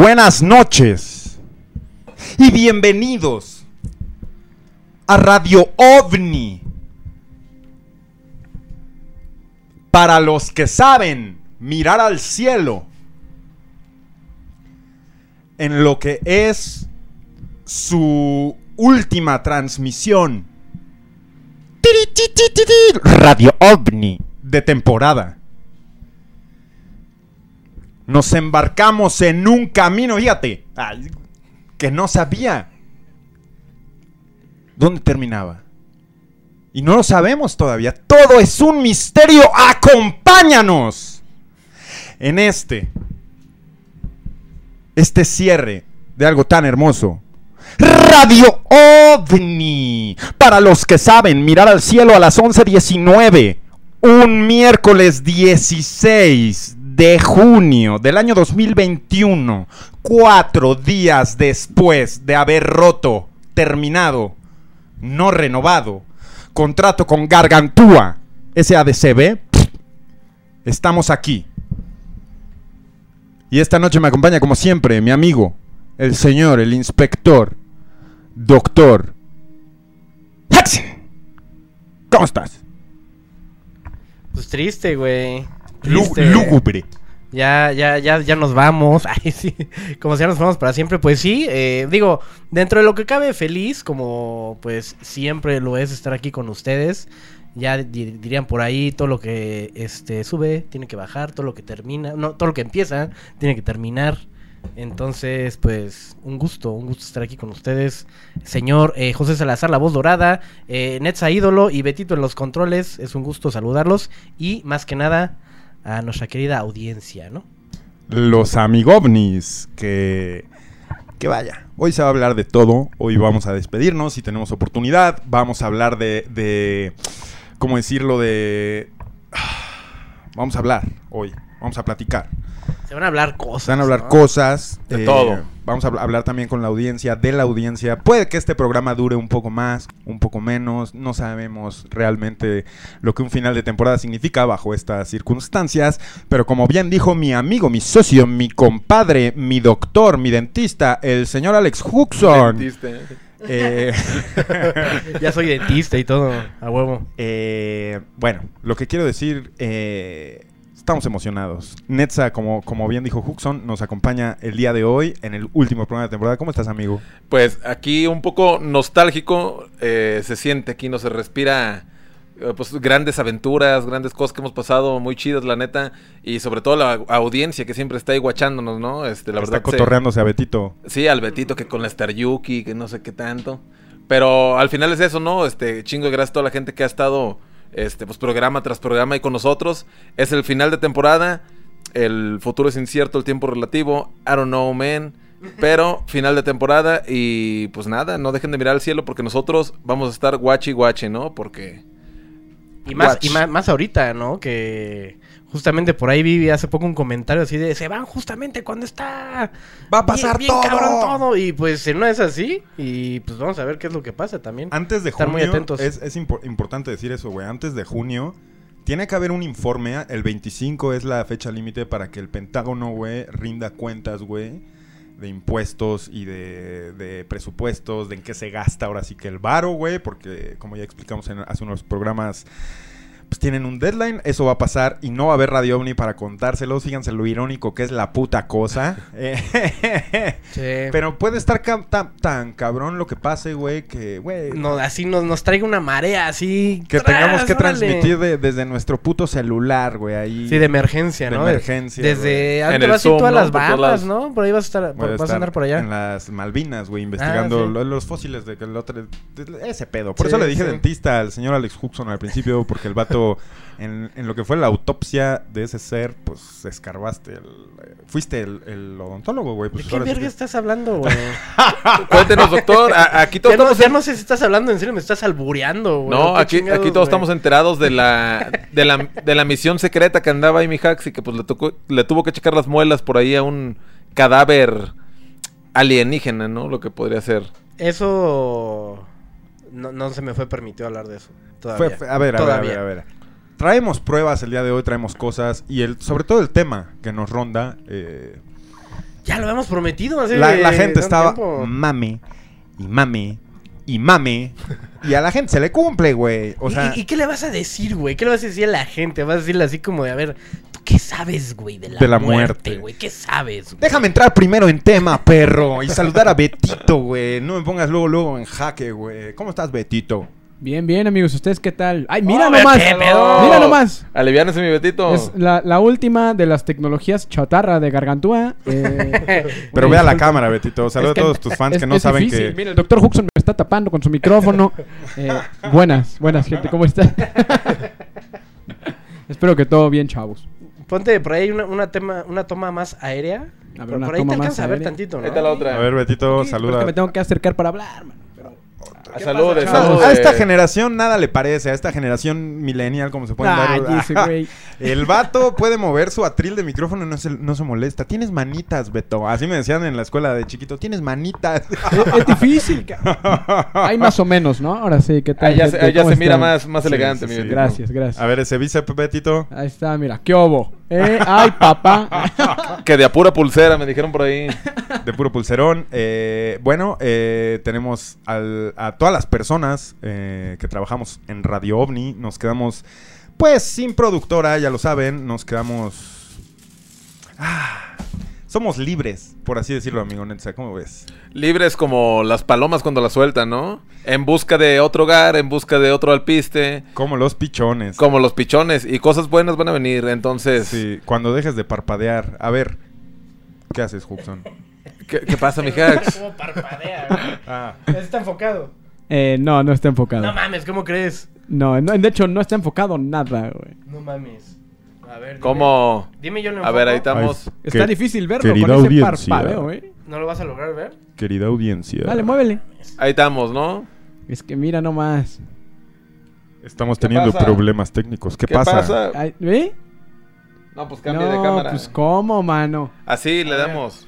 buenas noches y bienvenidos a Radio OVNI. Para los que saben mirar al cielo en lo que es su última transmisión. Radio OVNI de temporada. Nos embarcamos en un camino, fíjate, que no sabía dónde terminaba. Y no lo sabemos todavía. Todo es un misterio. Acompáñanos en este, este cierre de algo tan hermoso. Radio OVNI. Para los que saben, mirar al cielo a las 11.19. Un miércoles 16 de junio del año 2021. Cuatro días después de haber roto, terminado, no renovado, contrato con Gargantúa, SADCB. Estamos aquí. Y esta noche me acompaña, como siempre, mi amigo, el señor, el inspector, doctor. ¿Cómo estás? Pues triste, güey. Triste. lúgubre. Ya, ya, ya, ya nos vamos. Ay, sí. Como si ya nos vamos para siempre. Pues sí, eh, digo, dentro de lo que cabe, feliz, como pues siempre lo es estar aquí con ustedes. Ya di- dirían por ahí, todo lo que este sube tiene que bajar, todo lo que termina, no, todo lo que empieza tiene que terminar. Entonces, pues, un gusto, un gusto estar aquí con ustedes. Señor eh, José Salazar, la voz dorada, eh, Netza Ídolo y Betito en los controles. Es un gusto saludarlos. Y más que nada, a nuestra querida audiencia, ¿no? Los amigovnis, que... Que vaya, hoy se va a hablar de todo, hoy vamos a despedirnos si tenemos oportunidad, vamos a hablar de... de ¿Cómo decirlo? De... Vamos a hablar hoy, vamos a platicar. Se van a hablar cosas. Se van a hablar ¿no? cosas. eh, De todo. Vamos a habl- hablar también con la audiencia, de la audiencia. Puede que este programa dure un poco más, un poco menos. No sabemos realmente lo que un final de temporada significa bajo estas circunstancias. Pero como bien dijo mi amigo, mi socio, mi compadre, mi doctor, mi dentista, el señor Alex Huxon. Dentista. eh, Ya soy dentista y todo, a huevo. eh, bueno, lo que quiero decir, eh, estamos emocionados. Netza, como, como bien dijo Huxon, nos acompaña el día de hoy en el último programa de temporada. ¿Cómo estás, amigo? Pues aquí un poco nostálgico eh, se siente, aquí no se respira eh, pues grandes aventuras, grandes cosas que hemos pasado, muy chidas la neta, y sobre todo la audiencia que siempre está ahí guachándonos, ¿no? Este, la está verdad se- cotorreándose a Betito. Sí, al Betito que con la Star Yuki, que no sé qué tanto. Pero al final es eso, ¿no? Este, chingo de gracias a toda la gente que ha estado, este, pues programa tras programa ahí con nosotros. Es el final de temporada. El futuro es incierto, el tiempo relativo. I don't know, man. Pero final de temporada y pues nada, no dejen de mirar al cielo porque nosotros vamos a estar guachi guachi, ¿no? Porque Y más, Watch. y más, más ahorita, ¿no? Que justamente por ahí vi hace poco un comentario así de se van justamente cuando está Va a pasar bien, bien todo. cabrón todo. Y pues no es así. Y pues vamos a ver qué es lo que pasa también. Antes de Estar junio, muy atentos. es, es impor- importante decir eso, güey. Antes de junio, tiene que haber un informe. El 25 es la fecha límite para que el Pentágono, güey, rinda cuentas, güey, de impuestos y de, de presupuestos, de en qué se gasta ahora sí que el varo, güey, porque como ya explicamos en, hace unos programas, pues tienen un deadline, eso va a pasar y no va a haber Radio OVNI para contárselo. Fíjense lo irónico que es la puta cosa. Eh, Sí. Pero puede estar ca- tan, tan cabrón lo que pase, güey, que, güey, No, así nos, nos traiga una marea así. que ¡tras! tengamos que ¡Órale! transmitir de- desde nuestro puto celular, güey, ahí. Sí, de emergencia, De ¿no? emergencia, Desde En antes el vas a ir Zoom, todas ¿no? las lados. ¿no? Por ahí vas a estar, vas a andar por allá. En las Malvinas, güey, investigando Ah, sí. los fósiles de que el otro. de- Ese pedo. Por Sí, eso le dije sí. dentista al señor Alex Huxon al principio, porque el vato, en, en lo que fue la autopsia de ese ser, pues escarbaste. el- fuiste el, el odontólogo, güey. ¿De Pues qué ahora sí verga que- estás hablando, güey? cuéntenos, doctor, a- aquí todos ya, no, estamos ya en- no sé si estás hablando en serio, me estás albureando, güey. No, ¿Qué aquí, chingados, aquí todos estamos enterados de la, de la de la misión secreta que andaba ahí mi Hax y que pues le tocó, le tuvo que checar las muelas por ahí a un cadáver alienígena, ¿no? Lo que podría ser. Eso... No, no se me fue permitido hablar de eso. Todavía. fue- a ver, a ver, a ver, a ver. Traemos pruebas el día de hoy, traemos cosas y el, sobre todo el tema que nos ronda. eh, Ya lo habíamos prometido hace La, la gente estaba tiempo. mame y mame y mame. Y a la gente se le cumple, güey. O ¿Y- sea, ¿Y, y qué le vas a decir, güey? ¿Qué le vas a decir a la gente? Vas a decirle así como de, a ver, ¿tú qué sabes, güey, de la, De la muerte, güey? ¿Qué sabes? güey? déjame entrar primero en tema, perro. Y saludar a Betito, güey. No me pongas luego, luego en jaque, güey. ¿Cómo estás, Betito? Bien, bien, amigos. ¿Ustedes qué tal? ¡Ay, mira Oh, nomás! ¿qué pedo? ¡Mira nomás! Aliviánese, mi Betito. Es la, la última de las tecnologías chatarra de Gargantúa. eh, Pero una ve a la cámara, Betito. Que a todos tus fans es- que no es saben difícil. que. Mira, el doctor Huxon me está tapando con su micrófono. Eh, buenas, buenas, gente. ¿Cómo están? Espero que todo bien, chavos. Ponte por ahí una, una, tema, una toma más aérea. A ver, Por- una por ahí te alcanza a ver tantito, ¿no? Ahí está la otra. A ver, Betito, Sí, pero es saluda. que me tengo que acercar para hablar, mano. Pero... Ah, salude. A esta generación nada le parece, a esta generación millennial, como se pueden Ay, dar. ese güey. El vato puede mover su atril de micrófono y no se, no se molesta. Tienes manitas, Beto. Así me decían en la escuela de chiquito. Tienes manitas. es, es difícil. Hay más o menos, ¿no? Ahora sí, ¿qué tal? Ahí ya, se, gente? ahí ya ¿Cómo se mira más, más Sí, elegante, sí, mi sí. Betito. Gracias, gracias. A ver ese bíceps, Betito. Ahí está, mira. ¿Qué obo? ¿Eh? ¡Ay, papá! Que de a pura pulsera, me dijeron por ahí. De puro pulserón. Eh, bueno, eh, tenemos al- a todas las personas eh, que trabajamos en Radio OVNI. Nos quedamos, pues, sin productora, ya lo saben. Nos quedamos... Ah, somos libres, por así decirlo, amigo Netza. ¿Cómo ves? Libres como las palomas cuando las sueltan, ¿no? En busca de otro hogar, en busca de otro alpiste. Como los pichones. Como los pichones. Y cosas buenas van a venir. Entonces, Sí, cuando dejes de parpadear. A ver, ¿qué haces, Huxon? ¿qué, qué pasa, mi Hax? ¿Cómo parpadea, güey? Ah, Está enfocado. Eh, no, no está enfocado. No mames, ¿cómo crees? No, no, de hecho no está enfocado nada, güey. No mames. A ver. dime- ¿Cómo? Dime yo lo A ver, ahí estamos. Ay, Está difícil verlo querida con ese audiencia. parpadeo, ¿eh? ¿No lo vas a lograr ver? querida audiencia. Dale, muévele. Ahí estamos, ¿no? Es que mira nomás. Estamos ¿Qué teniendo pasa? problemas técnicos. ¿Qué, ¿Qué pasa? pasa? No, pues cambia no, de cámara. pues cómo, mano. Así le damos.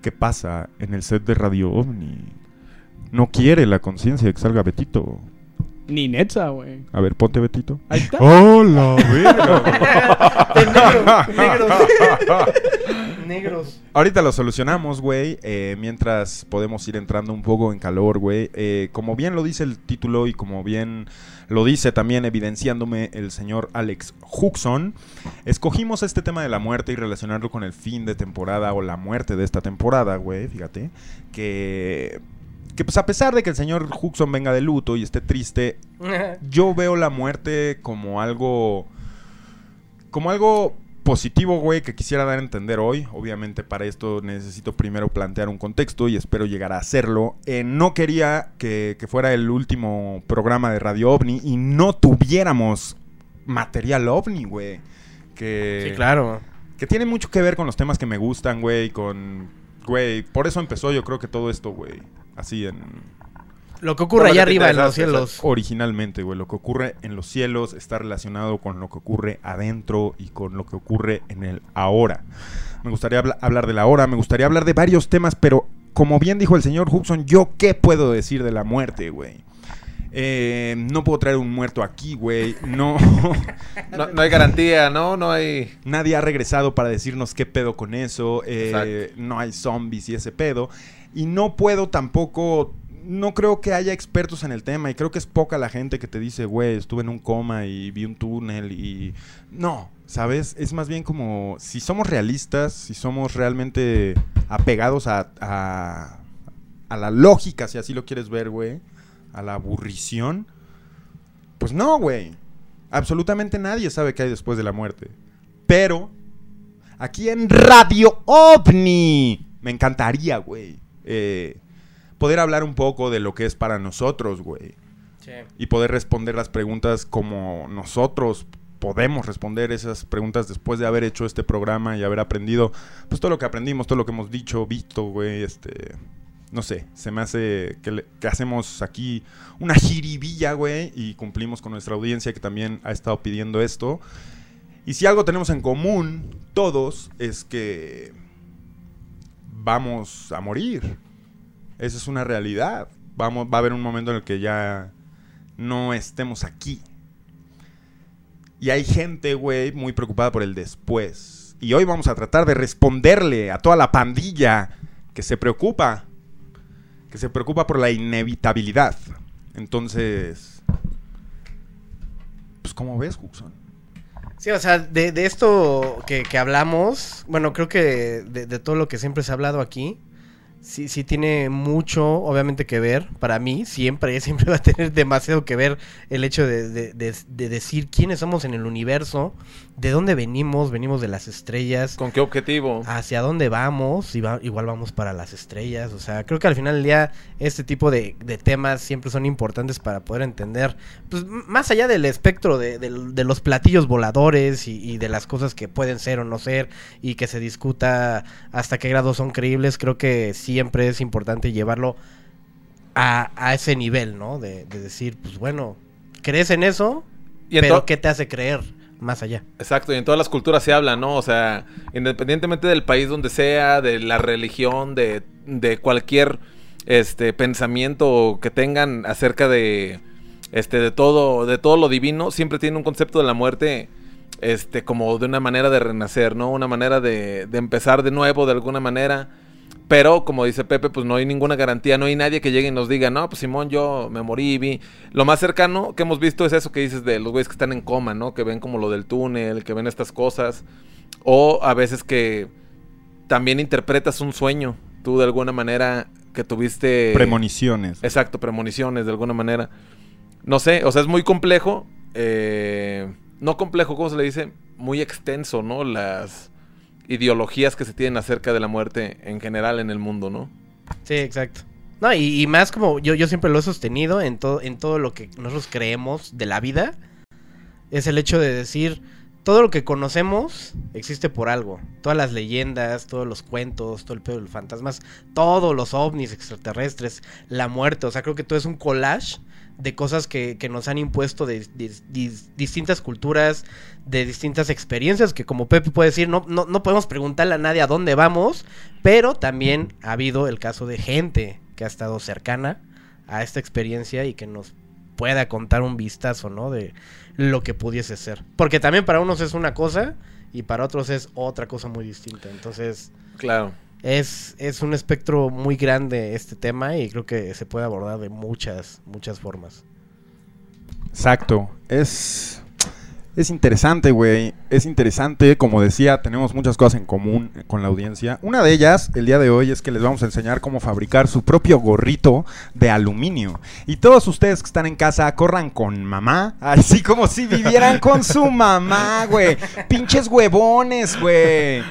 ¿Qué pasa en el set de Radio OVNI? No quiere la conciencia que salga Betito. Ni Netza, güey. A ver, ponte Betito. Ahí está. ¡Hola, verga! De negro, negros. negros. Ahorita lo solucionamos, güey. eh, mientras podemos ir entrando un poco en calor, güey. Eh, como bien lo dice el título y como bien lo dice también evidenciándome el señor Alex Huxon, escogimos este tema de la muerte y relacionarlo con el fin de temporada o la muerte de esta temporada, güey. Fíjate. Que. Que pues a pesar de que el señor Huxon venga de luto y esté triste, yo veo la muerte como algo. Como algo positivo, güey, que quisiera dar a entender hoy. Obviamente, para esto necesito primero plantear un contexto y espero llegar a hacerlo. Eh, no quería que, que fuera el último programa de Radio OVNI y no tuviéramos material OVNI, güey. Que, Sí, claro. que tiene mucho que ver con los temas que me gustan, güey, con... Güey, por eso empezó yo creo que todo esto, güey. Así en... Lo que ocurre allá arriba en los cielos. Originalmente, güey, lo que ocurre en los cielos está relacionado con lo que ocurre adentro y con lo que ocurre en el ahora. Me gustaría habla- hablar del ahora, me gustaría hablar de varios temas, pero como bien dijo el señor Hudson, ¿yo qué puedo decir de la muerte, güey? Eh, no puedo traer un muerto aquí, güey. No, No, no hay garantía, ¿no? No hay... nadie ha regresado para decirnos qué pedo con eso. eh, no hay zombies y ese pedo. Y no puedo tampoco. No creo que haya expertos en el tema. Y creo que es poca la gente que te dice, güey, estuve en un coma y vi un túnel. Y. No, ¿sabes? Es más bien como. Si somos realistas, si somos realmente apegados a. a, a la lógica, si así lo quieres ver, güey. A la aburrición. Pues no, güey. Absolutamente nadie sabe qué hay después de la muerte. Pero, aquí en Radio OVNI, me encantaría, güey, eh, poder hablar un poco de lo que es para nosotros, güey. Sí. Y poder responder las preguntas como nosotros podemos responder esas preguntas después de haber hecho este programa y haber aprendido, pues todo lo que aprendimos, todo lo que hemos dicho, visto, güey, este... No sé, se me hace que, le- que hacemos aquí una jiribilla, güey, y cumplimos con nuestra audiencia que también ha estado pidiendo esto. Y si algo tenemos en común, todos, es que vamos a morir. Esa es una realidad. Vamos, va a haber un momento en el que ya no estemos aquí. Y hay gente, güey, muy preocupada por el después. y hoy vamos a tratar de responderle a toda la pandilla que se preocupa, que se preocupa por la inevitabilidad. Entonces, pues ¿cómo ves, Huxon? Sí, o sea, de, de esto que, que hablamos, bueno, creo que de, de todo lo que siempre se ha hablado aquí, sí, sí tiene mucho, obviamente, que ver. Para mí, siempre, siempre va a tener demasiado que ver el hecho de, de- de- de decir quiénes somos en el universo, de dónde venimos, venimos de las estrellas, ¿Con qué objetivo? hacia dónde vamos, y va- igual vamos para las estrellas. O sea, creo que al final del día este tipo de, de temas siempre son importantes para poder entender, pues más allá del espectro de, los platillos voladores y, y de las cosas que pueden ser o no ser, y que se discuta hasta qué grado son creíbles, creo que siempre es importante llevarlo a, a ese nivel, ¿no? De, de decir, pues bueno, ¿crees en eso? Y en pero ¿qué te hace creer más allá? Exacto, y en todas las culturas se habla, ¿no? O sea, independientemente del país donde sea, de la religión, de, de cualquier este pensamiento que tengan acerca de este de todo de todo lo divino, siempre tiene un concepto de la muerte este como de una manera de renacer, ¿no? Una manera de, de empezar de nuevo de alguna manera. Pero, como dice Pepe, pues no hay ninguna garantía, no hay nadie que llegue y nos diga, no, pues Simón, yo me morí vi. Lo más cercano que hemos visto es eso que dices de los güeyes que están en coma, ¿no? Que ven como lo del túnel, que ven estas cosas. O a veces que también interpretas un sueño, tú de alguna manera que tuviste... Premoniciones. Exacto, premoniciones de alguna manera. No sé, o sea, es muy complejo. eh, no complejo, ¿cómo se le dice? Muy extenso, ¿no? Las ideologías que se tienen acerca de la muerte en general en el mundo, ¿no? Sí, exacto. No, y, más como yo, yo siempre lo he sostenido en todo, en todo lo que nosotros creemos de la vida, es el hecho de decir, todo lo que conocemos existe por algo. Todas las leyendas, todos los cuentos, todo el pedo de los fantasmas, todos los ovnis extraterrestres, la muerte, o sea, creo que todo es un collage de cosas que, que nos han impuesto de, de- dis- distintas culturas, de distintas experiencias, que como Pepe puede decir, no, no, no podemos preguntarle a nadie a dónde vamos, pero también ha habido el caso de gente que ha estado cercana a esta experiencia y que nos pueda contar un vistazo, ¿no? De lo que pudiese ser. Porque también para unos es una cosa y para otros es otra cosa muy distinta. Entonces, Claro. Es, es un espectro muy grande este tema y creo que se puede abordar de muchas, muchas formas. Exacto. Es. Es interesante, güey. Es interesante. Como decía, tenemos muchas cosas en común con la audiencia. Una de ellas, el día de hoy, es que les vamos a enseñar cómo fabricar su propio gorrito de aluminio. Y todos ustedes que están en casa, corran con mamá. Así como si vivieran con su mamá, güey. Pinches huevones, güey.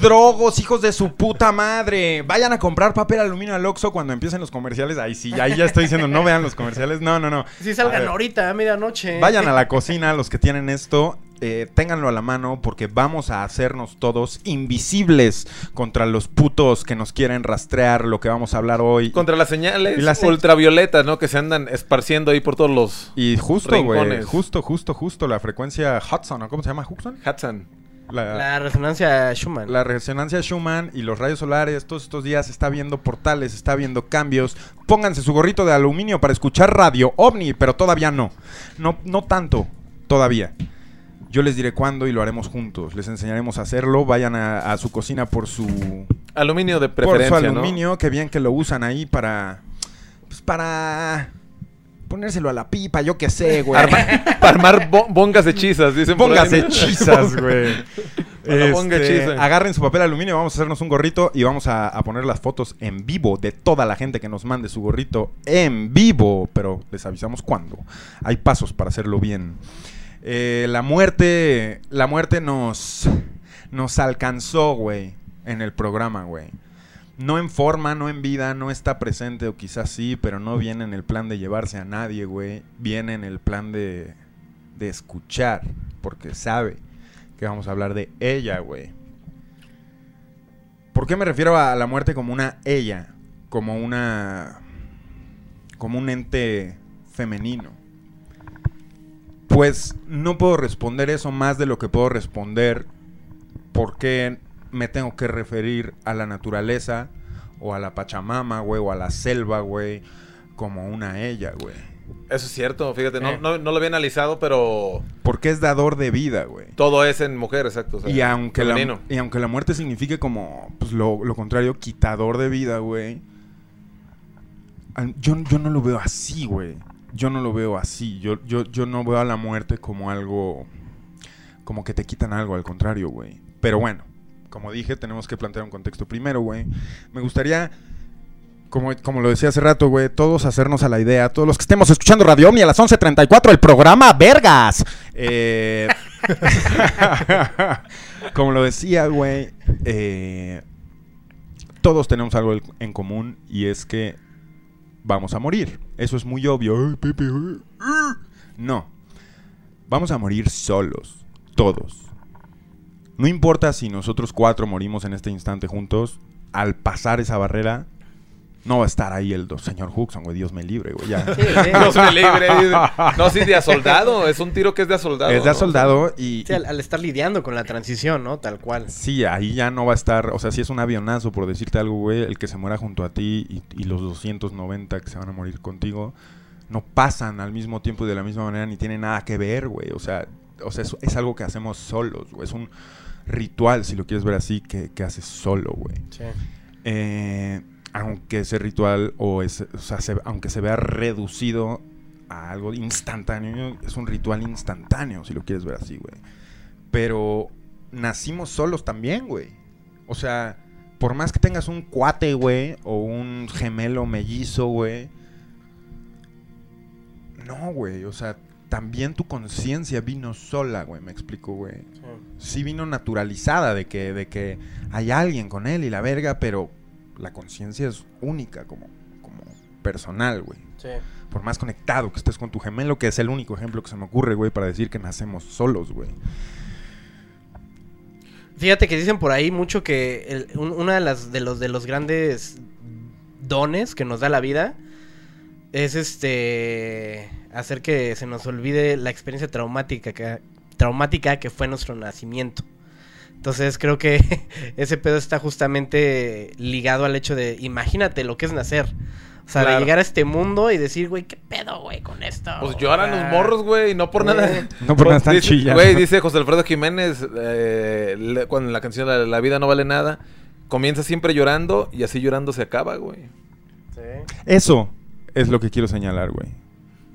Drogos, hijos de su puta madre. Vayan a comprar papel aluminio al Oxxo cuando empiecen los comerciales. Ahí sí, ahí ya estoy diciendo, no vean los comerciales. No, no, no. Si A salgan ver. ahorita a medianoche. Vayan a la cocina, los que tienen esto, eh, ténganlo a la mano porque vamos a hacernos todos invisibles contra los putos que nos quieren rastrear lo que vamos a hablar hoy. Contra las señales Y las se- ultravioletas, ¿no? Que se andan esparciendo ahí por todos los y justo, güey, justo, justo, justo, la frecuencia Hudson, ¿o cómo se llama? ¿Hudson? Hudson. La, La resonancia Schumann. la resonancia Schumann y los rayos solares, todos estos días está viendo portales, está viendo cambios. Pónganse su gorrito de aluminio para escuchar radio ovni, pero todavía no. No, no tanto, todavía. Yo les diré cuándo y lo haremos juntos. Les enseñaremos a hacerlo. Vayan a, a su cocina por su, Aluminio de por su preferencia, ¿no? aluminio. Que bien que lo usan ahí para. Pues para. Ponérselo a la pipa, yo qué sé, güey. Arma- para armar bo- bongas hechizas, dicen ¿no? hechizas, güey. Este, agarren su papel aluminio, vamos a hacernos un gorrito y vamos a, a poner las fotos en vivo de toda la gente que nos mande su gorrito en vivo. Pero les avisamos cuándo. Hay pasos para hacerlo bien. Eh, la muerte. La muerte nos. Nos alcanzó, güey. En el programa, güey. No en forma, no en vida, no está presente, o quizás sí, pero no viene en el plan de llevarse a nadie, güey. Viene en el plan de, de escuchar, porque sabe que vamos a hablar de ella, güey. ¿Por qué me refiero a la muerte como una ella? Como una. como un ente femenino. Pues no puedo responder eso más de lo que puedo responder por qué me tengo que referir a la naturaleza o a la Pachamama, güey, o a la selva, güey, como una ella, güey. Eso es cierto, fíjate, no, Eh. no, no lo había analizado, pero Porque es dador de vida, güey. todo es en mujer, exacto. o sea, Y aunque, la, y aunque la muerte signifique como pues, lo, lo contrario, quitador de vida, güey. Yo, yo no lo veo así, güey. Yo no lo veo así. Yo, yo, yo no veo a la muerte como algo. Como que te quitan algo, al contrario, güey. Pero bueno, como dije, tenemos que plantear un contexto primero, güey. Me gustaría. Como, como lo decía hace rato, güey, todos hacernos a la idea, todos los que estemos escuchando Radio Omni a las 11.34, el programa Vergas. Eh, como lo decía, güey, eh, todos tenemos algo en común y es que vamos a morir. Eso es muy obvio. No. Vamos a morir solos. Todos. No importa si nosotros cuatro morimos en este instante juntos, al pasar esa barrera, no va a estar ahí el señor Huxon, güey. Dios me libre, güey. Ya. Sí, se me libre. No, sí, de a soldado. Es un tiro que es de a soldado. Es de a ¿no? soldado y, Sí, al, al estar lidiando con la transición, ¿no? Tal cual. Sí, ahí ya no va a estar, o sea, si es un avionazo, por decirte algo, güey, el que se muera junto a ti y, y los 290 que se van a morir contigo, no pasan al mismo tiempo y de la misma manera ni tienen nada que ver, güey. O sea, o sea es, es algo que hacemos solos, güey. Es un ritual, si lo quieres ver así, que, que haces solo, güey. Sí. Eh, aunque ese ritual, o, ese- o sea, se- aunque se vea reducido a algo instantáneo, es un ritual instantáneo, si lo quieres ver así, güey. Pero nacimos solos también, güey. O sea, por más que tengas un cuate, güey, o un gemelo mellizo, güey. No, güey, o sea, también tu conciencia vino sola, güey, me explico, güey Sí. sí vino naturalizada de que, de que hay alguien con él y la verga, pero la conciencia es única como, como personal, güey. Sí. Por más conectado que estés con tu gemelo, que es el único ejemplo que se me ocurre, güey, para decir que nacemos solos, güey. Fíjate que dicen por ahí mucho que el- un- una de las de los de los grandes dones que nos da la vida es este hacer que se nos olvide la experiencia traumática que traumática que fue nuestro nacimiento. Entonces creo que ese pedo está justamente ligado al hecho de imagínate lo que es nacer. O sea, de llegar a este mundo y decir, güey, ¿qué pedo, güey, con esto? Pues lloran los morros, güey, no por Eh. nada. No por nada están dice, chillando. Güey, dice José Alfredo Jiménez, eh, le- cuando la canción la, la vida no vale nada, comienza siempre llorando y así llorando se acaba, güey. Sí. Eso es lo que quiero señalar, güey.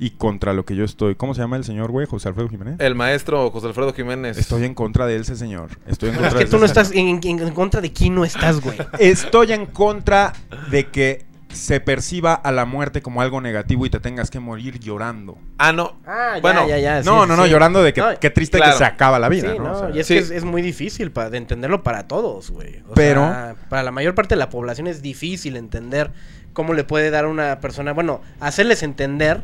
Y contra lo que yo estoy. ¿Cómo se llama el señor, güey? José Alfredo Jiménez. El maestro José Alfredo Jiménez. Estoy en contra de ese señor. Estoy en Es contra que de tú ese no señor. estás en, en- en contra de quién no estás, güey. Estoy en contra de que se perciba a la muerte como algo negativo y te tengas que morir llorando. Ah, no. Ah, ya, Bueno, ya, ya. sí, no, sí, no, no, sí. llorando de que No, qué triste claro. que se acaba la vida, sí, ¿no? no, O sea, y es sí. que es, es muy difícil pa- de entenderlo para todos, güey. O Pero- sea, para la mayor parte de la población es difícil entender cómo le puede dar a una persona, bueno, hacerles entender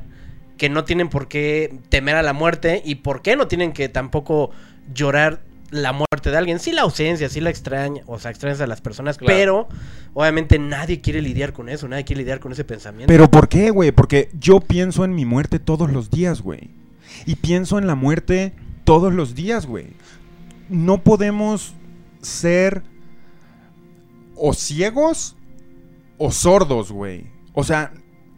que no tienen por qué temer a la muerte y por qué no tienen que tampoco llorar la muerte de alguien. Sí la ausencia, sí la extraña, o sea, extrañas a las personas, Claro. pero obviamente nadie quiere lidiar con eso, nadie quiere lidiar con ese pensamiento. Pero ¿por qué, güey? Porque yo pienso en mi muerte todos los días, güey. Y pienso en la muerte todos los días, güey. No podemos ser o ciegos o sordos, güey. O sea,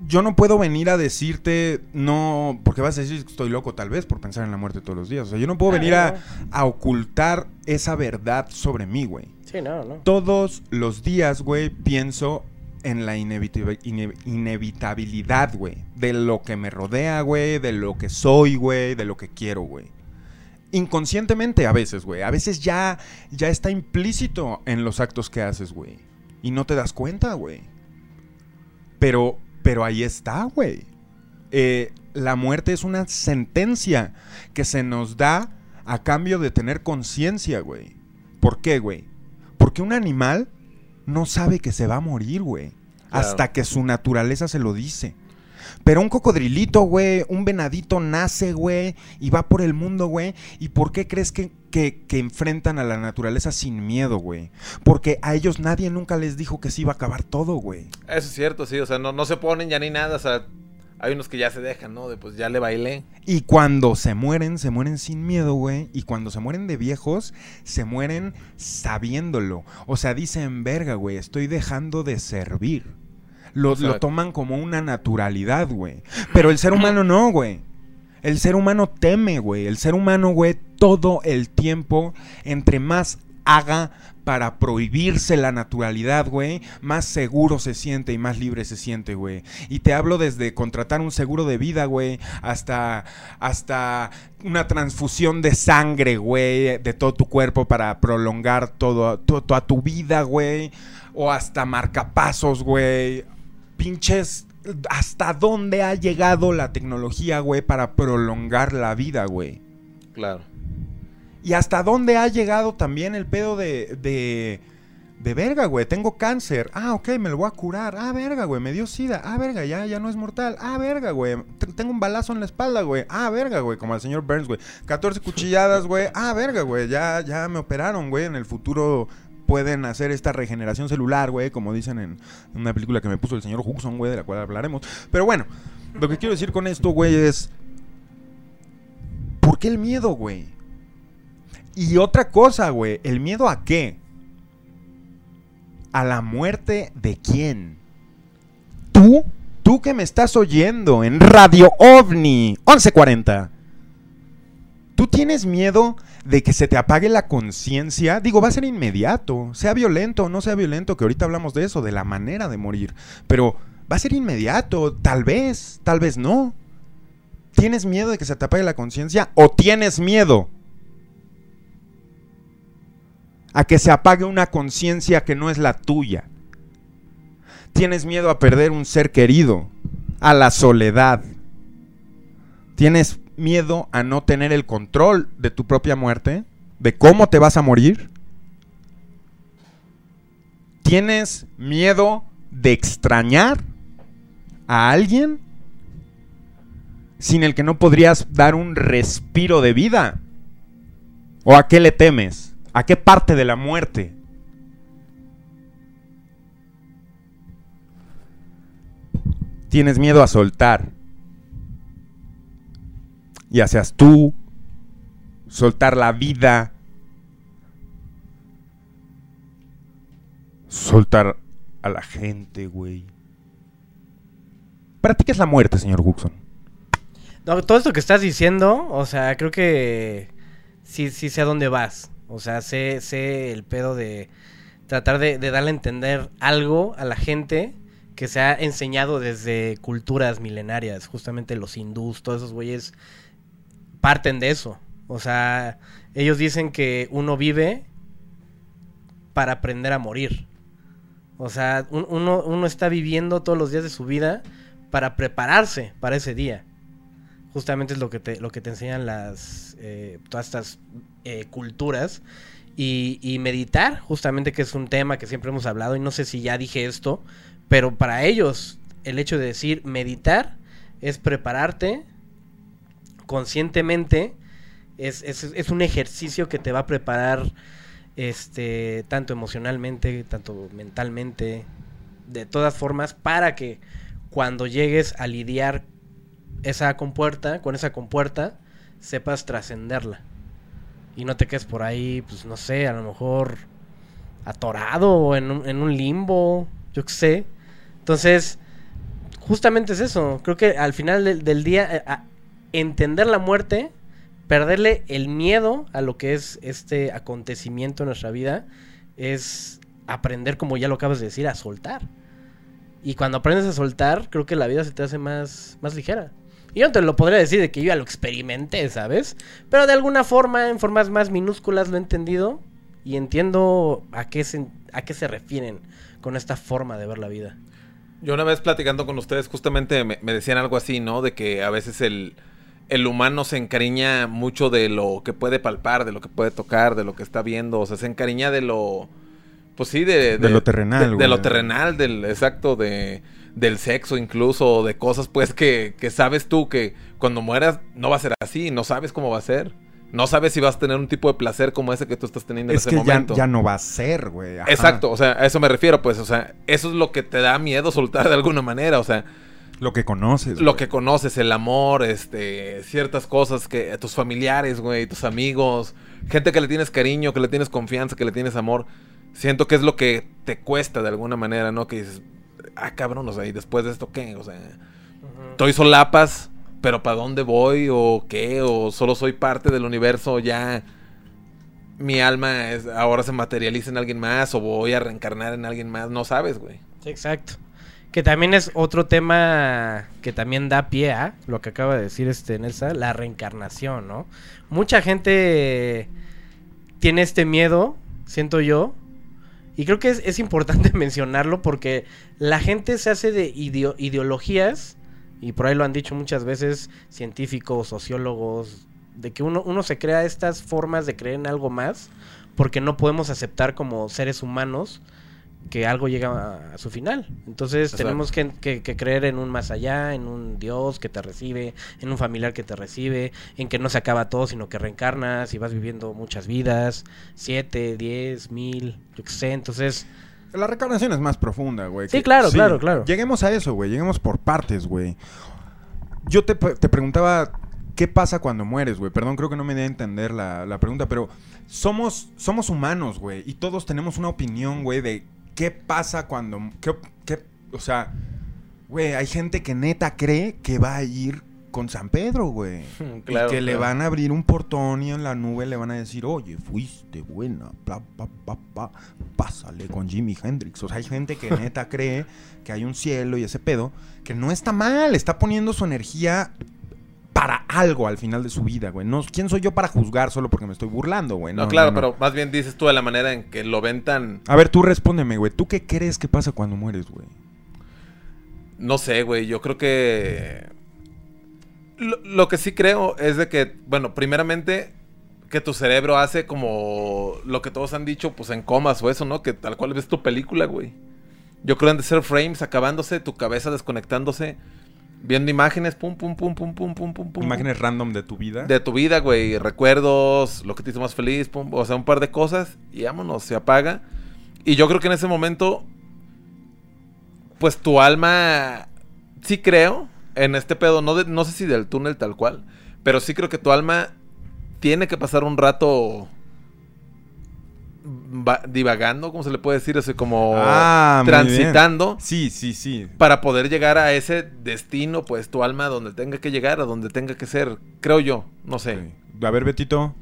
yo no puedo venir a decirte, no, porque vas a decir que estoy loco tal vez por pensar en la muerte todos los días. O sea, yo no puedo venir a, a ocultar esa verdad sobre mí, güey Sí, no, no. todos los días, güey, pienso en la inevitabi- ine- inevitabilidad, güey. De lo que me rodea, güey. De lo que soy, güey. De lo que quiero, güey. Inconscientemente a veces, güey. A veces ya, ya está implícito en los actos que haces, güey. Y no te das cuenta, güey. Pero, pero ahí está, güey. Eh, la muerte es una sentencia que se nos da a cambio de tener conciencia, güey. ¿Por qué, güey? Porque un animal no sabe que se va a morir, güey. Claro. Hasta que su naturaleza se lo dice. Pero un cocodrilito, güey, un venadito nace, güey, y va por el mundo, güey. ¿Y por qué crees que, que, que enfrentan a la naturaleza sin miedo, güey? Porque a ellos nadie nunca les dijo que se iba a acabar todo, güey. Eso es cierto, sí. O sea, no, no se ponen ya ni nada. O sea, hay unos que ya se dejan, ¿no? De pues ya le bailé. Y cuando se mueren, se mueren sin miedo, güey. Y cuando se mueren de viejos, se mueren sabiéndolo. O sea, dicen, verga, güey, estoy dejando de servir. Lo, lo toman como una naturalidad, güey. Pero el ser humano no, güey. El ser humano teme, güey. El ser humano, güey, todo el tiempo, entre más haga para prohibirse la naturalidad, güey, más seguro se siente y más libre se siente, güey. Y te hablo desde contratar un seguro de vida, güey, hasta, hasta una transfusión de sangre, güey, de todo tu cuerpo para prolongar todo, to- toda tu vida, güey. O hasta marcapasos, güey. Pinches. ¿Hasta dónde ha llegado la tecnología, güey, para prolongar la vida, güey? Claro. Y hasta dónde ha llegado también el pedo de. de. de verga, güey. Tengo cáncer. Ah, ok, me lo voy a curar. Ah, verga, güey. Me dio sida. Ah, verga, ya, ya no es mortal. Ah, verga, güey. Tengo un balazo en la espalda, güey. Ah, verga, güey. Como al señor Burns, güey. 14 cuchilladas, güey. Ah, verga, güey. Ya, ya me operaron, güey. En el futuro pueden hacer esta regeneración celular, güey. Como dicen en una película que me puso el señor Huxon, güey, de la cual hablaremos. Pero bueno, lo que quiero decir con esto, güey, es. ¿Por qué el miedo, güey? Y otra cosa, güey, ¿el miedo a qué? ¿A la muerte de quién? ¿Tú? ¿Tú que me estás oyendo en Radio OVNI 1140? ¿Tú tienes miedo de que se te apague la conciencia? Digo, va a ser inmediato, sea violento o no sea violento, que ahorita hablamos de eso, de la manera de morir. Pero va a ser inmediato, tal vez, tal vez no. ¿Tienes miedo de que se te apague la conciencia o tienes miedo a que se apague una conciencia que no es la tuya? ¿Tienes miedo a perder un ser querido? A la soledad. ¿Tienes miedo a no tener el control de tu propia muerte? ¿De cómo te vas a morir? ¿Tienes miedo de extrañar a alguien sin el que no podrías dar un respiro de vida? ¿O a qué le temes? ¿A qué parte de la muerte? Tienes miedo a soltar. Ya seas tú, soltar la vida, soltar a la gente, güey. ¿Para ti qué es la muerte, señor Huxon? No, todo esto que estás diciendo, o sea, creo que sí, sí sé a dónde vas. O sea, sé, sé el pedo de tratar de, darle a entender algo a la gente que se ha enseñado desde culturas milenarias. Justamente los hindús, todos esos güeyes parten de eso. O sea, ellos dicen que uno vive para aprender a morir. O sea, un- uno, uno está viviendo todos los días de su vida para prepararse para ese día. Justamente es lo que te, lo que te enseñan las eh, todas estas eh, culturas. Y, y meditar, justamente que es un tema que siempre hemos hablado, y no sé si ya dije esto, pero para ellos el hecho de decir meditar es prepararte conscientemente, es, es, es un ejercicio que te va a preparar este tanto emocionalmente, tanto mentalmente, de todas formas, para que cuando llegues a lidiar esa compuerta, con esa compuerta, sepas trascenderla. Y no te quedes por ahí, pues no sé, a lo mejor atorado en un, en un limbo, yo qué sé. Entonces, justamente es eso. Creo que al final del, del día, eh, a- entender la muerte, perderle el miedo a lo que es este acontecimiento en nuestra vida, es aprender, como ya lo acabas de decir, a soltar. Y cuando aprendes a soltar, creo que la vida se te hace más, más ligera. Y yo no te lo podría decir de que yo ya lo experimenté, ¿sabes? Pero de alguna forma, en formas más minúsculas, lo he entendido. Y entiendo a qué se, a qué se refieren con esta forma de ver la vida. Yo una vez platicando con ustedes, justamente me, me decían algo así, ¿no? De que a veces el, el humano se encariña mucho de lo que puede palpar, de lo que puede tocar, de lo que está viendo. O sea, se encariña de lo. Pues sí, de. De lo terrenal, De, de lo terrenal, del. Exacto, de. Del sexo, incluso, de cosas, pues, que, que sabes tú que cuando mueras no va a ser así, no sabes cómo va a ser. No sabes si vas a tener un tipo de placer como ese que tú estás teniendo Es en ese momento. ya no va a ser, güey. Exacto, o sea, a eso me refiero, pues, o sea, eso es lo que te da miedo soltar de alguna manera, o sea, Lo que conoces. lo güey. que conoces, el amor, este, ciertas cosas que tus familiares, güey, tus amigos, gente que le tienes cariño, que le tienes confianza, que le tienes amor, siento que es lo que te cuesta de alguna manera, ¿no? Que dices, ah, cabrón, o sea, ¿y después de esto qué? O sea, estoy solapas, pero ¿para dónde voy? ¿O qué? ¿O solo soy parte del universo ya? Mi alma es, ahora se materializa en alguien más o voy a reencarnar en alguien más, no sabes, güey. Exacto. Que también es otro tema que también da pie a lo que acaba de decir este Nelsa, la reencarnación, ¿no? Mucha gente tiene este miedo, siento yo, y creo que es, es importante mencionarlo porque la gente se hace de ideo- ideologías, y por ahí lo han dicho muchas veces científicos, sociólogos, de que uno, uno se crea estas formas de creer en algo más porque no podemos aceptar como seres humanos que algo llega a, su final. Entonces tenemos que, que- que creer en un más allá, en un Dios que te recibe, en un familiar que te recibe, en que no se acaba todo, sino que reencarnas y vas viviendo muchas vidas, siete, diez, mil, yo qué sé. Entonces, La reencarnación es más profunda, güey. Sí, Que- claro, claro, claro. Lleguemos a eso, güey. Lleguemos por partes, güey. Yo te, te preguntaba, ¿qué pasa cuando mueres, güey? Perdón, creo que no me di a entender la, la pregunta, pero somos, somos humanos, güey. Y todos tenemos una opinión, güey, de qué pasa cuando... Qué, qué- o sea, güey, hay gente que neta cree que va a ir con San Pedro, güey. Claro, y que le van a abrir un portón y en la nube le van a decir, oye, fuiste buena, bla, pa, pa, pa, pásale con Jimi Hendrix. O sea, hay gente que neta cree que hay un cielo y ese pedo, que no está mal, está poniendo su energía para algo al final de su vida, güey. No, ¿Quién soy yo para juzgar solo porque me estoy burlando, güey? No, claro, pero más bien dices tú de la manera en que lo ven tan... A ver, tú respóndeme, güey. ¿Tú qué crees que pasa cuando mueres, güey? No sé, güey, yo creo que... Lo, lo que sí creo es de que, bueno, primeramente que tu cerebro hace como lo que todos han dicho, pues en comas o eso, ¿no? Que tal cual ves tu película, güey. Yo creo en de ser frames acabándose, tu cabeza desconectándose, viendo imágenes, pum, pum, pum, pum, pum, pum, pum, pum. Imágenes random de tu vida. De tu vida, güey, recuerdos, lo que te hizo más feliz, pum, o sea, un par de cosas y vámonos, se apaga. Y yo creo que en ese momento, pues tu alma, sí creo en este pedo, no, de- no sé si del túnel tal cual, pero sí creo que tu alma tiene que pasar un rato divagando, ¿cómo se le puede decir? Así como Ah, transitando Sí, sí, sí. para poder llegar a ese destino, pues tu alma donde tenga que llegar, a donde tenga que ser, creo yo, no sé. A ver, Betito.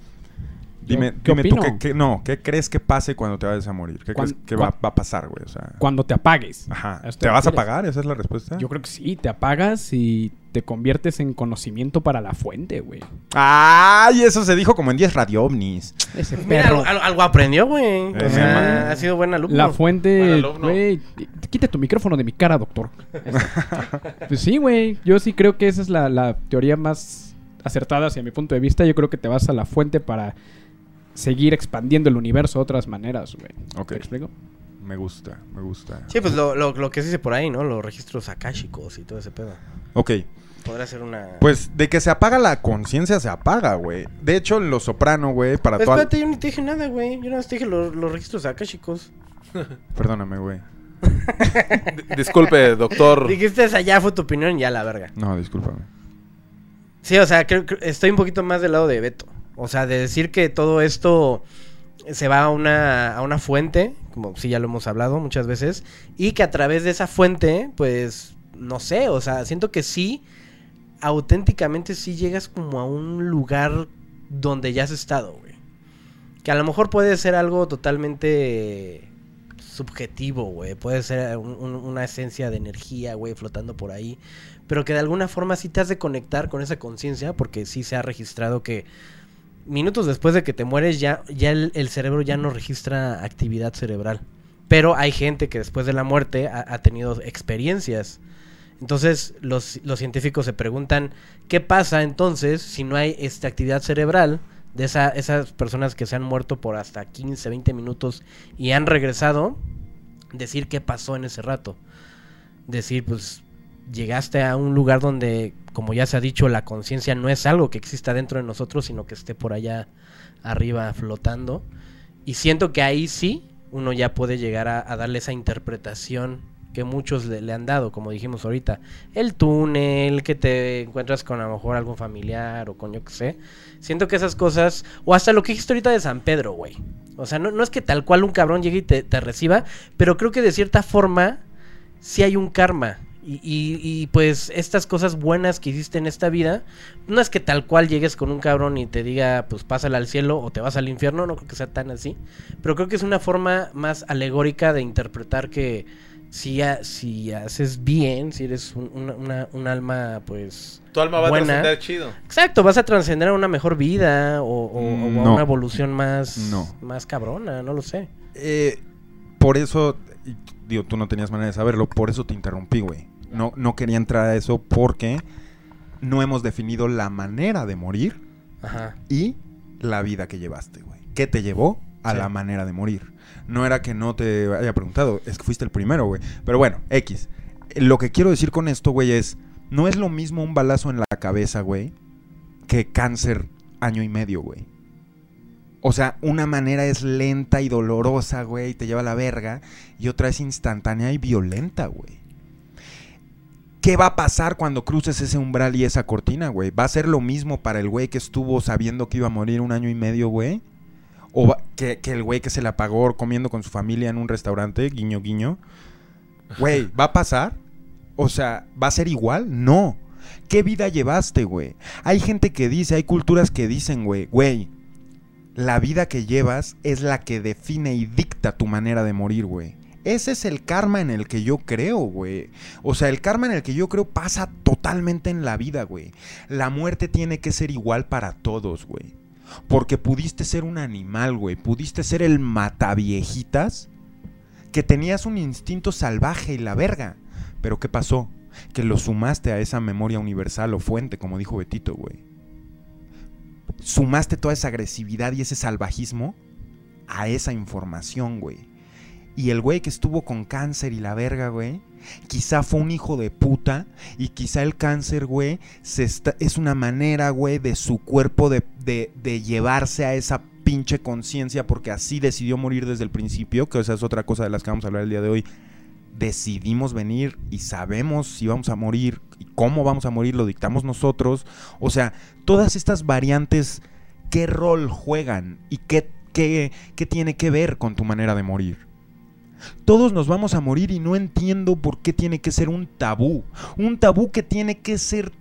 Dime, ¿qué dime tú qué, qué- no, ¿qué crees que pase cuando te vayas a morir? ¿Qué Cuan- crees que va, a pasar, güey? O sea, Cuando te apagues. ajá. ¿A esto ¿Te vas a refieres? apagar? ¿Esa es la respuesta? Yo creo que sí, te apagas y te conviertes en conocimiento para la fuente, güey. ¡Ay! Eso se dijo como en 10 radio ovnis. Ese mira, perro. algo, algo- algo aprendió, güey. O Eh, sea, man. ha sido buen alumno. La Buen fuente, alumno. güey. Quita tu micrófono de mi cara, doctor. pues sí, güey. Yo sí creo que esa es la, la teoría más acertada hacia mi punto de vista. Yo creo que te vas a la fuente para seguir expandiendo el universo de otras maneras, güey. Ok. ¿Te explico? Me gusta, me gusta. Sí, pues lo, lo, lo que se dice por ahí, ¿no? Los registros akáshicos y todo ese pedo. Ok. Podría ser una... Pues de que se apaga la conciencia, se apaga, güey. De hecho, en Los Soprano, güey, para Pues toda... espérate, yo ni te dije nada, güey. Yo nada más te dije los, los registros akáshicos. Perdóname, güey. Disculpe, doctor. Dijiste esa ya fue tu opinión, ya la verga. No, discúlpame. Sí, o sea, creo, creo- estoy un poquito más del lado de Beto. O sea, de decir que todo esto se va a una, a una fuente, como sí ya lo hemos hablado muchas veces, y que a través de esa fuente, pues, no sé, o sea, siento que sí, auténticamente sí llegas como a un lugar donde ya has estado, güey. Que a lo mejor puede ser algo totalmente subjetivo, güey. Puede ser un- un- una esencia de energía, güey, flotando por ahí. Pero que de alguna forma sí te has de conectar con esa conciencia, porque sí se ha registrado que minutos después de que te mueres ya, ya el, cerebro ya no registra actividad cerebral. Pero hay gente que después de la muerte ha, ha tenido experiencias. Entonces los, los científicos se preguntan, ¿qué pasa entonces si no hay esta actividad cerebral de esa- esas personas que se han muerto por hasta 15, 20 minutos y han regresado? Decir qué pasó en ese rato. Decir, pues, llegaste a un lugar donde, como ya se ha dicho, la conciencia no es algo que exista dentro de nosotros, sino que esté por allá arriba flotando. Y siento que ahí sí uno ya puede llegar a, darle esa interpretación que muchos le, han dado, como dijimos ahorita. El túnel, que te encuentras con a lo mejor algún familiar o con yo que sé. Siento que esas cosas, o hasta lo que dijiste ahorita de San Pedro, güey. O sea, no, no es que tal cual un cabrón llegue y te, te reciba, pero creo que de cierta forma sí hay un karma. Y, y- y, pues estas cosas buenas que hiciste en esta vida, no es que tal cual llegues con un cabrón y te diga, pues pásala al cielo o te vas al infierno, no creo que sea tan así. Pero creo que es una forma más alegórica de interpretar que si, ha- si haces bien, si eres un, una- una- un alma, pues... Tu alma va Buena. a trascender chido. Exacto, vas a trascender a una mejor vida o, o- o a No. una evolución más, No. más cabrona, no lo sé. Eh, por eso, digo, tú no tenías manera de saberlo, por eso te interrumpí, güey. No, no quería entrar a eso porque no hemos definido la manera de morir Ajá. y la vida que llevaste, güey. ¿Qué te llevó a Sí. la manera de morir? No era que no te haya preguntado, es que fuiste el primero, güey. Pero bueno, X. Lo que quiero decir con esto, güey, es, no es lo mismo un balazo en la cabeza, güey, que cáncer año y medio, güey. O sea, una manera es lenta y dolorosa, güey, y te lleva a la verga, y otra es instantánea y violenta, güey. ¿Qué va a pasar cuando cruces ese umbral y esa cortina, güey? ¿Va a ser lo mismo para el güey que estuvo sabiendo que iba a morir un año y medio, güey? ¿O que el güey que se la pagó comiendo con su familia en un restaurante, guiño, guiño? Güey, ¿va a pasar? O sea, ¿va a ser igual? No. ¿Qué vida llevaste, güey? Hay gente que dice, hay culturas que dicen, güey, güey, la vida que llevas es la que define y dicta tu manera de morir, güey. Ese es el karma en el que yo creo, güey. O sea, el karma en el que yo creo pasa totalmente en la vida, güey. La muerte tiene que ser igual para todos, güey. Porque pudiste ser un animal, güey. Pudiste ser el mataviejitas que tenías un instinto salvaje y la verga. Pero ¿qué pasó? Que lo sumaste a esa memoria universal o fuente, como dijo Betito, güey. Sumaste toda esa agresividad y ese salvajismo a esa información, güey. Y el güey que estuvo con cáncer y la verga, güey, quizá fue un hijo de puta y quizá el cáncer, güey, es una manera, güey, de su cuerpo de, de- de llevarse a esa pinche conciencia porque así decidió morir desde el principio, que esa es otra cosa de las que vamos a hablar el día de hoy. Decidimos venir y sabemos si vamos a morir y cómo vamos a morir, lo dictamos nosotros. O sea, todas estas variantes, ¿qué rol juegan y qué, qué, qué tiene que ver con tu manera de morir? Todos nos vamos a morir y no entiendo por qué tiene que ser un tabú. Un tabú que tiene que ser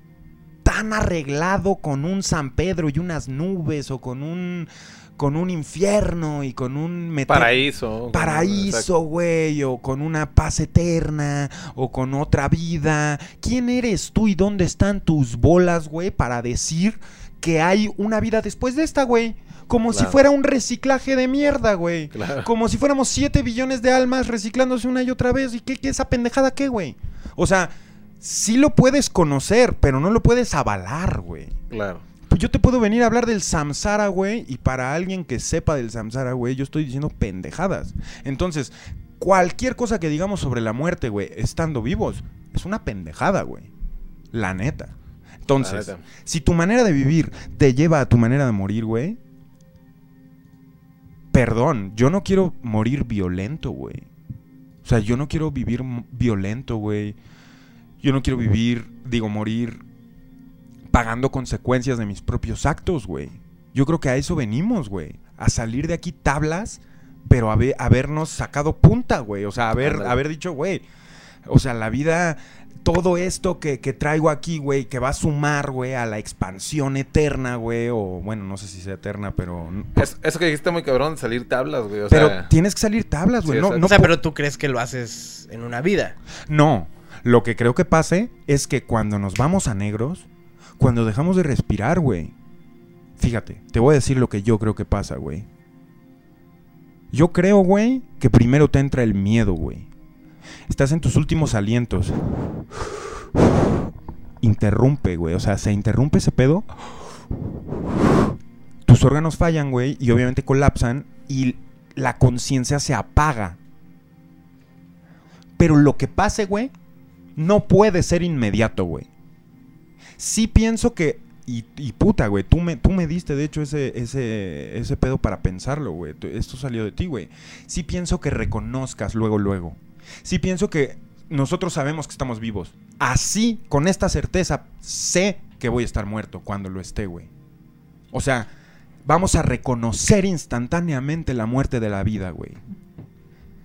tan arreglado con un San Pedro y unas nubes o con un con un infierno y con un meter- Paraíso. Paraíso, güey, o con una paz eterna, o con otra vida. ¿Quién eres tú y dónde están tus bolas, güey, para decir que hay una vida después de esta, güey? Como si fuera un reciclaje de mierda, güey. Claro. Como si fuéramos 7 billones de almas reciclándose una y otra vez. ¿Y qué, qué esa pendejada qué, güey? O sea, sí lo puedes conocer, pero no lo puedes avalar, güey. Claro. Pues yo te puedo venir a hablar del samsara, güey, y para alguien que sepa del samsara, güey, yo estoy diciendo pendejadas. Entonces, cualquier cosa que digamos sobre la muerte, güey, estando vivos, es una pendejada, güey. La neta. Entonces, La neta. si tu manera de vivir te lleva a tu manera de morir, güey, perdón, yo no quiero morir violento, güey. O sea, yo no quiero vivir violento, güey. Yo no quiero vivir, digo, morir pagando consecuencias de mis propios actos, güey. Yo creo que a eso venimos, güey. A salir de aquí tablas, pero habernos sacado punta, güey. O sea, haber, haber dicho, güey. O sea, la vida, todo esto que, que traigo aquí, güey, que va a sumar, güey, a la expansión eterna, güey. O bueno, no sé si sea eterna, pero. Es- eso que dijiste muy cabrón salir tablas, güey. O pero sea, tienes que salir tablas, güey. Sí, no, o sea, pero tú crees que lo haces en una vida. No, lo que creo que pase es que cuando nos vamos a negros, cuando dejamos de respirar, güey. Fíjate, te voy a decir lo que yo creo que pasa, güey. Yo creo, güey, que primero te entra el miedo, güey. Estás en tus últimos alientos. Interrumpe, güey. O sea, se interrumpe ese pedo. Tus órganos fallan, güey, y obviamente colapsan y la conciencia se apaga. Pero lo que pase, güey, no puede ser inmediato, güey. Sí pienso que. Y, puta, güey, tú me, tú me diste, de hecho, ese, ese, ese pedo para pensarlo, güey. Esto salió de ti, güey. Sí pienso que reconozcas luego, luego. Sí pienso que nosotros sabemos que estamos vivos. Así, con esta certeza, sé que voy a estar muerto cuando lo esté, güey. O sea, vamos a reconocer instantáneamente la muerte de la vida, güey.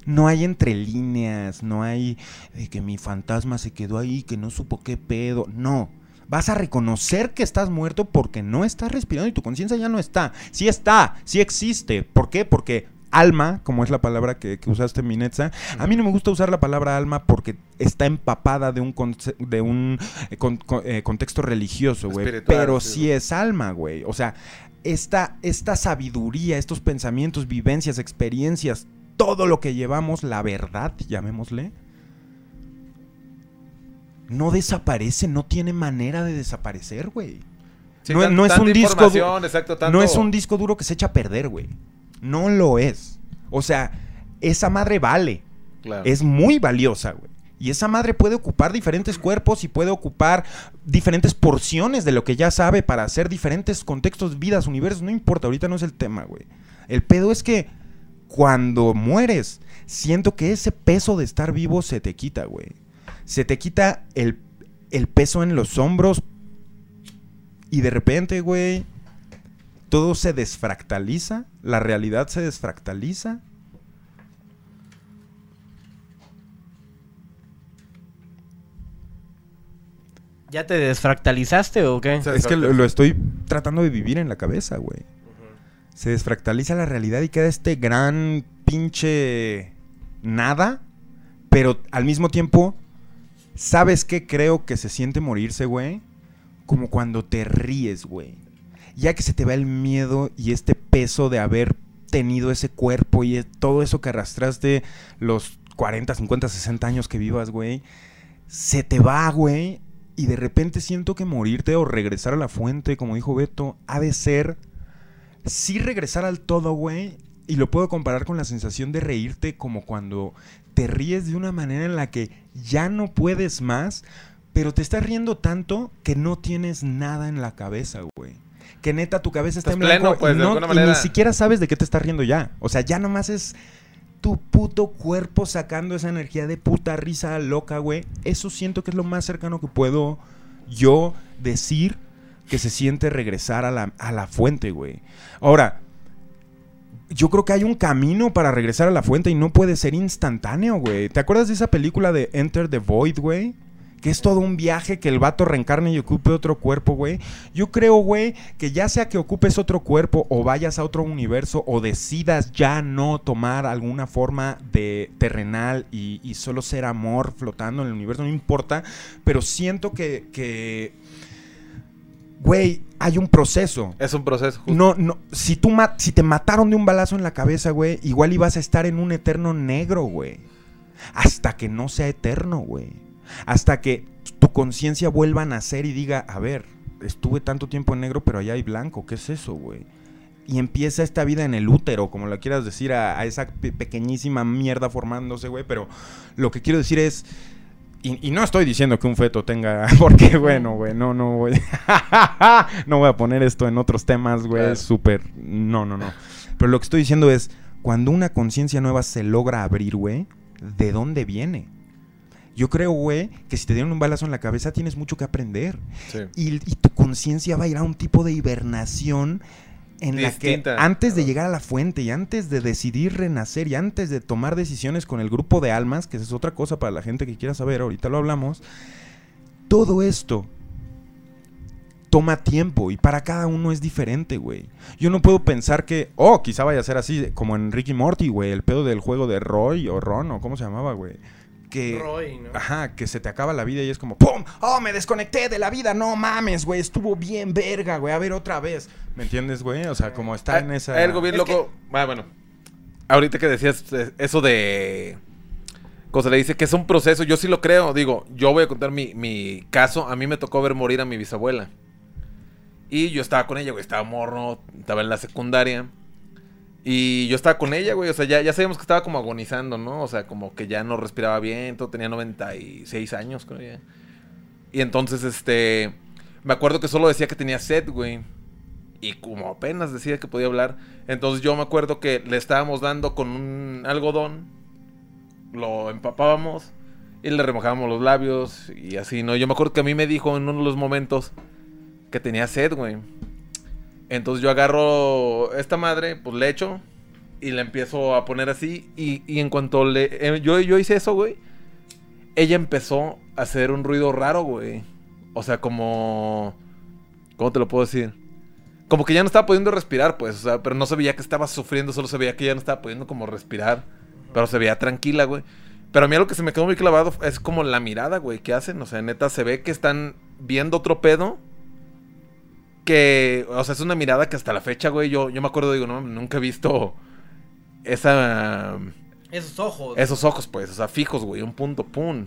No hay entre líneas, no hay eh, que mi fantasma se quedó ahí, que no supo qué pedo. No. Vas a reconocer que estás muerto porque no estás respirando y tu conciencia ya no está. Sí está, sí existe. ¿Por qué? Porque alma, como es la palabra que, que usaste, Minetza, a mí no me gusta usar la palabra alma porque está empapada de un, conce- de un eh, con- con- eh, contexto religioso, güey. Pero sí, es alma, güey. O sea, esta, esta sabiduría, estos pensamientos, vivencias, experiencias, todo lo que llevamos, la verdad, llamémosle, no desaparece, no tiene manera de desaparecer, güey. Sí, no, es un disco exacto, tanto- no es un disco duro que se echa a perder, güey. No lo es. O sea, esa madre vale. Claro. Es muy valiosa, güey. Y esa madre puede ocupar diferentes cuerpos y puede ocupar diferentes porciones de lo que ya sabe para hacer diferentes contextos, vidas, universos. No importa, ahorita no es el tema, güey. El pedo es que cuando mueres, siento que ese peso de estar vivo se te quita, güey. Se te quita el, el peso en los hombros y de repente, güey, todo se desfractaliza, la realidad se desfractaliza. ¿Ya te desfractalizaste o qué? Es que lo estoy tratando de vivir en la cabeza, güey. Se desfractaliza la realidad y queda este gran pinche nada, pero al mismo tiempo, ¿sabes qué creo que se siente morirse, güey? Como cuando te ríes, güey. Ya que se te va el miedo y este peso de haber tenido ese cuerpo y e- todo eso que arrastraste los 40, 50, 60 años que vivas, güey, se te va, güey, y de repente siento que morirte o regresar a la fuente, como dijo Beto, ha de ser sí regresar al todo, güey. Y lo puedo comparar con la sensación de reírte como cuando te ríes de una manera en la que ya no puedes más, pero te estás riendo tanto que no tienes nada en la cabeza, güey. Que neta tu cabeza está Estás en blanco pleno, pues, y, de no- y ni siquiera sabes de qué te estás riendo ya. O sea, ya nomás es tu puto cuerpo sacando esa energía de puta risa loca, güey. Eso siento que es lo más cercano que puedo yo decir que se siente regresar a la, a la fuente, güey. Ahora, yo creo que hay un camino para regresar a la fuente y no puede ser instantáneo, güey. ¿Te acuerdas de esa película de Enter the Void, güey? Que es todo un viaje que el vato reencarne y ocupe otro cuerpo, güey. Yo creo, güey, que ya sea que ocupes otro cuerpo o vayas a otro universo o decidas ya no tomar alguna forma de terrenal y, y solo ser amor flotando en el universo, no importa. Pero siento que, que güey, hay un proceso. Es un proceso. justo. No, no, si tú si te mataron de un balazo en la cabeza, güey, igual ibas a estar en un eterno negro, güey. Hasta que no sea eterno, güey. Hasta que tu conciencia vuelva a nacer y diga, a ver, estuve tanto tiempo en negro, pero allá hay blanco, ¿qué es eso, güey? Y empieza esta vida en el útero, como lo quieras decir, a, a esa pe- pequeñísima mierda formándose, güey. Pero lo que quiero decir es, y, y no estoy diciendo que un feto tenga. Porque, bueno, güey, no, no voy. no voy a poner esto en otros temas, güey. Claro. Súper. No, no, no. Pero lo que estoy diciendo es: cuando una conciencia nueva se logra abrir, güey, ¿de dónde viene? Yo creo, güey, que si te dieron un balazo en la cabeza tienes mucho que aprender. Sí. Y, y tu conciencia va a ir a un tipo de hibernación en la que antes de llegar a la fuente y antes de decidir renacer y antes de tomar decisiones con el grupo de almas, que esa es otra cosa para la gente que quiera saber, ahorita lo hablamos, todo esto toma tiempo y para cada uno es diferente, güey. Yo no puedo pensar que, oh, quizá vaya a ser así como en Ricky Morty, güey, el pedo del juego de Roy o Ron o cómo se llamaba, güey. Que, Roy, ¿no? Ajá, que se te acaba la vida y es como ¡Pum! ¡Oh, me desconecté de la vida! No mames, güey. Estuvo bien verga, güey. A ver otra vez. ¿Me entiendes, güey? O sea, como está en Hay- esa... algo bien Es loco. Ah, bueno. Ahorita que decías eh, eso de. Cosa le dice que es un proceso. Yo sí lo creo. Digo, yo voy a contar mi, mi caso. A mí me tocó ver morir a mi bisabuela. Y yo estaba con ella, güey. Estaba morro. Estaba en la secundaria. Y yo estaba con ella, güey. O sea, ya, ya sabíamos que estaba como agonizando, ¿no? O sea, como que ya no respiraba bien. Todo tenía 96 años, creo ya. Y entonces, este. Me acuerdo que solo decía que tenía sed, güey. Y como apenas decía que podía hablar. Entonces yo me acuerdo que le estábamos dando con un algodón. Lo empapábamos. Y le remojábamos los labios. Y así, ¿no? Yo me acuerdo que a mí me dijo en uno de los momentos que tenía sed, güey. Entonces yo agarro esta madre, pues le echo. y la empiezo a poner así. Y, y en cuanto le. eh, yo, yo hice eso, güey. Ella empezó a hacer un ruido raro, güey. O sea, como. ¿Cómo te lo puedo decir? Como que ya no estaba pudiendo respirar, pues. O sea, pero no se veía que estaba sufriendo, solo se veía que ya no estaba pudiendo como respirar. Pero se veía tranquila, güey. Pero a mí algo que se me quedó muy clavado es como la mirada, güey, que hacen. O sea, neta, se ve que están viendo otro pedo. Que, o sea, es una mirada que hasta la fecha, güey, yo, yo me acuerdo, digo, no, nunca he visto esa, Esos ojos. esos ojos, pues, o sea, fijos, güey, un punto, pum.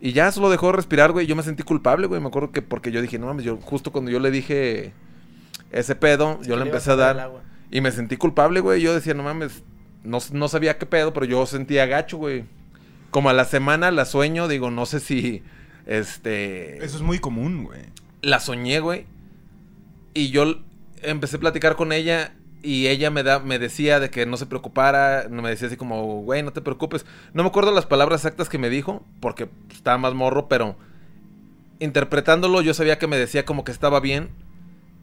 Y ya solo dejó de respirar, güey, yo me sentí culpable, güey, me acuerdo que porque yo dije, no mames, yo justo cuando yo le dije ese pedo, yo le empecé a dar... Y me sentí culpable, güey. Yo decía, no mames, no, no sabía qué pedo, pero yo sentía gacho, güey. Como a la semana la sueño, digo, no sé si, este... Eso es muy común, güey. La soñé, güey. Y yo empecé a platicar con ella y ella me, da, me decía de que no se preocupara. Me decía así como, güey, no te preocupes. No me acuerdo las palabras exactas que me dijo, porque estaba más morro, pero interpretándolo yo sabía que me decía como que estaba bien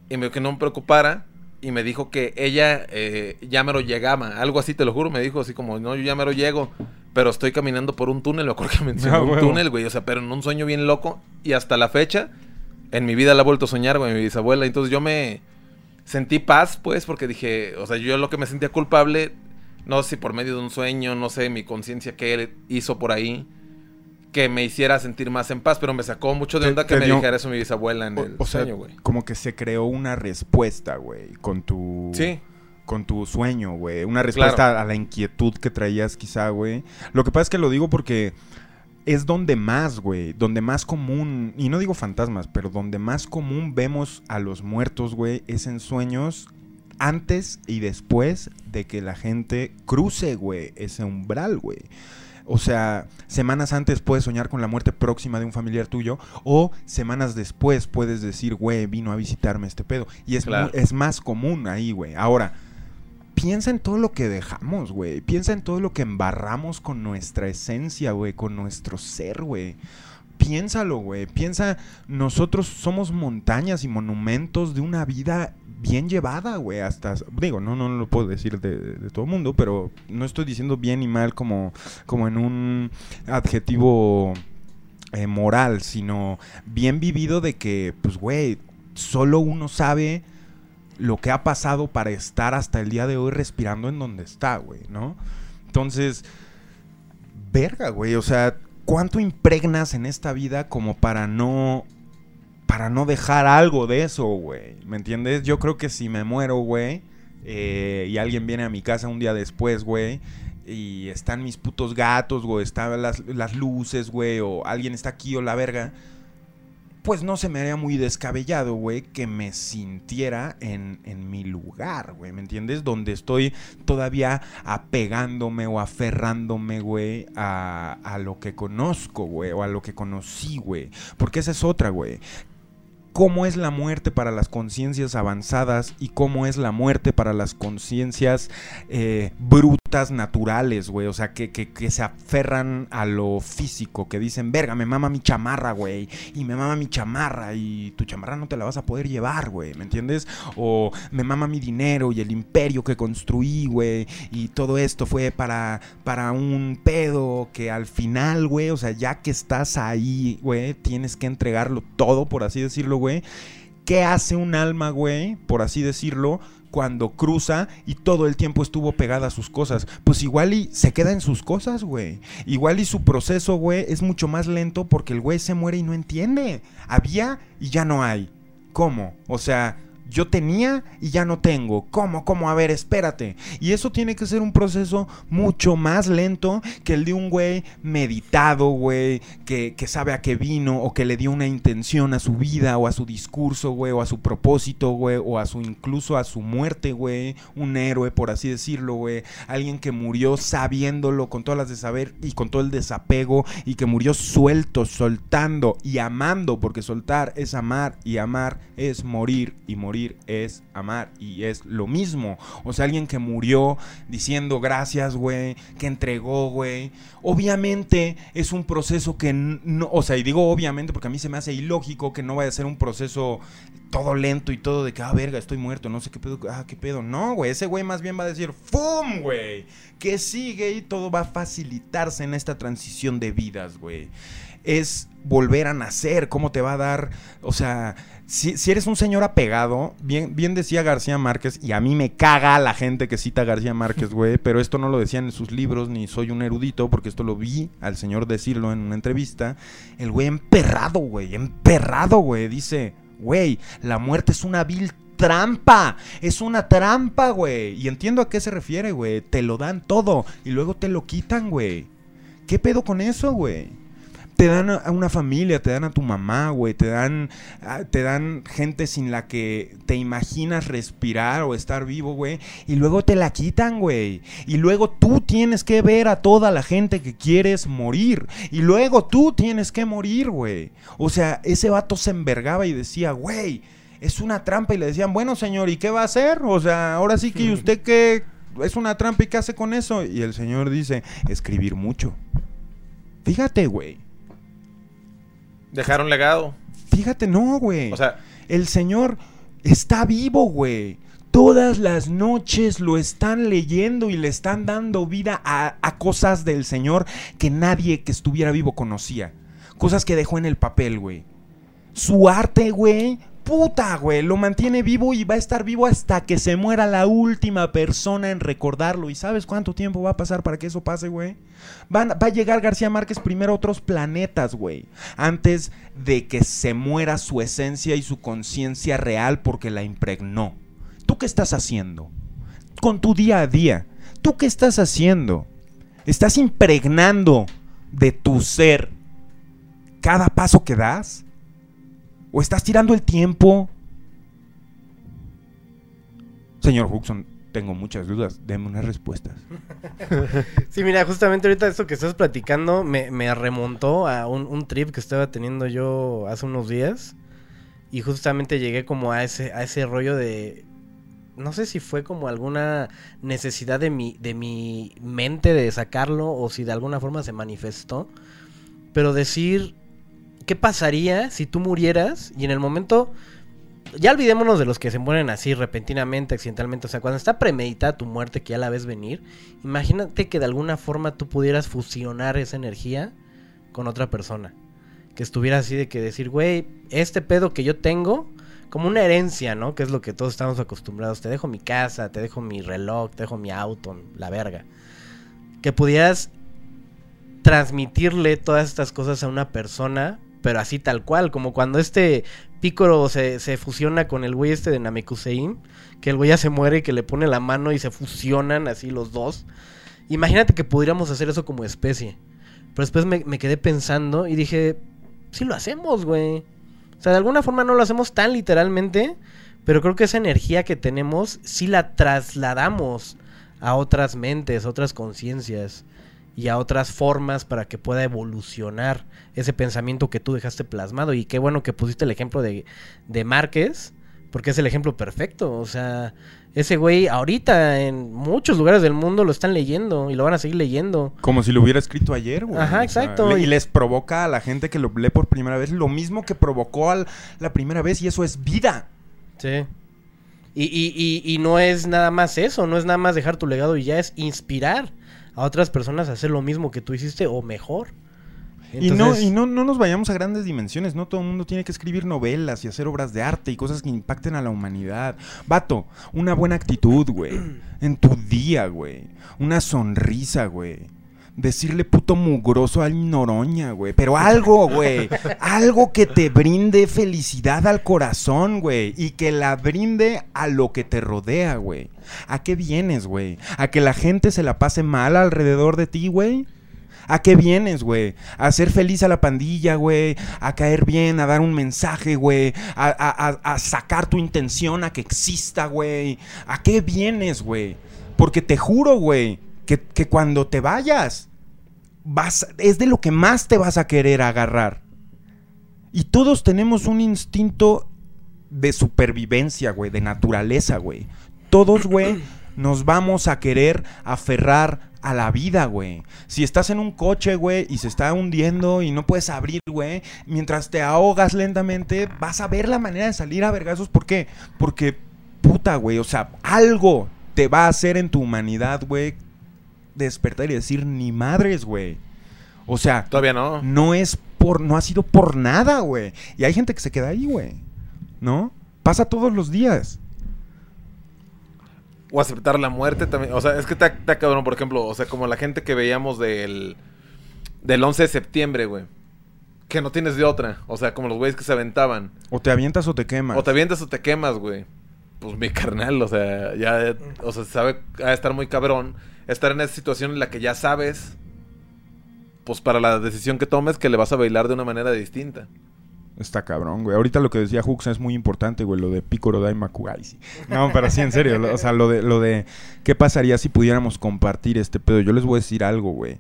y me dijo que no me preocupara. Y me dijo que ella eh, ya me lo llegaba. Algo así, te lo juro. Me dijo así como, no, yo ya me lo llego. Pero estoy caminando por un túnel. Me acuerdo que mencionó Ah, un túnel, güey. O sea, pero en un sueño bien loco. Y hasta la fecha, en mi vida la he vuelto a soñar, güey, mi bisabuela. Entonces yo me sentí paz, pues, porque dije, o sea, yo lo que me sentía culpable, no sé si por medio de un sueño, no sé, mi conciencia que él hizo por ahí, que me hiciera sentir más en paz, pero me sacó mucho de onda que me dio- dijera eso mi bisabuela en O, el o sea, sueño, güey. como que se creó una respuesta, güey, con tu... Sí, con tu sueño, güey. Una respuesta a la inquietud que traías quizá, güey. Lo que pasa es que lo digo porque es donde más, güey, donde más común, y no digo fantasmas, pero donde más común vemos a los muertos, güey, es en sueños antes y después de que la gente cruce, güey, ese umbral, güey. O sea, semanas antes puedes soñar con la muerte próxima de un familiar tuyo o semanas después puedes decir, güey, vino a visitarme este pedo. Y es, Claro. es más común ahí, güey. Ahora, piensa en todo lo que dejamos, güey. Piensa en todo lo que embarramos con nuestra esencia, güey, con nuestro ser, güey. Piénsalo, güey. Piensa, nosotros somos montañas y monumentos de una vida bien llevada, güey. Hasta, digo, no, no lo puedo decir de, todo el mundo, pero no estoy diciendo bien y mal como, como en un adjetivo eh, moral, sino bien vivido de que, pues, güey, solo uno sabe lo que ha pasado para estar hasta el día de hoy respirando en donde está, güey, ¿no? Entonces, verga, güey, o sea, ¿cuánto impregnas en esta vida como para no para no dejar algo de eso, güey? ¿Me entiendes? Yo creo que si me muero, güey, eh, y alguien viene a mi casa un día después, güey, y están mis putos gatos, güey, están las, las luces, güey, o alguien está aquí o la verga, pues no se me haría muy descabellado, güey, que me sintiera en, en mi lugar, güey, ¿me entiendes? Donde estoy todavía apegándome o aferrándome, güey, a, a lo que conozco, güey, o a lo que conocí, güey. Porque esa es otra, güey. ¿Cómo es la muerte para las conciencias avanzadas y cómo es la muerte para las conciencias eh, brutas naturales, güey? O sea, que, que, que se aferran a lo físico, que dicen, verga, me mama mi chamarra, güey, y me mama mi chamarra, y tu chamarra no te la vas a poder llevar, güey, ¿me entiendes? O me mama mi dinero y el imperio que construí, güey, y todo esto fue para, para un pedo que al final, güey, o sea, ya que estás ahí, güey, tienes que entregarlo todo, por así decirlo, güey. ¿Qué hace un alma, güey, por así decirlo, cuando cruza y todo el tiempo estuvo pegada a sus cosas? Pues igual y se queda en sus cosas, güey. Igual y su proceso, güey, es mucho más lento porque el güey se muere y no entiende. Había y ya no hay. ¿Cómo? O sea, yo tenía y ya no tengo. ¿Cómo? ¿Cómo? A ver, espérate. Y eso tiene que ser un proceso mucho más lento que el de un güey meditado, güey, que, que sabe a qué vino o que le dio una intención a su vida o a su discurso, güey, o a su propósito, güey, o a su incluso a su muerte, güey. Un héroe, por así decirlo, güey. Alguien que murió sabiéndolo con todas las de saber y con todo el desapego y que murió suelto, soltando y amando, porque soltar es amar y amar es morir y morir es amar y es lo mismo. O sea, alguien que murió diciendo gracias, güey, que entregó, güey. Obviamente es un proceso que no, o sea, y digo obviamente porque a mí se me hace ilógico que no vaya a ser un proceso todo lento y todo de que, ah, verga, estoy muerto, no sé qué pedo, ah, qué pedo. No, güey, ese güey más bien va a decir, ¡fum, güey! Que sigue y todo va a facilitarse en esta transición de vidas, güey. Es volver a nacer, cómo te va a dar, o sea, si, si eres un señor apegado, bien, bien decía García Márquez, y a mí me caga la gente que cita a García Márquez, güey, pero esto no lo decían en sus libros, ni soy un erudito, porque esto lo vi al señor decirlo en una entrevista. El güey emperrado, güey, emperrado, güey, dice, güey, la muerte es una vil trampa, es una trampa, güey. Y entiendo a qué se refiere, güey, te lo dan todo y luego te lo quitan, güey. ¿Qué pedo con eso, güey? Te dan a una familia, te dan a tu mamá, güey, te dan, a- te dan gente sin la que te imaginas respirar o estar vivo, güey, y luego te la quitan, güey. Y luego tú tienes que ver a toda la gente que quieres morir. Y luego tú tienes que morir, güey. O sea, ese vato se envergaba y decía, güey, es una trampa. Y le decían, bueno, señor, ¿y qué va a hacer? O sea, ahora sí que ¿y usted qué es una trampa y qué hace con eso. Y el señor dice, escribir mucho. Fíjate, güey. Dejar un legado. Fíjate, no, güey. O sea, el señor está vivo, güey. Todas las noches lo están leyendo y le están dando vida a, a cosas del señor que nadie que estuviera vivo conocía. Cosas que dejó en el papel, güey. Su arte, güey. Puta, güey. Lo mantiene vivo y va a estar vivo hasta que se muera la última persona en recordarlo. ¿Y sabes cuánto tiempo va a pasar para que eso pase, güey? Van- va a llegar García Márquez primero a otros planetas, güey. Antes de que se muera su esencia y su conciencia real porque la impregnó. ¿Tú qué estás haciendo? Con tu día a día. ¿Tú qué estás haciendo? ¿Estás impregnando de tu ser cada paso que das? ¿O estás tirando el tiempo? Señor Huxon, tengo muchas dudas. Deme unas respuestas. Sí, mira, justamente ahorita esto que estás platicando me, remontó a un, un trip que estaba teniendo yo hace unos días. Y justamente llegué como a ese, a ese rollo de. No sé si fue como alguna necesidad de mi, de mi mente de sacarlo o si de alguna forma se manifestó. Pero decir, ¿qué pasaría si tú murieras y en el momento... Ya olvidémonos de los que se mueren así repentinamente, accidentalmente. O sea, cuando está premeditada tu muerte, que ya la ves venir, imagínate que de alguna forma tú pudieras fusionar esa energía con otra persona. Que estuviera así de que decir, güey, este pedo que yo tengo, como una herencia, ¿no? Que es lo que todos estamos acostumbrados. Te dejo mi casa, te dejo mi reloj, te dejo mi auto, la verga. Que pudieras transmitirle todas estas cosas a una persona, pero así tal cual, como cuando este Pícoro se, se fusiona con el güey este de Namekusein, que el güey ya se muere y que le pone la mano y se fusionan así los dos. Imagínate que pudiéramos hacer eso como especie. Pero después me, me quedé pensando y dije, sí lo hacemos, güey. O sea, de alguna forma no lo hacemos tan literalmente, pero creo que esa energía que tenemos sí la trasladamos a otras mentes, a otras conciencias y a otras formas para que pueda evolucionar ese pensamiento que tú dejaste plasmado. Y qué bueno que pusiste el ejemplo de, de Márquez, porque es el ejemplo perfecto. O sea, ese güey ahorita en muchos lugares del mundo lo están leyendo y lo van a seguir leyendo. Como si lo hubiera escrito ayer, güey. Ajá, O sea, exacto. le- y les provoca a la gente que lo lee por primera vez lo mismo que provocó al- la primera vez y eso es vida. Sí. Y, y, y, y no es nada más eso, no es nada más dejar tu legado y ya es inspirar a otras personas a hacer lo mismo que tú hiciste o mejor. y no, y no, no nos vayamos a grandes dimensiones. No todo el mundo tiene que escribir novelas y hacer obras de arte y cosas que impacten a la humanidad. Vato, una buena actitud, güey. En tu día, güey. Una sonrisa, güey. Decirle puto mugroso al Noroña, güey. Pero algo, güey. algo que te brinde felicidad al corazón, güey. Y que la brinde a lo que te rodea, güey. ¿A qué vienes, güey? ¿A que la gente se la pase mal alrededor de ti, güey? ¿A qué vienes, güey? A hacer feliz a la pandilla, güey. A caer bien, a dar un mensaje, güey. A- a sacar tu intención a que exista, güey. ¿A qué vienes, güey? Porque te juro, güey, que, que cuando te vayas, vas, es de lo que más te vas a querer agarrar. Y todos tenemos un instinto de supervivencia, güey, de naturaleza, güey. Todos, güey, nos vamos a querer aferrar a la vida, güey. Si estás en un coche, güey, y se está hundiendo y no puedes abrir, güey, mientras te ahogas lentamente, vas a ver la manera de salir a vergazos. ¿Por qué? Porque, puta, güey, o sea, algo te va a hacer en tu humanidad, güey, despertar y decir, ni madres, güey. O sea, Todavía no. no es por, no ha sido por nada, güey. Y hay gente que se queda ahí, güey. ¿No? Pasa todos los días. O aceptar la muerte también. O sea, es que está, está cabrón, por ejemplo. O sea, como la gente que veíamos del, del 11 de septiembre, güey. Que no tienes de otra. O sea, como los güeyes que se aventaban. O te avientas o te quemas. O te avientas o te quemas, güey. Pues mi carnal, o sea, ya, o sea, sabe a estar muy cabrón. Estar en esa situación en la que ya sabes, pues para la decisión que tomes, que le vas a bailar de una manera distinta. Está cabrón, güey. Ahorita lo que decía Hooks es muy importante, güey, lo de Picoro Daimaku. Ay, sí. No, pero sí, en serio. o sea, lo de, lo de qué pasaría si pudiéramos compartir este pedo. Yo les voy a decir algo, güey.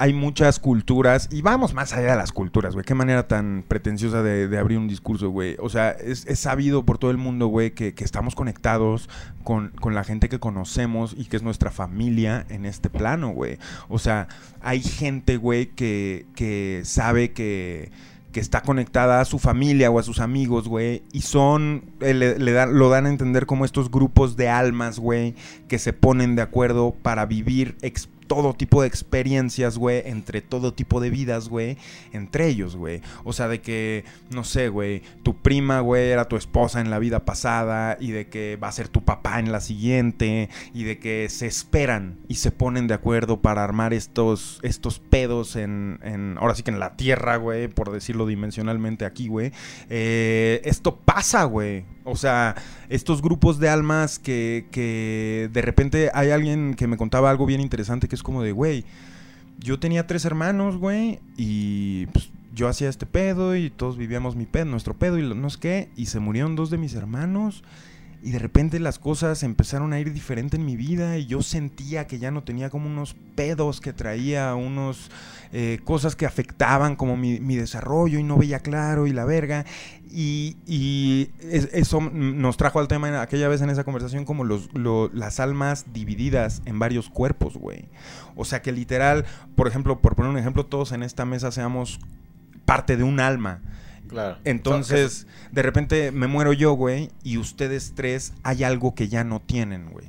Hay muchas culturas, y vamos más allá de las culturas, güey. Qué manera tan pretenciosa de, abrir un discurso, güey. O sea, es, sabido por todo el mundo, güey, que, estamos conectados con, la gente que conocemos y que es nuestra familia en este plano, güey. O sea, hay gente, güey, que, sabe que, está conectada a su familia o a sus amigos, güey, y son, eh, lo dan a entender como estos grupos de almas, güey, que se ponen de acuerdo para vivir ex- todo tipo de experiencias, güey, entre todo tipo de vidas, güey, entre ellos, güey. O sea, de que, no sé, güey, tu prima, güey, era tu esposa en la vida pasada y de que va a ser tu papá en la siguiente y de que se esperan y se ponen de acuerdo para armar estos, estos pedos en, en- ahora sí que en la tierra, güey, por decirlo dimensionalmente aquí, güey. Eh, esto pasa, güey. O sea, estos grupos de almas que, que de repente hay alguien que me contaba algo bien interesante que es como de, güey, yo tenía tres hermanos, güey, y pues, yo hacía este pedo y todos vivíamos mi pedo, nuestro pedo y no sé qué, y se murieron dos de mis hermanos. Y de repente las cosas empezaron a ir diferente en mi vida y yo sentía que ya no tenía como unos pedos que traía, unos eh, cosas que afectaban como mi, desarrollo y no veía claro y la verga. Y, y es- eso nos trajo al tema en aquella vez en esa conversación como los, lo- las almas divididas en varios cuerpos, güey. O sea que literal, por ejemplo, por poner un ejemplo, todos en esta mesa seamos parte de un alma. Claro. Entonces, de repente me muero yo, güey, y ustedes tres hay algo que ya no tienen, güey.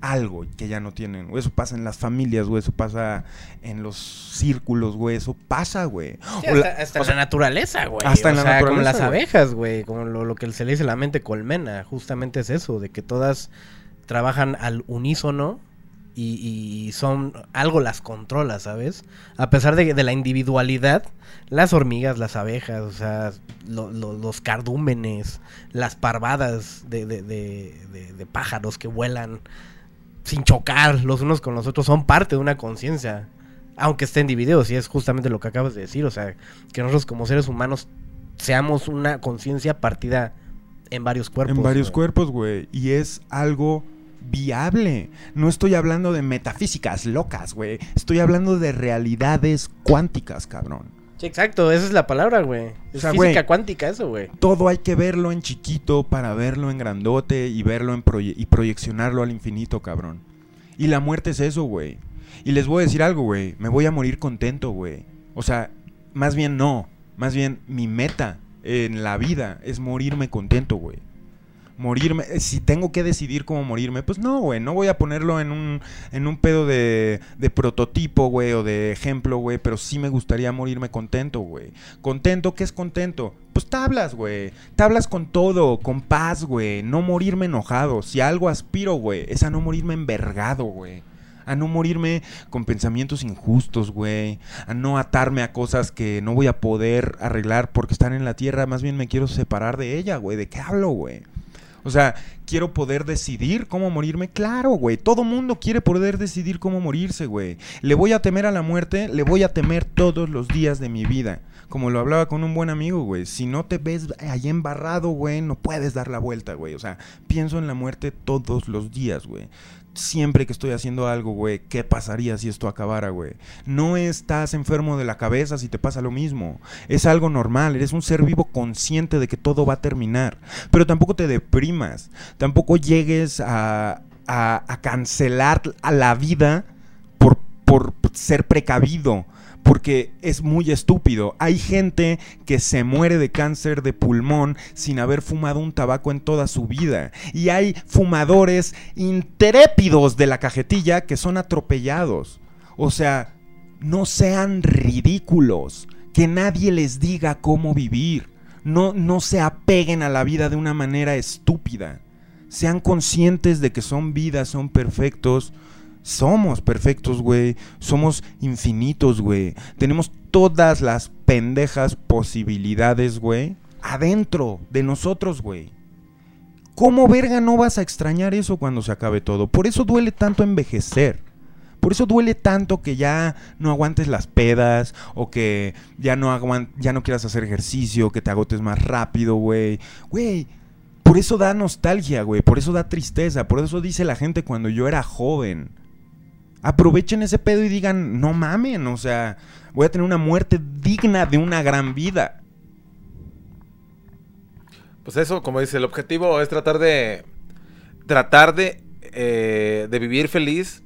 Algo que ya no tienen. güey. Eso pasa en las familias, güey. Eso pasa en los círculos, güey. Eso pasa, güey. Sí, O la- hasta, hasta o sea, la naturaleza, güey. hasta en O la sea, como naturaleza, las güey. abejas, güey. Como lo, lo que se le dice la mente colmena. Justamente es eso, de que todas trabajan al unísono y, y son... Algo las controla, ¿sabes? A pesar de, de la individualidad, las hormigas, las abejas, o sea, lo- lo- los cardúmenes, las parvadas de, de- de- de- de pájaros que vuelan sin chocar los unos con los otros son parte de una conciencia aunque estén divididos, y es justamente lo que acabas de decir, o sea, que nosotros como seres humanos seamos una conciencia partida en varios cuerpos. en varios güey. cuerpos, güey. Y es algo viable. No estoy hablando de metafísicas locas, güey. Estoy hablando de realidades cuánticas, cabrón. Sí, exacto, esa es la palabra, güey. Es O sea, física güey. cuántica eso, güey. todo hay que verlo en chiquito para verlo en grandote y verlo en proye- y proyeccionarlo al infinito, cabrón. Y la muerte es eso, güey. Y les voy a decir algo, güey. Me voy a morir contento, güey. O sea, más bien no. Más bien mi meta en la vida es morirme contento, güey. Morirme, eh, si tengo que decidir cómo morirme, pues no, güey, no voy a ponerlo en un, en un pedo de, de prototipo, güey, o de ejemplo, güey, pero sí me gustaría morirme contento, güey. Contento, ¿qué es contento? Pues tablas, güey. Tablas con todo, con paz, güey. No morirme enojado. Si algo aspiro, güey, es a no morirme envergado, güey. A no morirme con pensamientos injustos, güey. A no atarme a cosas que no voy a poder arreglar porque están en la tierra. Más bien me quiero separar de ella, güey. ¿De qué hablo, güey? O sea, quiero poder decidir cómo morirme. Claro, güey. Todo mundo quiere poder decidir cómo morirse, güey. Le voy a temer a la muerte, le voy a temer todos los días de mi vida. Como lo hablaba con un buen amigo, güey. Si no te ves ahí embarrado, güey, no puedes dar la vuelta, güey. O sea, pienso en la muerte todos los días, güey. Siempre que estoy haciendo algo, güey, ¿qué pasaría si esto acabara, güey? No estás enfermo de la cabeza si te pasa lo mismo. Es algo normal, eres un ser vivo consciente de que todo va a terminar. Pero tampoco te deprimas, tampoco llegues a, a, a cancelar a la vida por, por ser precavido. Porque es muy estúpido. Hay gente que se muere de cáncer de pulmón sin haber fumado un tabaco en toda su vida. Y hay fumadores intrépidos de la cajetilla que son atropellados. O sea, no sean ridículos. Que nadie les diga cómo vivir. No, no se apeguen a la vida de una manera estúpida. Sean conscientes de que son vidas, son perfectos. Somos perfectos, güey. Somos infinitos, güey. Tenemos todas las pendejas posibilidades, güey. Adentro de nosotros, güey. ¿Cómo verga no vas a extrañar eso cuando se acabe todo? Por eso duele tanto envejecer. Por eso duele tanto que ya no aguantes las pedas o que ya no, ya no quieras hacer ejercicio, que te agotes más rápido, güey. Güey, por eso da nostalgia, güey. Por eso da tristeza. Por eso dice la gente cuando yo era joven. Aprovechen ese pedo y digan, no mamen, o sea, voy a tener una muerte digna de una gran vida. Pues eso, como dice, el objetivo es tratar de. Tratar de. eh, de vivir feliz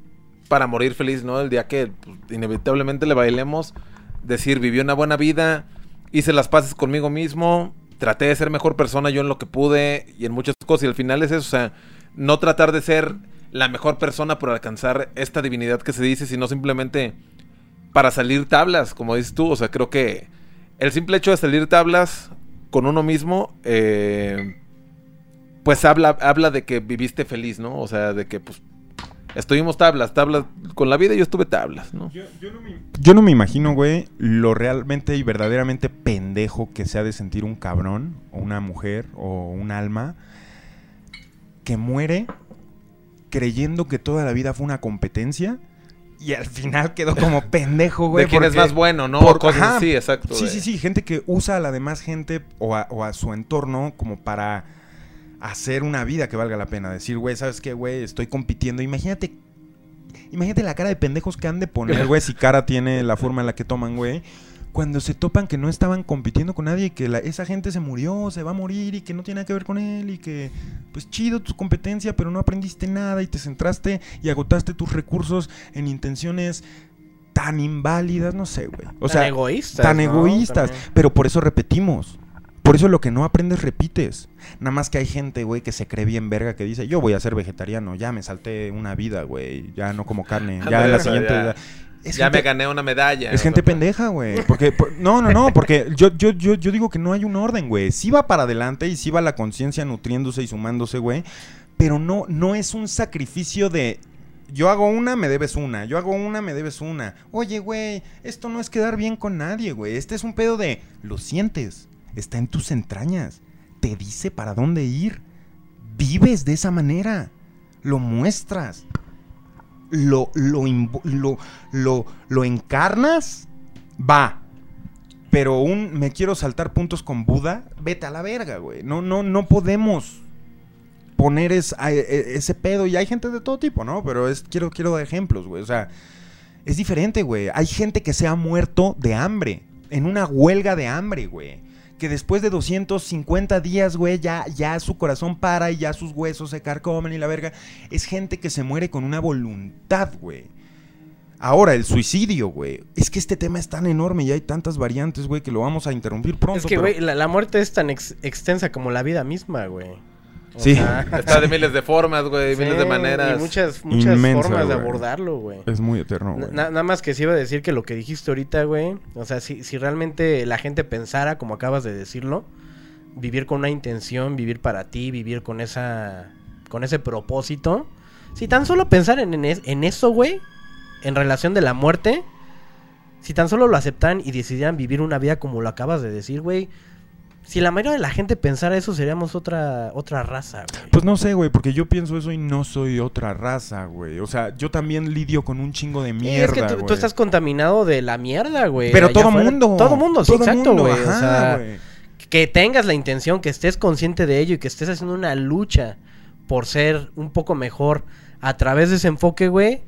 para morir feliz, ¿no? El día que pues, inevitablemente le bailemos. Decir, viví una buena vida, hice las paces conmigo mismo, traté de ser mejor persona yo en lo que pude y en muchas cosas. Y al final es eso, o sea, no tratar de ser la mejor persona por alcanzar esta divinidad que se dice, sino simplemente para salir tablas, como dices tú. O sea, creo que el simple hecho de salir tablas con uno mismo, eh, pues habla, habla de que viviste feliz, ¿no? O sea, de que pues estuvimos tablas, tablas con la vida y yo estuve tablas, ¿no? Yo no me imagino, güey, lo realmente y verdaderamente pendejo que se ha de sentir un cabrón, o una mujer, o un alma, que muere creyendo que toda la vida fue una competencia y al final quedó como pendejo, güey. de quién es más bueno, ¿no? por- Cosas ajá. así, exacto. Sí, de- sí, sí, gente que usa a la demás gente o a, o a su entorno como para hacer una vida que valga la pena. Decir, güey, ¿sabes qué, güey? Estoy compitiendo. Imagínate, imagínate la cara de pendejos que han de poner, güey, si cara tiene la forma en la que toman, güey. Cuando se topan que no estaban compitiendo con nadie y que la- esa gente se murió, se va a morir y que no tiene nada que ver con él y que, pues chido tu competencia, pero no aprendiste nada y te centraste y agotaste tus recursos en intenciones tan inválidas, no sé, güey. O Tan sea, egoístas, Tan ¿no? egoístas. También. Pero por eso repetimos. Por eso lo que no aprendes, repites. Nada más que hay gente, güey, que se cree bien verga, que dice, yo voy a ser vegetariano, ya me salté una vida, güey, ya no como carne, ya en la siguiente... ya- Es ya gente- me gané una medalla. es gente pendeja, güey. Porque, por- no, no, no, porque yo, yo, yo, yo digo que no hay un orden, güey. Sí va para adelante y sí va la conciencia nutriéndose y sumándose, güey. Pero no, no es un sacrificio de. Yo hago una, me debes una. Yo hago una, me debes una. Oye, güey, esto no es quedar bien con nadie, güey. Este es un pedo de. Lo sientes. Está en tus entrañas. Te dice para dónde ir. Vives de esa manera. Lo muestras lo, lo, lo, lo, encarnas, va. Pero un me quiero saltar puntos con Buda, vete a la verga, güey. No, no, no podemos poner es- a- e- ese pedo. Y hay gente de todo tipo, ¿no? Pero es, quiero, quiero dar ejemplos, güey. O sea, es diferente, güey. Hay gente que se ha muerto de hambre. En una huelga de hambre, güey. Que después de 250 días, güey, ya, ya su corazón para y ya sus huesos se carcomen y la verga. Es gente que se muere con una voluntad, güey. Ahora, el suicidio, güey. Es que este tema es tan enorme y hay tantas variantes, güey, que lo vamos a interrumpir pronto. Es que, pero- güey, la, la muerte es tan ex- extensa como la vida misma, güey. O Sí. sea, Está de miles de formas, güey, sí, miles de maneras. Y muchas, muchas Inmensa, formas de abordarlo, güey. Es muy eterno, güey. na- nada más que sí iba a decir que lo que dijiste ahorita, güey. O sea, si, si realmente la gente pensara, como acabas de decirlo, vivir con una intención, vivir para ti, vivir con esa. con ese propósito. Si tan solo pensar en, en, es- en eso, güey, en relación de la muerte. Si tan solo lo aceptaran y decidieran vivir una vida como lo acabas de decir, güey. Si la mayoría de la gente pensara eso, seríamos otra, otra raza, güey. Pues no sé, güey, porque yo pienso eso y no soy otra raza, güey. O sea, yo también lidio con un chingo de Sí, mierda, es que tú, estás contaminado de la mierda, güey. Pero todo afuera. mundo. Todo mundo, sí, todo exacto, mundo, güey. O sea, güey. que tengas la intención, que estés consciente de ello y que estés haciendo una lucha por ser un poco mejor a través de ese enfoque, güey,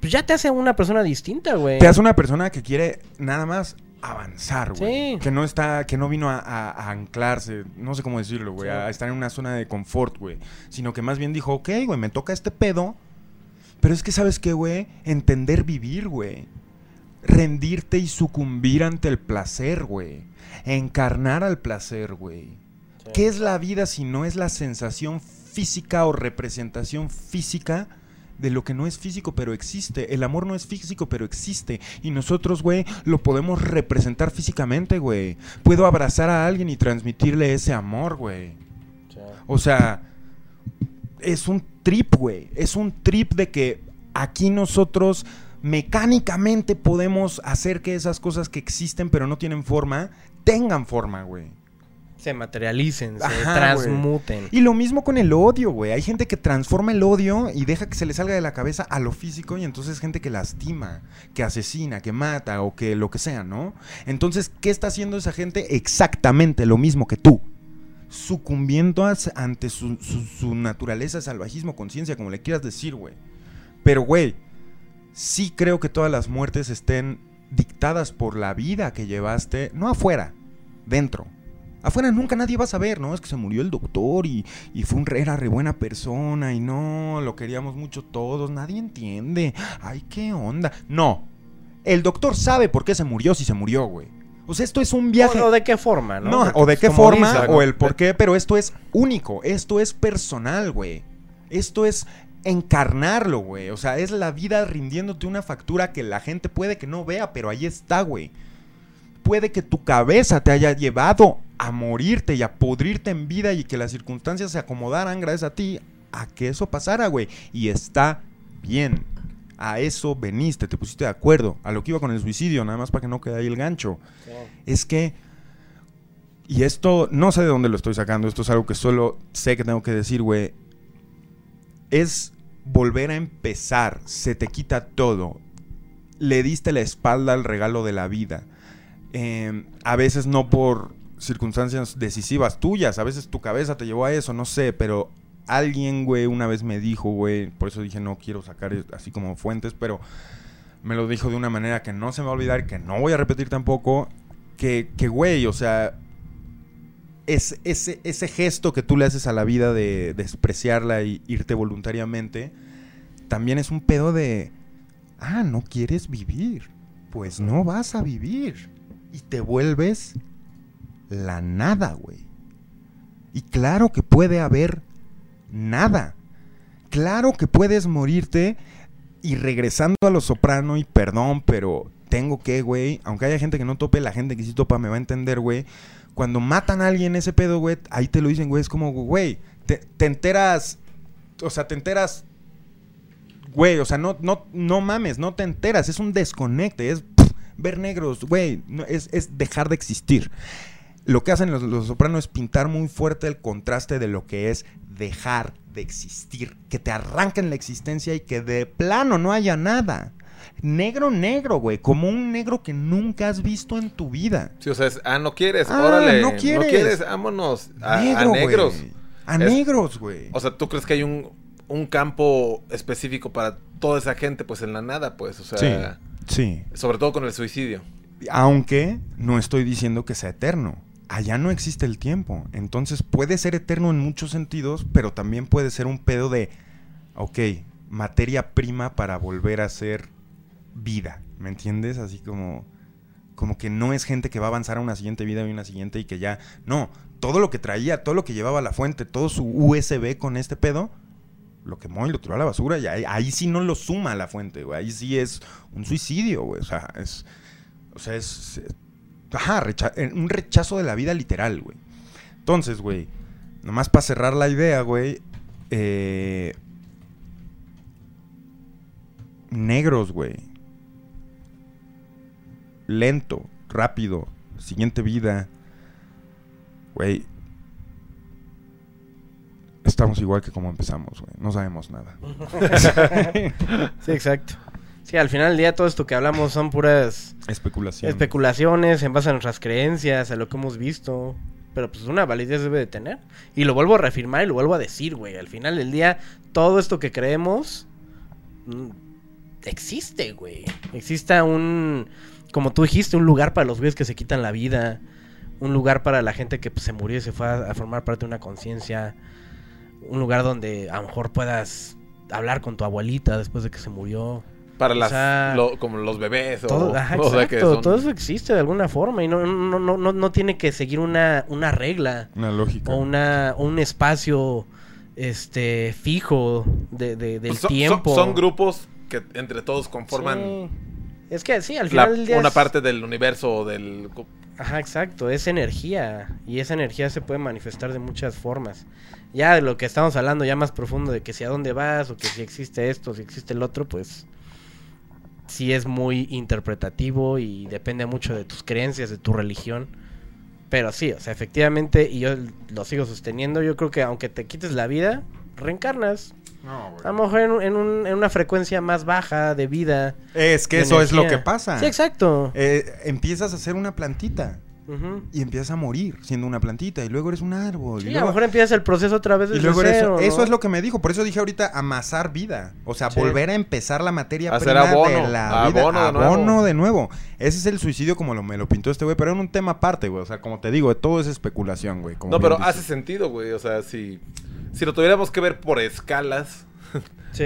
pues ya te hace una persona distinta, güey. Te hace una persona que quiere nada más avanzar, güey. Sí. Que no está, que no vino a, a- a anclarse, no sé cómo decirlo, güey, Sí. a estar en una zona de confort, güey. Sino que más bien dijo, ok, güey, me toca este pedo. Pero es que, ¿sabes qué, güey? Entender vivir, güey. Rendirte y sucumbir ante el placer, güey. Encarnar al placer, güey. Sí. ¿Qué es la vida si no es la sensación física o representación física de lo que no es físico pero existe? El amor no es físico pero existe. Y nosotros, güey, lo podemos representar físicamente, güey. Puedo abrazar a alguien y transmitirle ese amor, güey. Sí. O sea, es un trip, güey. Es un trip de que aquí nosotros mecánicamente podemos hacer que esas cosas que existen pero no tienen forma, tengan forma, güey. Se materialicen, se transmuten. Y lo mismo con el odio, güey. Hay gente que transforma el odio y deja que se le salga de la cabeza a lo físico y entonces gente que lastima, que asesina, que mata o que lo que sea, ¿no? Entonces, ¿qué está haciendo esa gente? Exactamente lo mismo que tú. Sucumbiendo ante su, su- su naturaleza, salvajismo, conciencia, como le quieras decir, güey. Pero, güey, sí creo que todas las muertes estén dictadas por la vida que llevaste, no afuera, dentro. Afuera nunca nadie va a saber, ¿no? Es que se murió el doctor y, y fue un re, era re buena persona y no, lo queríamos mucho todos, nadie entiende. Ay, qué onda. No, el doctor sabe por qué se murió si se murió, güey. O sea, esto es un viaje... O, de qué forma, ¿no? No, o de pues, qué forma, o el por qué, pero esto es único, esto es personal, güey. Esto es encarnarlo, güey. O sea, es la vida rindiéndote una factura que la gente puede que no vea, pero ahí está, güey. Puede que tu cabeza te haya llevado a morirte y a pudrirte en vida y que las circunstancias se acomodaran gracias a ti a que eso pasara, güey. Y está bien. A eso veniste, te pusiste de acuerdo. A lo que iba con el suicidio, nada más para que no quede ahí el gancho Sí. es que, y esto no sé de dónde lo estoy sacando, esto es algo que solo sé que tengo que decir, güey, es volver a empezar, se te quita todo, le diste la espalda al regalo de la vida, Eh, a veces no por circunstancias decisivas tuyas, a veces tu cabeza te llevó a eso, no sé, pero alguien, güey, una vez me dijo, güey, por eso dije no quiero sacar así como fuentes, pero me lo dijo de una manera que no se me va a olvidar, que no voy a repetir tampoco, que, que güey, o sea, es, ese, ese gesto que tú le haces a la vida de despreciarla y irte voluntariamente, también es un pedo de, ah, no quieres vivir, pues no vas a vivir. Y te vuelves la nada, güey. Y claro que puede haber nada. Claro que puedes morirte y regresando a lo soprano y perdón, pero tengo que, güey, aunque haya gente que no tope, la gente que sí topa me va a entender, güey. Cuando matan a alguien ese pedo, güey, ahí te lo dicen, güey, es como, güey, te, te enteras, o sea, te enteras, güey, o sea, no, no, no mames, no te enteras, es un desconecte, es ver negros, güey, es, es dejar de existir. Lo que hacen los, los sopranos es pintar muy fuerte el contraste de lo que es dejar de existir, que te arranquen la existencia y que de plano no haya nada. Negro, negro, güey, como un negro que nunca has visto en tu vida. Sí, o sea, es, ah, no quieres, Ah, órale. no No quieres. quieres, vámonos. A, a Negro, güey. negros. A Es- negros, güey. O sea, ¿tú crees que hay un, un campo específico para toda esa gente? Pues en la nada, pues. O sea, sí. sobre todo con el suicidio. Aunque no estoy diciendo que sea eterno. Allá no existe el tiempo. Entonces puede ser eterno en muchos sentidos, pero también puede ser un pedo de, ok, materia prima para volver a ser vida. ¿Me entiendes? Así como, como que no es gente que va a avanzar a una siguiente vida y una siguiente y que ya... No, todo lo que traía, todo lo que llevaba a la fuente, todo su USB con este pedo, lo quemó y lo tiró a la basura y ahí, sí no lo suma a la fuente, güey. Ahí sí es un suicidio, güey. O sea, es... O sea, es- ajá, recha- un rechazo de la vida literal, güey. Entonces, güey, nomás para cerrar la idea, güey, eh, negros, güey. Lento, rápido, siguiente vida. Güey. Estamos igual que como empezamos, güey. No sabemos nada. Sí, exacto. Sí, al final del día todo esto que hablamos son puras Especulación. especulaciones en base a nuestras creencias, a lo que hemos visto. Pero pues una validez debe de tener. Y lo vuelvo a reafirmar y lo vuelvo a decir, güey. Al final del día, todo esto que creemos mm, existe, güey. Existe un... como tú dijiste, un lugar para los güeyes que se quitan la vida, un lugar para la gente que pues, se murió y se fue a, a formar parte de una conciencia, un lugar donde a lo mejor puedas hablar con tu abuelita después de que se murió. Para O las, sea, lo- como los bebés o, Todo, ajá, o sea, que exacto, son- todo eso existe de alguna forma y no, no, no, no, no tiene que seguir una, una regla Una lógica. o una o un espacio este fijo de, de- del Pues son, tiempo. son- son grupos que entre todos conforman Sí. Es que sí, al la- final del día una es- parte del universo o del... Ajá, exacto, es energía y esa energía se puede manifestar de muchas formas. Ya de lo que estamos hablando ya más profundo de que si a dónde vas o que si existe esto, si existe el otro, pues sí es muy interpretativo y depende mucho de tus creencias, de tu religión. Pero sí, o sea, efectivamente, y yo lo sigo sosteniendo, yo creo que aunque te quites la vida, reencarnas. No, güey. A lo mejor en, un- en un- en una frecuencia más baja de vida. Es que eso es lo que pasa. Sí, exacto. Eh, empiezas a ser una plantita Y empiezas a morir siendo una plantita y luego eres un árbol. Sí, y a luego, lo mejor empiezas el proceso otra vez y desde luego eres- cero, eso ¿no? es lo que me dijo. Por eso dije ahorita amasar vida. O sea, Sí. volver a empezar la materia Hacer prima abono, de la vida. abono de nuevo. Abono de nuevo. Ese es el suicidio como lo, me lo pintó este güey. Pero en un tema aparte, güey. O sea, como te digo, todo es especulación, güey. como No, pero hace sentido, güey. O sea, si, si lo tuviéramos que ver por escalas, Sí.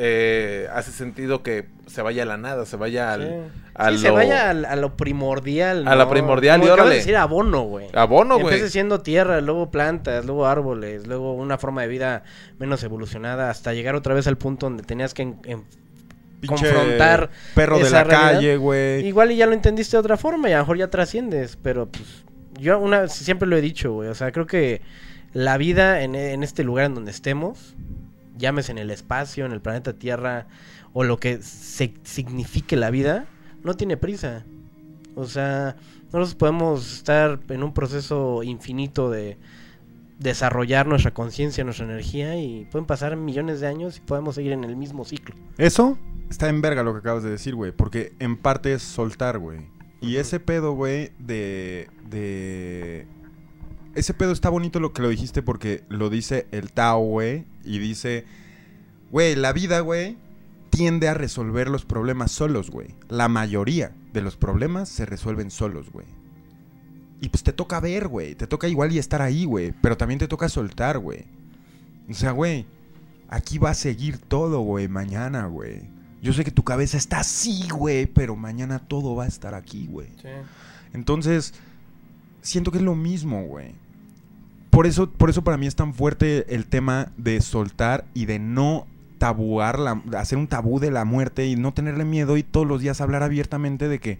Eh, hace sentido que se vaya a la nada, se vaya al... sí. a Sí, se lo- vaya a, lo primordial. A la primordial, Como y órale. de decir abono, güey. Abono, güey. Empieza siendo tierra, luego plantas, luego árboles, luego una forma de vida menos evolucionada, hasta llegar otra vez al punto donde tenías que en- en- Pinche confrontar Perro de la realidad. calle, güey. Igual y ya lo entendiste de otra forma y a lo mejor ya trasciendes, pero pues yo una siempre lo he dicho, güey, o sea, creo que la vida en, en este lugar en donde estemos, llames en el espacio, en el planeta Tierra o lo que se signifique la vida, no tiene prisa. O sea, nosotros podemos estar en un proceso infinito de desarrollar nuestra conciencia, nuestra energía y pueden pasar millones de años y podemos seguir en el mismo ciclo. Eso está en verga lo que acabas de decir, güey. Porque en parte es soltar, güey. Y ese pedo, güey, de, de... Ese pedo está bonito lo que lo dijiste porque lo dice el Tao, güey. Y dice, güey, la vida, güey, tiende a resolver los problemas solos, güey. La mayoría de los problemas se resuelven solos, güey. Y pues te toca ver, güey. Te toca igual y estar ahí, güey. Pero también te toca soltar, güey. O sea, güey, aquí va a seguir todo, güey, mañana, güey. Yo sé que tu cabeza está así, güey, pero mañana todo va a estar aquí, güey. Entonces, siento que es lo mismo, güey. Por eso, por eso para mí es tan fuerte el tema de soltar y de no tabuar, la, hacer un tabú de la muerte y no tenerle miedo y todos los días hablar abiertamente de que,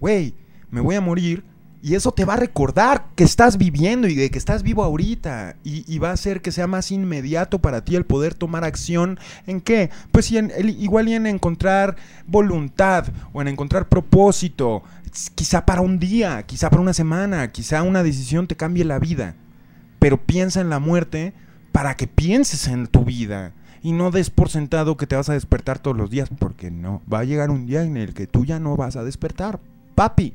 güey, me voy a morir y eso te va a recordar que estás viviendo y de que estás vivo ahorita. Y, va a hacer que sea más inmediato para ti el poder tomar acción. ¿En qué? Pues en- igual y en encontrar voluntad o en encontrar propósito. Quizá para un día, quizá para una semana, quizá una decisión te cambie la vida. Pero piensa en la muerte para que pienses en tu vida. Y no des por sentado que te vas a despertar todos los días, porque no. Va a llegar un día en el que tú ya no vas a despertar. Papi.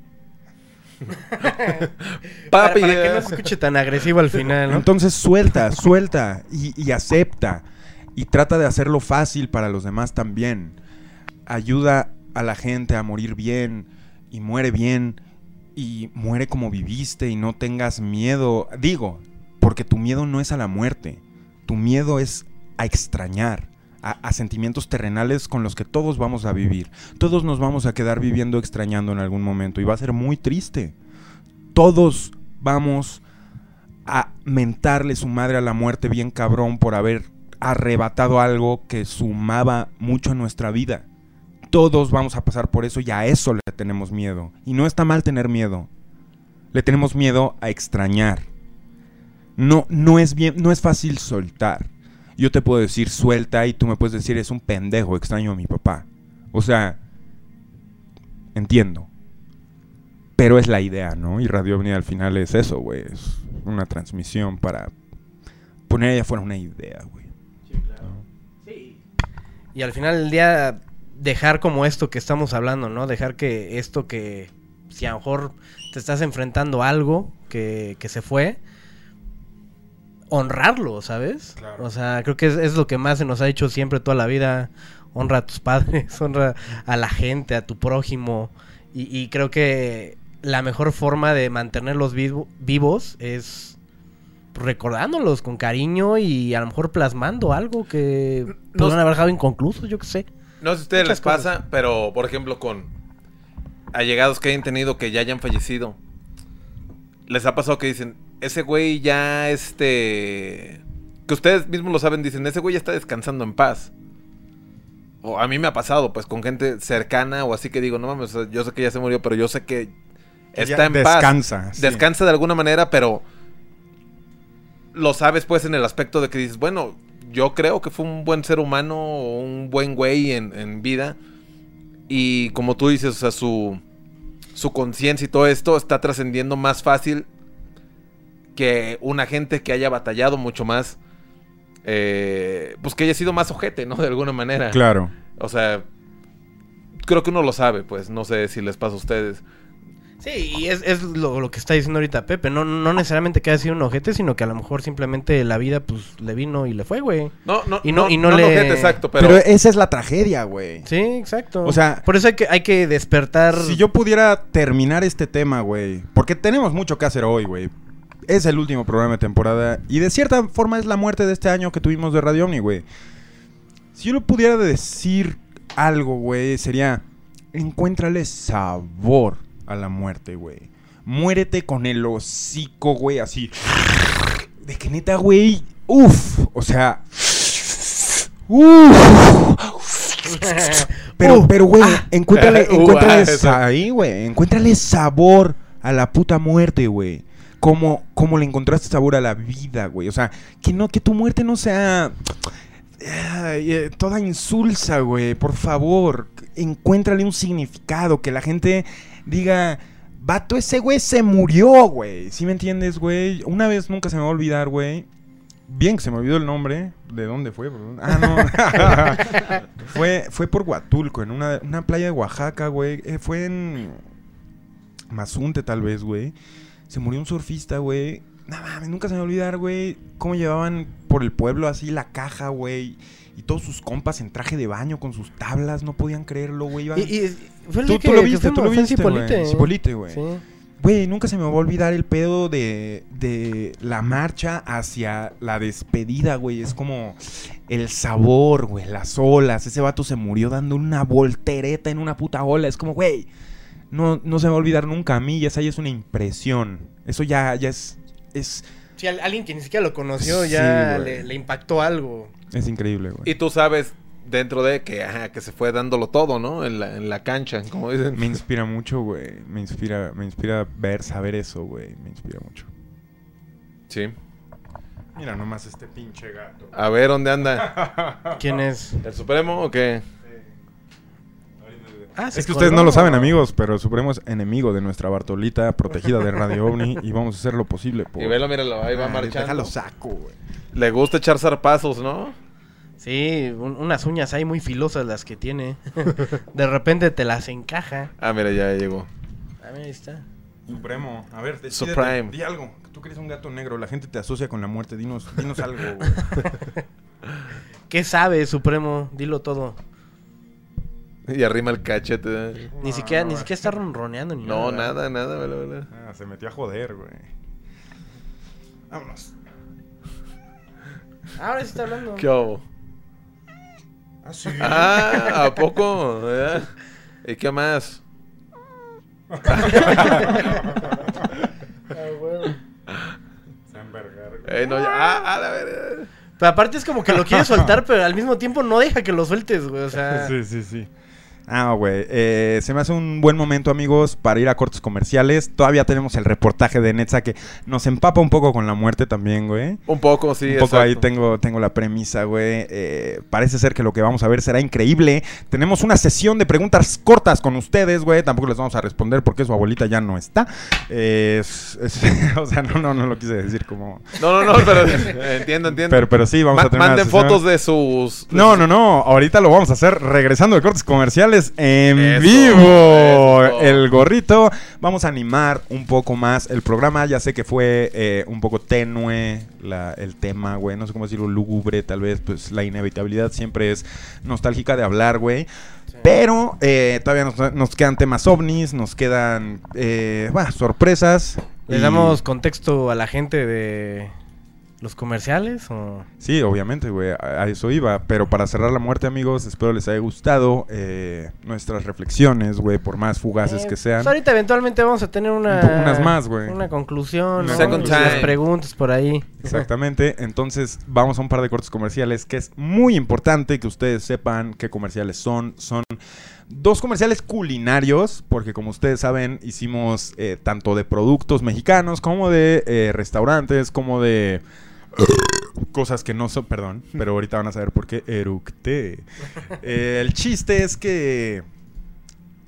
Papi, para, para que no se escuche tan agresivo al final, ¿no? Entonces suelta, suelta y, y acepta. Y trata de hacerlo fácil para los demás también. Ayuda a la gente a morir bien y muere bien y muere como viviste y no tengas miedo. Digo, porque tu miedo no es a la muerte. Tu miedo es a extrañar, a, sentimientos terrenales con los que todos vamos a vivir. Todos nos vamos a quedar viviendo extrañando en algún momento y va a ser muy triste. Todos vamos a mentarle su madre a la muerte bien cabrón por haber arrebatado algo que sumaba mucho a nuestra vida. Todos vamos a pasar por eso y a eso le tenemos miedo. Y no está mal tener miedo. Le tenemos miedo a extrañar. No, no es bien, no es fácil soltar. Yo te puedo decir suelta y tú me puedes decir es un pendejo, extraño a mi papá. O sea, entiendo. Pero es la idea, ¿no? Y Radio OVNI al final es eso, güey. Es una transmisión para poner allá afuera una idea, güey. Y al final del día, dejar como esto que estamos hablando, ¿no? Dejar que esto que, si a lo mejor te estás enfrentando a algo que, que se fue, honrarlo, ¿sabes? Claro. O sea, creo que es, es lo que más se nos ha dicho siempre toda la vida. Honra a tus padres, honra a la gente, a tu prójimo. Y, y creo que la mejor forma de mantenerlos vivo- vivos es recordándolos con cariño y a lo mejor plasmando algo que No- pudieron haber dejado inconcluso, yo qué sé. No sé si a ustedes Muchas les pasa, pero por ejemplo con allegados que hayan tenido que ya hayan fallecido, les ha pasado que dicen, ese güey ya este... Que ustedes mismos lo saben, dicen, ese güey ya está descansando en paz. O a mí me ha pasado, pues con gente cercana o así que digo, no mames, yo sé que ya se murió, pero yo sé que está en paz. descansa, sí. Descansa de alguna manera, pero lo sabes pues en el aspecto de que dices, bueno, yo creo que fue un buen ser humano o un buen güey en, en vida. Y como tú dices, o sea, su, su conciencia y todo esto está trascendiendo más fácil que una gente que haya batallado mucho más. eh, pues que haya sido más ojete, ¿no? De alguna manera. Claro. O sea, creo que uno lo sabe, pues. No sé si les pasa a ustedes. Sí, y es, es lo, lo que está diciendo ahorita Pepe. No, no necesariamente que haya sido un ojete, sino que a lo mejor simplemente la vida pues le vino y le fue, güey. No, no, Y no- no, y no no le- ojete, exacto, Pero, pero... esa es la tragedia, güey. Sí, exacto. O sea- por eso hay que, hay que despertar. Si yo pudiera terminar este tema, güey. Porque tenemos mucho que hacer hoy, güey. Es el último programa de temporada. Y de cierta forma es la muerte de este año que tuvimos de Radio Omni, güey. Si yo le pudiera decir algo, güey, sería... Encuéntrale sabor a la muerte, güey. Muérete con el hocico, güey, así. De que neta, güey. Uf. O sea... Uf. Pero, pero, güey, encuéntrale, encuéntrale ah, eso. sa- ahí, güey. Encuéntrale sabor a la puta muerte, güey. Como, como le encontraste sabor a la vida, güey. O sea, que no, que tu muerte no sea eh, toda insulsa, güey. Por favor, encuéntrale un significado. Que la gente diga, vato, ese güey se murió, güey. ¿Sí me entiendes, güey? Una vez nunca se me va a olvidar, güey. Bien que se me olvidó el nombre. ¿De dónde fue? Ah, no. fue, fue por Huatulco, en una, una playa de Oaxaca, güey. Eh, fue en Mazunte, tal vez, güey. Se murió un surfista, güey. No mames, nunca se me va a olvidar, güey. Cómo llevaban por el pueblo así la caja, güey. Y todos sus compas en traje de baño con sus tablas. No podían creerlo, güey. Iban- Y, y- fue el Tú, día tú que- lo que viste, tú lo viste, Cipolite. güey. Cipolite, güey. Sí. Güey, nunca se me va a olvidar el pedo de, de la marcha hacia la despedida, güey. Es como el sabor, güey, las olas. Ese vato se murió dando una voltereta en una puta ola. Es como, güey, no, no se me va a olvidar nunca. A mí, esa ya es una impresión. Eso ya, ya es, es, Sí, al- alguien que ni siquiera lo conoció Sí, ya le, le impactó algo. es increíble, güey. Y tú sabes dentro de que, ajá, que se fue dándolo todo, ¿no? En la, en la cancha, como dicen. Me inspira mucho, güey. Me inspira, me inspira ver, saber eso, güey. Me inspira mucho. Sí. Mira nomás este pinche gato. A ver, ¿dónde anda? ¿Quién es? ¿El Supremo o qué? Ah, Es que ustedes no lo saben, amigos, pero el Supremo es enemigo de nuestra Bartolita, protegida de Radio OVNI, y vamos a hacer lo posible por... Y velo, míralo, ahí va Ay, marchando. Déjalo saco, güey. Le gusta echar zarpazos, ¿no? Sí, un- unas uñas ahí muy filosas las que tiene. De repente te las encaja. Ah, mira, ya llegó. A ver, ahí está. Supremo, a ver, decídete, Supreme. di algo. Tú que eres un gato negro, la gente te asocia con la muerte. Dinos, dinos algo, güey. ¿Qué sabe, Supremo? Dilo todo. Y arrima el cachete. ¿eh? Ni siquiera, ni siquiera está ronroneando ni No, nada. nada, nada, velo, velo. Ah, se metió a joder, güey. Vámonos. Ahora sí está hablando. ¿Qué hubo? Ah, sí. Ah, ¿a poco? ¿Eh? ¿Y qué más? Se envergar, güey. Eh, no, ya- ah, a la. Pero aparte es como que lo quiere soltar, pero al mismo tiempo no deja que lo sueltes, güey. O sea, Sí, sí, sí. Ah, güey. eh, se me hace un buen momento, amigos, para ir a cortes comerciales. Todavía tenemos el reportaje de Netza que nos empapa un poco con la muerte también, güey. Un poco, sí, un poco exacto. ahí tengo, tengo la premisa, güey. Eh, parece ser que lo que vamos a ver será increíble. Tenemos una sesión de preguntas cortas con ustedes, güey. Tampoco les vamos a responder porque su abuelita ya no está. Eh, es- es- o sea, no, no, no lo quise decir como... No, no, no, pero eh, entiendo, entiendo. Pero, pero sí, vamos Ma- a tener una Manden sesión- fotos de sus... No, no, no. Ahorita lo vamos a hacer regresando de cortes comerciales. En Eso, vivo. eso. El gorrito. Vamos a animar un poco más el programa. Ya sé que fue eh, un poco tenue la- el tema, güey. No sé cómo decirlo, lúgubre, tal vez. Pues la inevitabilidad siempre es nostálgica de hablar, güey. Pero eh, todavía nos, nos quedan temas ovnis, nos quedan eh, bah, sorpresas. ¿Le y- damos contexto a la gente de los comerciales? O... Sí, obviamente, güey, a, a eso iba. Pero para cerrar la muerte, amigos, espero les haya gustado eh, nuestras reflexiones, güey, por más fugaces Eh, que sean. pues ahorita eventualmente vamos a tener una... Un unas más, güey. Una conclusión, ¿no? Second las preguntas por ahí. Exactamente. Entonces, vamos a un par de cortes comerciales que es muy importante que ustedes sepan qué comerciales son. Son dos comerciales culinarios, porque como ustedes saben, hicimos eh, tanto de productos mexicanos como de restaurantes, como de cosas que no son, perdón, pero ahorita van a saber por qué eructé. Eh, el chiste es que...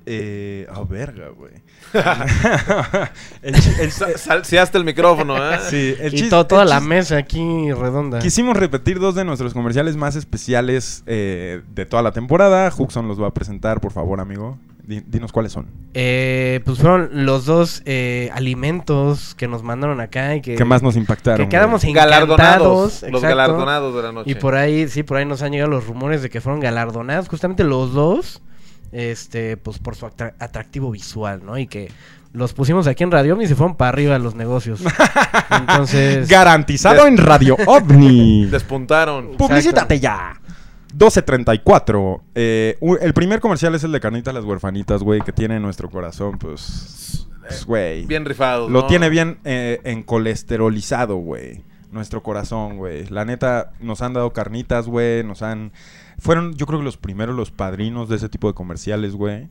Eh, oh, verga, güey. el, el- Salseaste el micrófono, ¿eh? sí, el y to- toda el la mesa aquí redonda. Quisimos repetir dos de nuestros comerciales más especiales eh, de toda la temporada. Huxon los va a presentar, por favor, amigo. Di- dinos cuáles son. Eh, pues fueron los dos eh, alimentos que nos mandaron acá y que... ¿Qué más nos impactaron? que quedamos güey? Galardonados. Los galardonados de la noche. Y por ahí, sí, por ahí nos han llegado los rumores de que fueron galardonados justamente los dos, este, pues por su atra- atractivo visual, ¿no? Y que los pusimos aquí en Radio y se fueron para arriba los negocios. Entonces, Garantizado en Radio OVNI. Despuntaron. Publicítate ya. 1234. Eh, el primer comercial es el de Carnitas las Huerfanitas, güey, que tiene en nuestro corazón, pues. pues, güey. Bien rifados. Lo ¿no? tiene bien eh, en colesterolizado, güey. Nuestro corazón, güey. La neta, nos han dado carnitas, güey. Nos han... Fueron, yo creo que los primeros, los padrinos de ese tipo de comerciales, güey.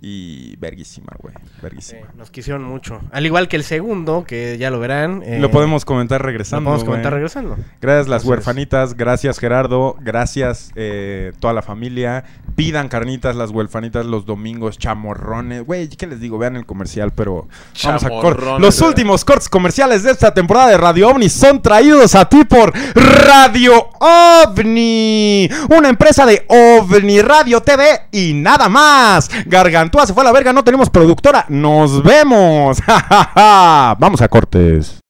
Y verguísima, güey. Verguísima. eh, nos quisieron mucho. Al igual que el segundo, que ya lo verán. eh, lo podemos comentar lo regresando, podemos comentar regresando. Gracias las Así es. huerfanitas, gracias Gerardo, gracias eh, toda la familia. Pidan carnitas las huerfanitas los domingos, chamorrones. Güey, ¿qué les digo? Vean el comercial, pero vamos a cor- Chamorrones, Los güey. últimos cortes comerciales de esta temporada de Radio OVNI son traídos a ti por Radio OVNI, una empresa de OVNI Radio TV y nada más. Gargantúa se fue a la verga, no tenemos productora. Nos vemos. vamos a cortes.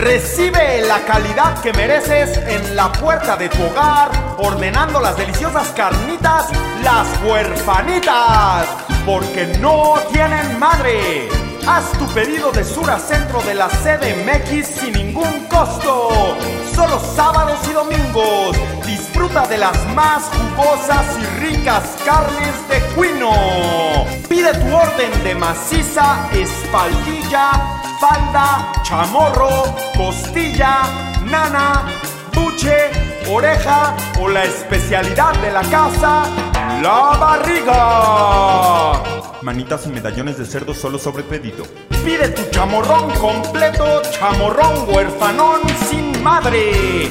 Recibe la calidad que mereces en la puerta de tu hogar, ordenando las deliciosas carnitas, las huerfanitas, porque no tienen madre. Haz tu pedido de sur a centro de la CDMX sin ningún costo. Solo sábados y domingos. Disfruta de las más jugosas y ricas carnes de cuino. Pide tu orden de maciza, espaldilla, falda, chamorro, costilla, nana, buche, oreja o la especialidad de la casa, la barriga. Manitas y medallones de cerdo solo sobre pedido. Pide tu chamorrón completo, chamorrón huerfanón sin madre.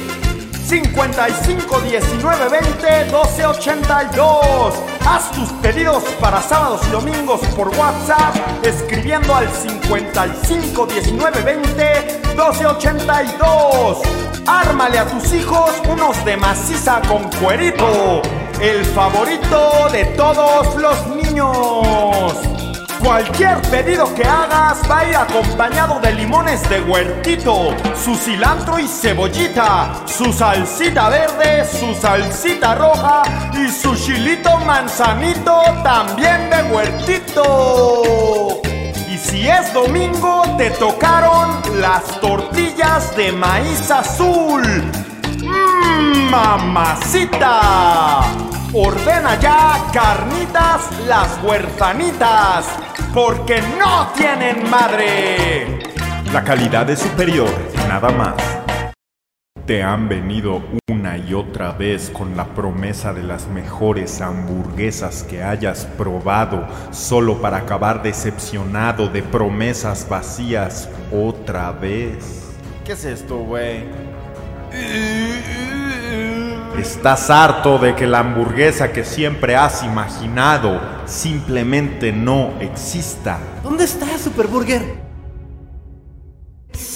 55 19 20 12 82. Haz tus pedidos para sábados y domingos por WhatsApp escribiendo al 55 19 20 12 82. Ármale a tus hijos unos de maciza con cuerito, el favorito de todos los niños. Cualquier pedido que hagas va a ir acompañado de limones de huertito, su cilantro y cebollita, su salsita verde, su salsita roja y su chilito manzanito también de huertito. Y si es domingo, te tocaron las tortillas de maíz azul. ¡Mmm, mamacita! Ordena ya carnitas las huerfanitas, porque no tienen madre. La calidad es superior, nada más. Te han venido una y otra vez con la promesa de las mejores hamburguesas que hayas probado, solo para acabar decepcionado de promesas vacías otra vez. ¿Qué es esto, güey? Estás harto de que la hamburguesa que siempre has imaginado simplemente no exista. ¿Dónde está Superburger?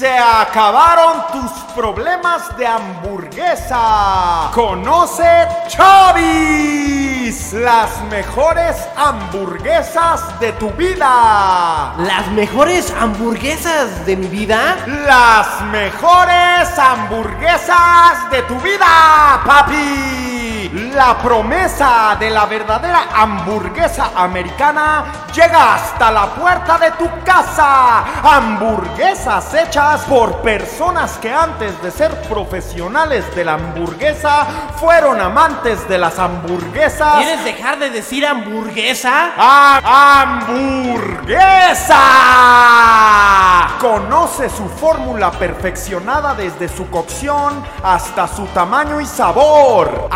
Se acabaron tus problemas de hamburguesa. Conoce Chubby's, las mejores hamburguesas de tu vida. Las mejores hamburguesas de mi vida. Las mejores hamburguesas de tu vida, papi. La promesa de la verdadera hamburguesa americana llega hasta la puerta de tu casa. Hamburguesas hechas por personas que antes de ser profesionales de la hamburguesa fueron amantes de las hamburguesas. ¿Quieres dejar de decir hamburguesa? ¡Ha- ¡Hamburguesa! Conoce su fórmula perfeccionada desde su cocción hasta su tamaño y sabor.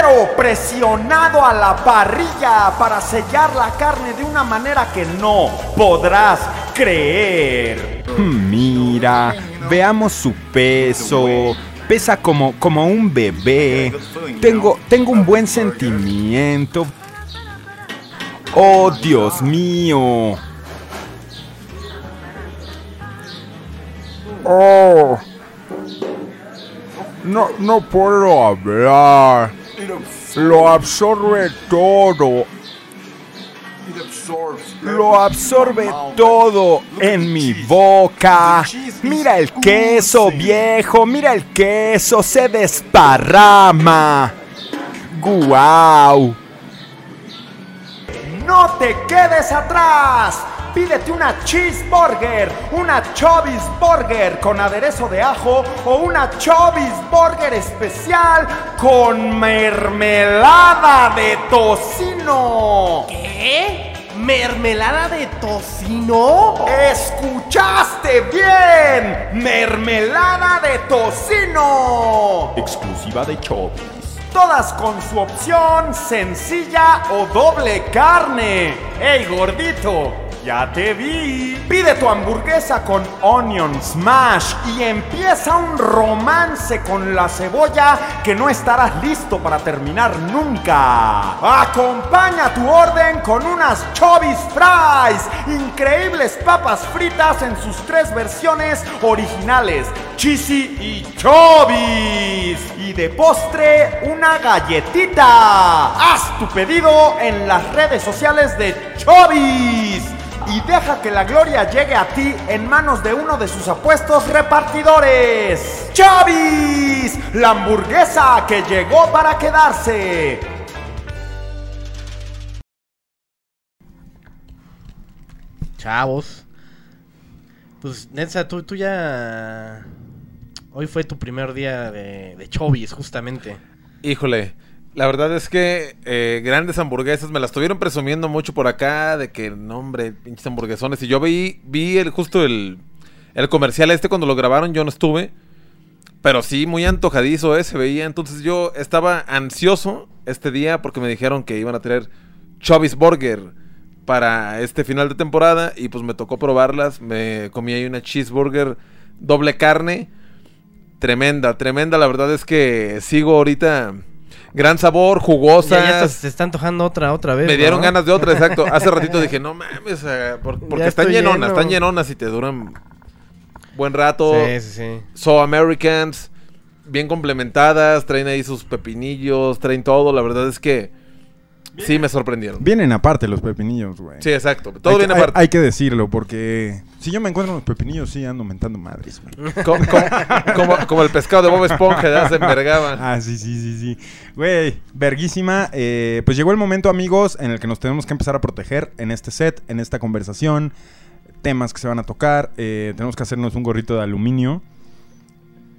Acero presionado a la parrilla para sellar la carne de una manera que no podrás creer. Mira, veamos su peso. Pesa como, como un bebé. Tengo, tengo un buen sentimiento. Oh, Dios mío. Oh. No, no puedo hablar. Lo absorbe todo. Lo absorbe todo en mi boca. Mira el queso, viejo. Mira el queso. Se desparrama. Guau. No te quedes atrás. Pídete una cheeseburger, una Chubby's Burger con aderezo de ajo o una Chubby's Burger especial con mermelada de tocino. ¿Qué? ¿Mermelada de tocino? ¡Escuchaste bien! ¡Mermelada de tocino! Exclusiva de Chobis. Todas con su opción sencilla o doble carne. ¡Ey, gordito! Ya te vi. Pide tu hamburguesa con onion smash y empieza un romance con la cebolla que no estarás listo para terminar nunca. Acompaña tu orden con unas Chubby's Fries, increíbles papas fritas en sus tres versiones originales, cheesy y Chubby's. Y de postre, una galletita. Haz tu pedido en las redes sociales de Chubby's y deja que la gloria llegue a ti en manos de uno de sus apuestos repartidores. Chubby's, la hamburguesa que llegó para quedarse. Chavos. Pues, Netza, tú, tú ya... Hoy fue tu primer día de, de Chobis, justamente. Híjole, la verdad es que eh, grandes hamburguesas me las estuvieron presumiendo mucho por acá de que, no hombre, pinches hamburguesones. Y yo vi, vi el, justo el, el comercial este cuando lo grabaron, yo no estuve. Pero sí, muy antojadizo, eh, se veía. Entonces yo estaba ansioso este día porque me dijeron que iban a tener Chubby's Burger para este final de temporada. Y pues me tocó probarlas. Me comí ahí una cheeseburger doble carne. Tremenda, tremenda. La verdad es que sigo ahorita. Gran sabor, Ya, jugosas. ya te, te está antojando otra, otra vez. Me dieron ¿no? ganas de otra, exacto. Hace ratito dije, no mames, eh, por- porque Ya están llenonas, lleno. están llenonas y te duran buen rato. Sí, sí, sí. So Americans, bien complementadas, traen ahí sus pepinillos, traen todo. La verdad es que sí me sorprendieron. Vienen aparte los pepinillos, güey. Sí, exacto. Todo hay, viene hay- aparte. hay que decirlo, porque si yo me encuentro unos pepinillos, sí ando mentando madres, güey. Co- co- como, como el pescado de Bob Esponja, ya se envergaba. Ah, sí, sí, sí, sí. Güey, verguísima. Eh, pues llegó el momento, amigos, en el que nos tenemos que empezar a proteger en este set, en esta conversación. Temas que se van a tocar. eh, tenemos que hacernos un gorrito de aluminio.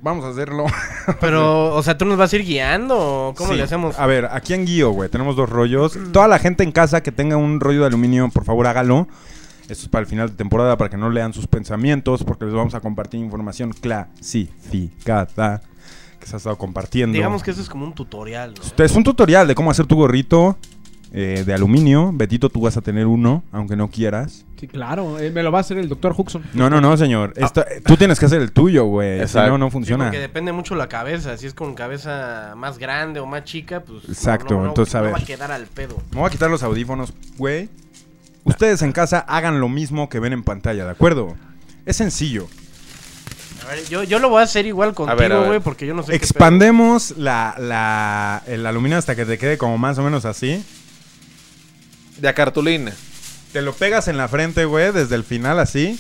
Vamos a hacerlo. Pero, o sea, ¿tú nos vas a ir guiando cómo Sí. le hacemos? A ver, aquí en Guío, güey, tenemos dos rollos. Toda la gente en casa que tenga un rollo de aluminio, por favor, hágalo. Esto es para el final de temporada, para que no lean sus pensamientos, porque les vamos a compartir información clasificada que se ha estado compartiendo. Digamos que eso es como un tutorial, ¿no? Este Es un tutorial de cómo hacer tu gorrito eh, de aluminio. Betito, tú vas a tener uno, aunque no quieras. Sí, claro. eh, me lo va a hacer el doctor Huxon. No, no, no, señor. Esto- eh, tú tienes que hacer el tuyo, güey. Si no, no Sí, funciona. porque depende mucho la cabeza. Si es con cabeza más grande o más chica, pues. Exacto, no, no- entonces, a no ver. va a quedar al pedo. Me voy a quitar los audífonos, güey. Ustedes en casa hagan lo mismo que ven en pantalla, ¿de acuerdo? Es sencillo. A ver, yo, yo lo voy a hacer igual contigo, güey, porque yo no sé qué. Expandemos la, la, el aluminio hasta que te quede como más o menos así. De a cartulina. Te lo pegas en la frente, güey, desde el final así.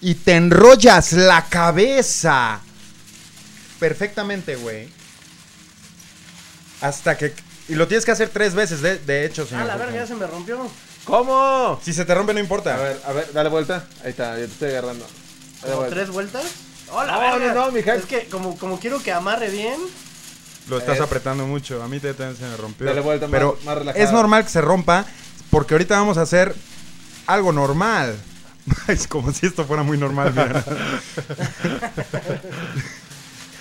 Y te enrollas la cabeza. Perfectamente, güey. Hasta que... Y lo tienes que hacer tres veces, de, de hecho, Ah, señor. la verga, ya se me rompió. ¿Cómo? Si se te rompe no importa. A ver, a ver, dale vuelta. Ahí está, ya te estoy agarrando. Dale ¿Como vuelta. tres vueltas? ¡Hola, No, no, no, mija. Es que como, como quiero que amarre bien. Lo estás Es- apretando mucho. A mí te- también se me rompió. Dale vuelta más- Pero más relajado. es normal que se rompa porque ahorita vamos a hacer algo normal. Es como si esto fuera muy normal. mira.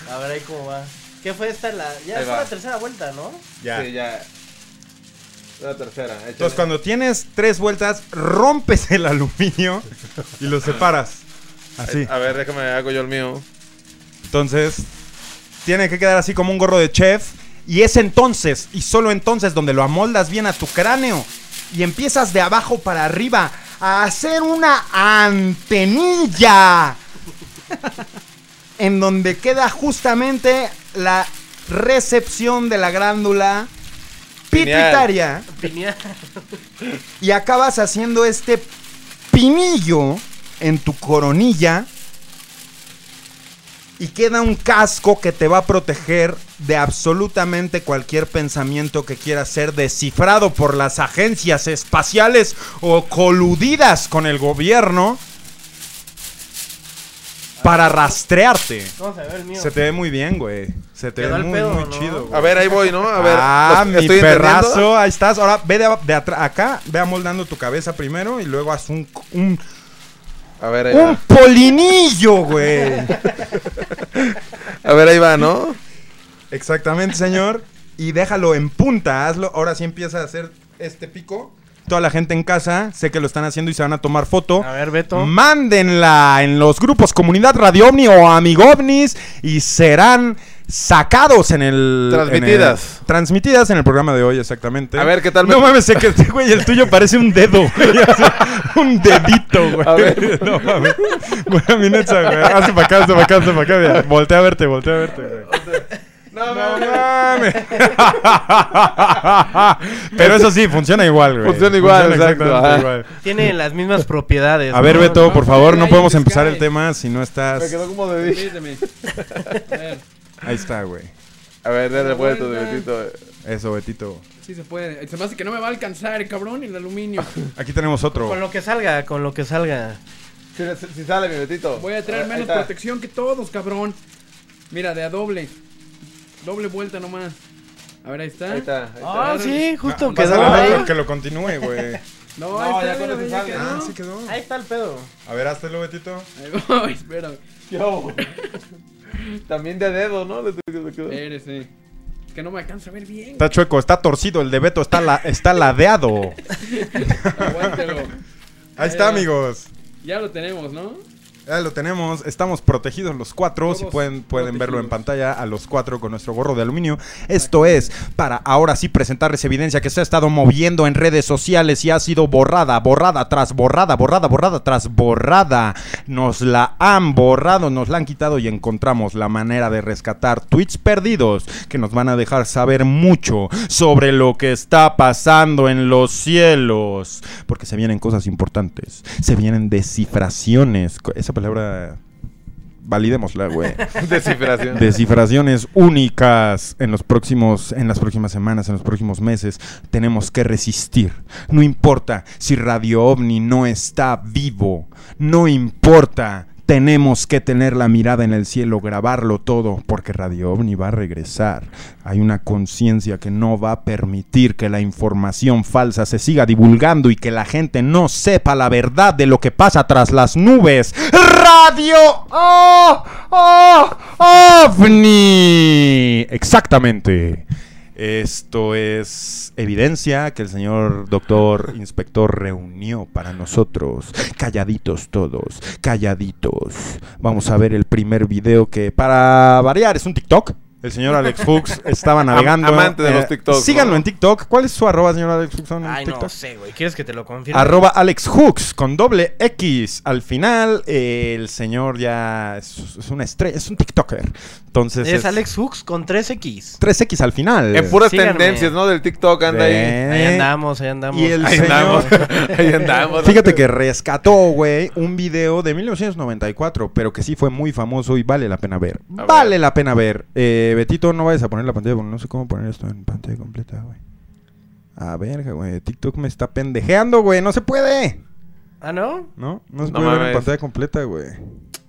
A ver ahí cómo va. ¿Qué fue esta? La... Ya Ahí fue va. la tercera vuelta, ¿no? ya. Sí, ya. La tercera. échale. Entonces cuando tienes tres vueltas, rompes el aluminio y lo separas. Así. A ver, déjame, hago yo el mío. Entonces, tiene que quedar así como un gorro de chef. Y es entonces, y solo entonces, donde lo amoldas bien a tu cráneo. Y empiezas de abajo para arriba a hacer una antenilla. en donde queda justamente la recepción de la glándula Pineal. pituitaria. Pineal. Y acabas haciendo este pinillo en tu coronilla. Y queda un casco que te va a proteger de absolutamente cualquier pensamiento que quiera ser descifrado por las agencias espaciales o coludidas con el gobierno para rastrearte. ¿Cómo se ve el mío? Se te ve muy bien, güey. Se te ve muy, pedo, muy ¿no? chido. güey. A ver, ahí voy, ¿no? A ver. ah, ¿lo mi estoy perrazo, entendiendo? ahí estás. Ahora ve de, de atrás, acá, ve amoldando tu cabeza primero y luego haz un, un, A ver, ahí un va. polinillo, güey. A ver, ahí va, ¿no? Exactamente, señor. Y déjalo en punta, hazlo. Ahora sí empieza a hacer este pico. Toda la gente en casa, sé que lo están haciendo y se van a tomar foto. A ver, Beto. Mándenla en los grupos Comunidad Radio OVNI o Amigo OVNIs y serán sacados en el... Transmitidas. en el- transmitidas en el programa de hoy, exactamente. A ver, ¿qué tal me- No mames, sé que, güey, el tuyo parece un dedo, güey. o sea, un dedito, güey. A ver. No mames. Güey, a mí neta, güey. Hazte para acá, hazte para acá, hazte para acá. mira. Voltea a verte, voltea a verte, güey. No, No mames. Pero eso sí, funciona igual, güey. Funciona igual, exacto, exactamente ajá. igual. Tiene las mismas propiedades. A ver, ¿no? Beto, por favor, no podemos empezar el tema si no Me estás. quedó como de... A ver, Ahí está, güey. A ver, dale vuelta. Betito. Eso, Betito. sí se puede. Se me hace que no me va a alcanzar, cabrón, el aluminio. Aquí tenemos otro. Con lo que salga, con lo que salga. Si, si sale mi Betito. Voy a traer menos protección que todos, cabrón. Mira, de a doble. Doble vuelta nomás. A ver, ahí está. Ahí está. Ahí está. Ah, sí, justo quedó pásale al ahí. otro que lo continúe, güey. No, No, ahí ya está, con eso ya sale. quedó. Ah, sí quedó. Ahí está el pedo. A ver, háztelo, Betito. Ahí voy, espera. Yo. También de dedo, ¿no? Quedó. Espérese. Es que no me alcanza a ver bien. Está chueco, está torcido. El de Beto está, la, está ladeado. Aguántelo. Ahí está, amigos. Ya lo tenemos, ¿no? Ya lo tenemos, estamos protegidos los cuatro. si pueden, pueden verlo en pantalla a los cuatro con nuestro gorro de aluminio. Esto es para ahora sí presentarles evidencia que se ha estado moviendo en redes sociales y ha sido borrada, borrada tras borrada, borrada, borrada tras borrada. Nos la han borrado, nos la han quitado y encontramos la manera de rescatar tweets perdidos que nos van a dejar saber mucho sobre lo que está pasando en los cielos. Porque se vienen cosas importantes, se vienen descifraciones. Esa palabra, validémosla, güey. Descifración. Descifraciones únicas en los próximos, en las próximas semanas, en los próximos meses. Tenemos que resistir. No importa si Radio OVNI no está vivo. No importa. Tenemos que tener la mirada en el cielo, grabarlo todo, porque Radio OVNI va a regresar. Hay una conciencia que no va a permitir que la información falsa se siga divulgando y que la gente no sepa la verdad de lo que pasa tras las nubes. Radio oh, oh, OVNI. Exactamente. Esto es evidencia que el señor doctor inspector reunió para nosotros. Calladitos todos, calladitos. Vamos a ver el primer video que para variar es un TikTok. El señor Alex Hooks estaba navegando. eh, amante de los TikToks, Síganlo ¿no? en TikTok. ¿Cuál es su arroba, señor Alex Hooks? en Ay, TikTok? no sé, güey. ¿Quieres que te lo confirme? Arroba Alex Hooks con doble X. Al final, eh, el señor ya es, es una estrella, es un TikToker. Entonces. Es Alex Hooks con 3X. 3X al final. En puras Síganme. tendencias, ¿no? Del TikTok anda ahí. Eh, Ahí andamos, ahí andamos. Y el Ahí señor. andamos. ahí andamos. Fíjate que rescató, güey, un video de 1994, pero que sí fue muy famoso y vale la pena ver. A vale ver. la pena ver. Eh, Betito, no vayas a poner la pantalla, porque no sé cómo poner esto en pantalla completa, güey. A ver, güey, TikTok me está pendejeando, güey, no se puede. ¿Ah, no? ¿No? No se No puede ver en mames. pantalla completa, güey.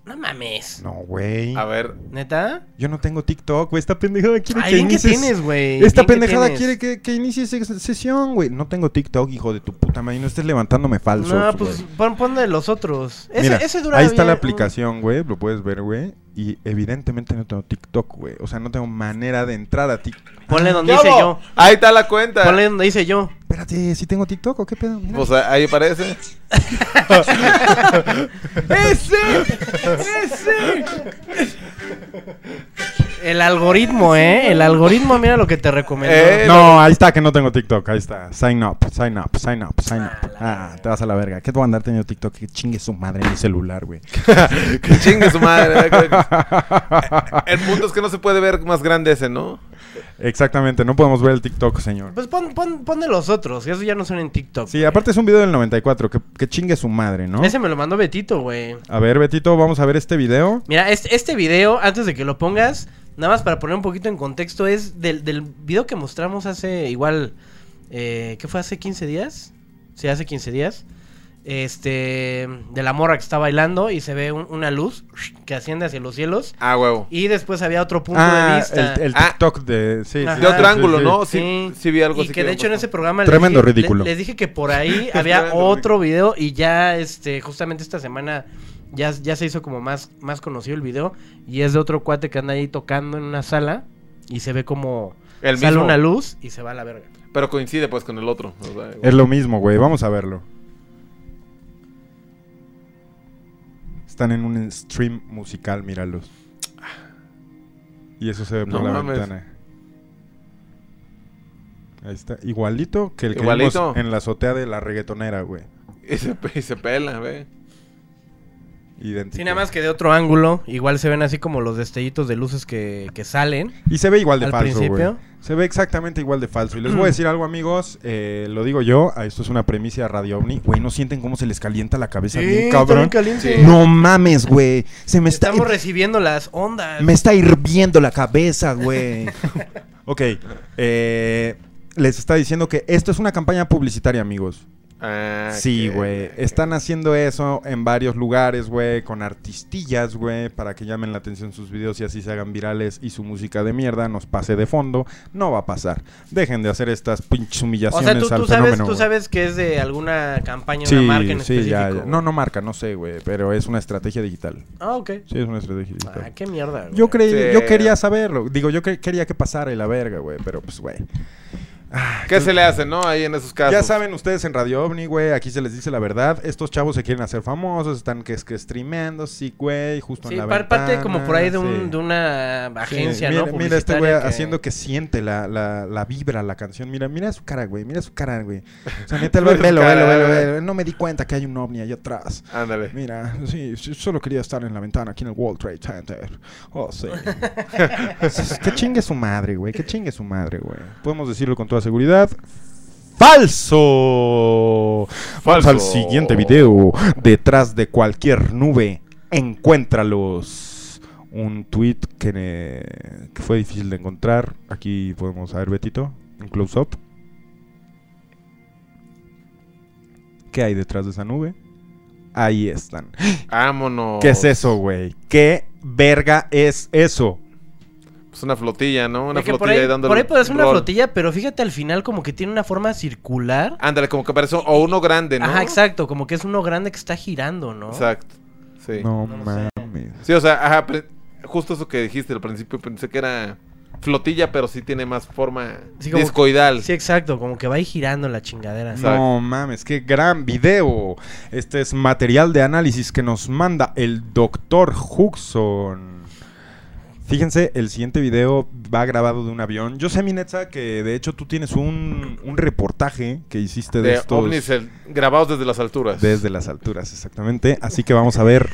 No mames. No, güey. A ver. ¿Neta? Yo no tengo TikTok, güey. Esta pendejada quiere Ay, que inicies... tienes, güey. Esta que pendejada quiere que, que inicie se- sesión, güey. No tengo TikTok, hijo de tu puta madre. No estés levantándome falsos, No, pues pon, pon de los otros. Ese, Mira, ese dura ahí está bien- la aplicación, güey. Lo puedes ver, güey. Y evidentemente no tengo TikTok, güey. O sea, no tengo manera de entrar a TikTok. Ponle donde ¿Qué dice yo. Ahí está la cuenta. Ponle donde dice yo. Espérate, ¿sí tengo TikTok o qué pedo? Mira. Pues ahí aparece. ¡Ese! ¡Ese! El algoritmo, ¿eh? El algoritmo, mira lo que te recomendó. Eh, no, ahí está que no tengo TikTok. Ahí está. Sign up, sign up, sign up, sign up. Ah, te vas a la verga. ¿Qué te voy a andar teniendo TikTok? Que chingue su madre en mi celular, güey. que chingue su madre. El punto es que no se puede ver más grande ese, ¿no? Exactamente, no podemos ver el TikTok, señor. Pues pon, pon, pon de los otros, que eso ya no son en TikTok. Sí, güey. aparte es un video del 94. Que, que chingue su madre, ¿no? Ese me lo mandó Betito, güey. A ver, Betito, vamos a ver este video. Mira, este, este video, antes de que lo pongas, nada más para poner un poquito en contexto, es del, del video que mostramos hace igual, eh, ¿qué fue? ¿Hace 15 días? Sí, hace 15 días. Este, de la morra que está bailando y se ve un- una luz que asciende hacia los cielos. Ah, huevo. Y después había otro punto Ah, de vista. el, el Ah. TikTok de... Sí, Ajá. sí, De otro sí, ángulo, sí. ¿no? Sí, sí, vi algo y así que de hecho en ese programa Tremendo dije, ridículo. le- les dije que por ahí había Tremendo otro video y ya este justamente esta semana ya, ya se hizo como más, más conocido el video y es de otro cuate que anda ahí tocando en una sala y se ve como El sale mismo. una luz y se va a la verga. Pero coincide pues con el otro. o sea, Es lo mismo, güey. Vamos a verlo. Están en un stream musical, míralos. Y eso se ve por No la mames. ventana. Ahí está. Igualito que el que Igualito. vimos en la azotea de la reggaetonera, güey. Y se, y se pela, ve. Idéntico. Sí, nada más que de otro ángulo, igual se ven así como los destellitos de luces que, que salen. Y se ve igual de Al falso, güey. Se ve exactamente igual de falso. Y les voy a decir algo, amigos. eh, lo digo yo. ah, Esto es una premisa de Radio OVNI. Güey, ¿no sienten cómo se les calienta la cabeza bien, cabrón? caliente. Sí. No mames, güey. Se me está... Estamos recibiendo las ondas. Me está hirviendo la cabeza, güey. ok. eh, les está diciendo que esto es una campaña publicitaria, amigos. Ah, sí, güey. Están haciendo eso en varios lugares, güey. Con artistillas, güey. Para que llamen la atención sus videos y así se hagan virales. Y su música de mierda nos pase de fondo. No va a pasar. Dejen de hacer estas pinches O humillaciones sea, tú, al tú sabes, fenómeno, tú sabes que es de alguna campaña, Sí, una marca en sí, específico. ya, ya. güey. No, no marca, no sé, güey. Pero es una estrategia digital. Ah, ok. Sí, es una estrategia digital. Ah, qué mierda. güey. Yo, creí, Sí. yo quería saberlo. Digo, yo que- quería que pasara y la verga, güey. Pero pues, güey. ¿Qué se le hace, no? Ahí en esos casos. Ya saben ustedes en Radio OVNI, güey. Aquí se les dice la verdad. Estos chavos se quieren hacer famosos. Están que es que streameando, sí, güey. Justo Sí, en la par- parte como por ahí de, ventana, un, sí. de una Sí, agencia, mira, ¿no? mira este güey que- haciendo que siente la, la, la vibra, la canción. Mira, mira su cara, güey. Mira su cara, güey. O sea, neta, velo, velo, velo, velo. No me di cuenta que hay un ovni ahí atrás. Ándale. Mira, sí, solo quería estar en la ventana aquí en el World Trade Center. Oh, sí. que chingue su madre, güey. Que chingue su madre, güey. Podemos decirlo con toda seguridad. ¡Falso! Vamos Falso. al siguiente video. Detrás de cualquier nube, encuéntralos. Un tweet que, eh, que fue difícil de encontrar. Aquí podemos ver, Betito, un close-up. ¿Qué hay detrás de esa nube? Ahí están. Vámonos. ¿Qué es eso, güey? ¿Qué verga es eso? Pues una flotilla, ¿no? Una por flotilla ahí, ahí dándole por ahí puede ser una flotilla, pero fíjate al final como que tiene una forma circular. Ándale, como que parece o uno grande, ¿no? Ajá, exacto, como que es uno grande que está girando, ¿no? Exacto. Sí. No, No lo sé. mames. Sí, o sea, ajá, justo eso que dijiste al principio, pensé que era flotilla, pero sí tiene más forma Sí, discoidal. Sí, exacto, como que va ahí girando la chingadera. No mames, qué gran video. Este es material de análisis que nos manda el doctor Huxon. Fíjense, el siguiente video va grabado de un avión. Yo sé, Minetza, que de hecho tú tienes un, un reportaje que hiciste de, De estos... ovnis el- grabados desde las alturas. Desde las alturas, exactamente. Así que vamos a ver...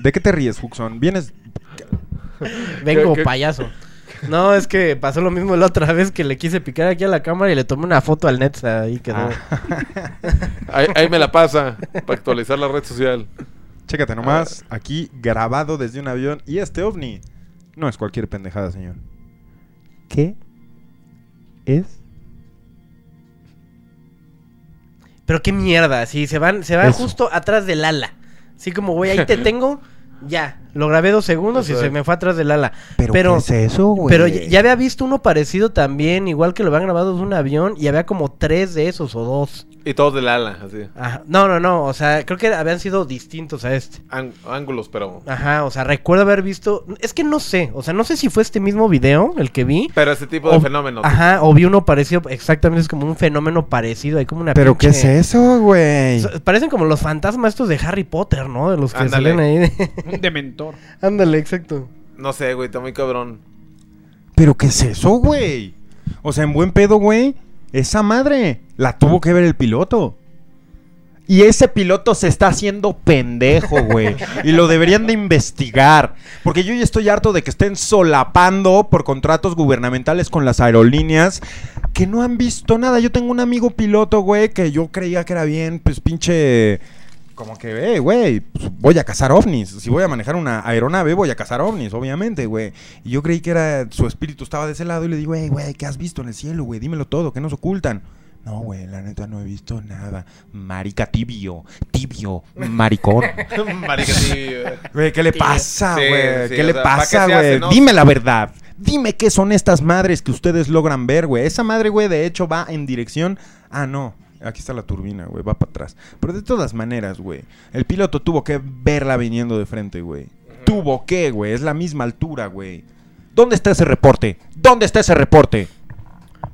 ¿De qué te ríes, Fuxon? ¿Vienes...? Vengo ¿Qué- qué? payaso. No, es que pasó lo mismo la otra vez que le quise picar aquí a la cámara y le tomé una foto al Netza. Ahí quedó. Ah. Ahí, ahí me la pasa para actualizar la red social. Chécate nomás, aquí grabado desde un avión. Y este ovni no es cualquier pendejada, señor. ¿Qué es? Pero qué mierda, sí, se van, se van Eso. justo atrás del ala. Así como, güey, ahí te tengo, ya. Lo grabé dos segundos y se me fue atrás del ala. ¿Pero, Pero- qué es eso, güey? Pero ya, ya había visto uno parecido también, igual que lo habían grabado de un avión, y había como tres de esos o dos. Y todos del ala, así. Ajá. No, no, no, o sea, creo que habían sido distintos a este. Án- ángulos, pero. Ajá, o sea, recuerdo haber visto. Es que no sé, o sea, no sé si fue este mismo video el que vi. Pero ese tipo de o- fenómenos. Ajá, o vi uno parecido, exactamente, es como un fenómeno parecido, hay como una ¿Pero qué es eso, güey? Parecen como los fantasmas estos de Harry Potter, ¿no? De los que Ándale. salen ahí. de- Un Ándale, exacto. No sé, güey, está muy cabrón. ¿Pero qué es eso, güey? O sea, en buen pedo, güey, esa madre la tuvo que ver el piloto. Y ese piloto se está haciendo pendejo, güey. y lo deberían de investigar. Porque yo ya estoy harto de que estén solapando por contratos gubernamentales con las aerolíneas que no han visto nada. Yo tengo un amigo piloto, güey, que yo creía que era bien, pues pinche... Como que, eh, güey, pues, voy a cazar ovnis. Si voy a manejar una aeronave, voy a cazar ovnis, obviamente, güey. Y yo creí que era su espíritu estaba de ese lado y le digo, güey, güey, ¿qué has visto en el cielo, güey? Dímelo todo, ¿qué nos ocultan? No, güey, la neta no he visto nada. Marica tibio, tibio, maricón. Marica, sí, güey. ¿qué le pasa, güey? sí, ¿Qué le sea, ¿para qué pasa, güey? no? Dime la verdad. Dime qué son estas madres que ustedes logran ver, güey. Esa madre, güey, de hecho va en dirección. Ah, no. Aquí está la turbina, güey. Va para atrás. Pero de todas maneras, güey. El piloto tuvo que verla viniendo de frente, güey. Tuvo que, güey. Es la misma altura, güey. ¿Dónde está ese reporte? ¿Dónde está ese reporte?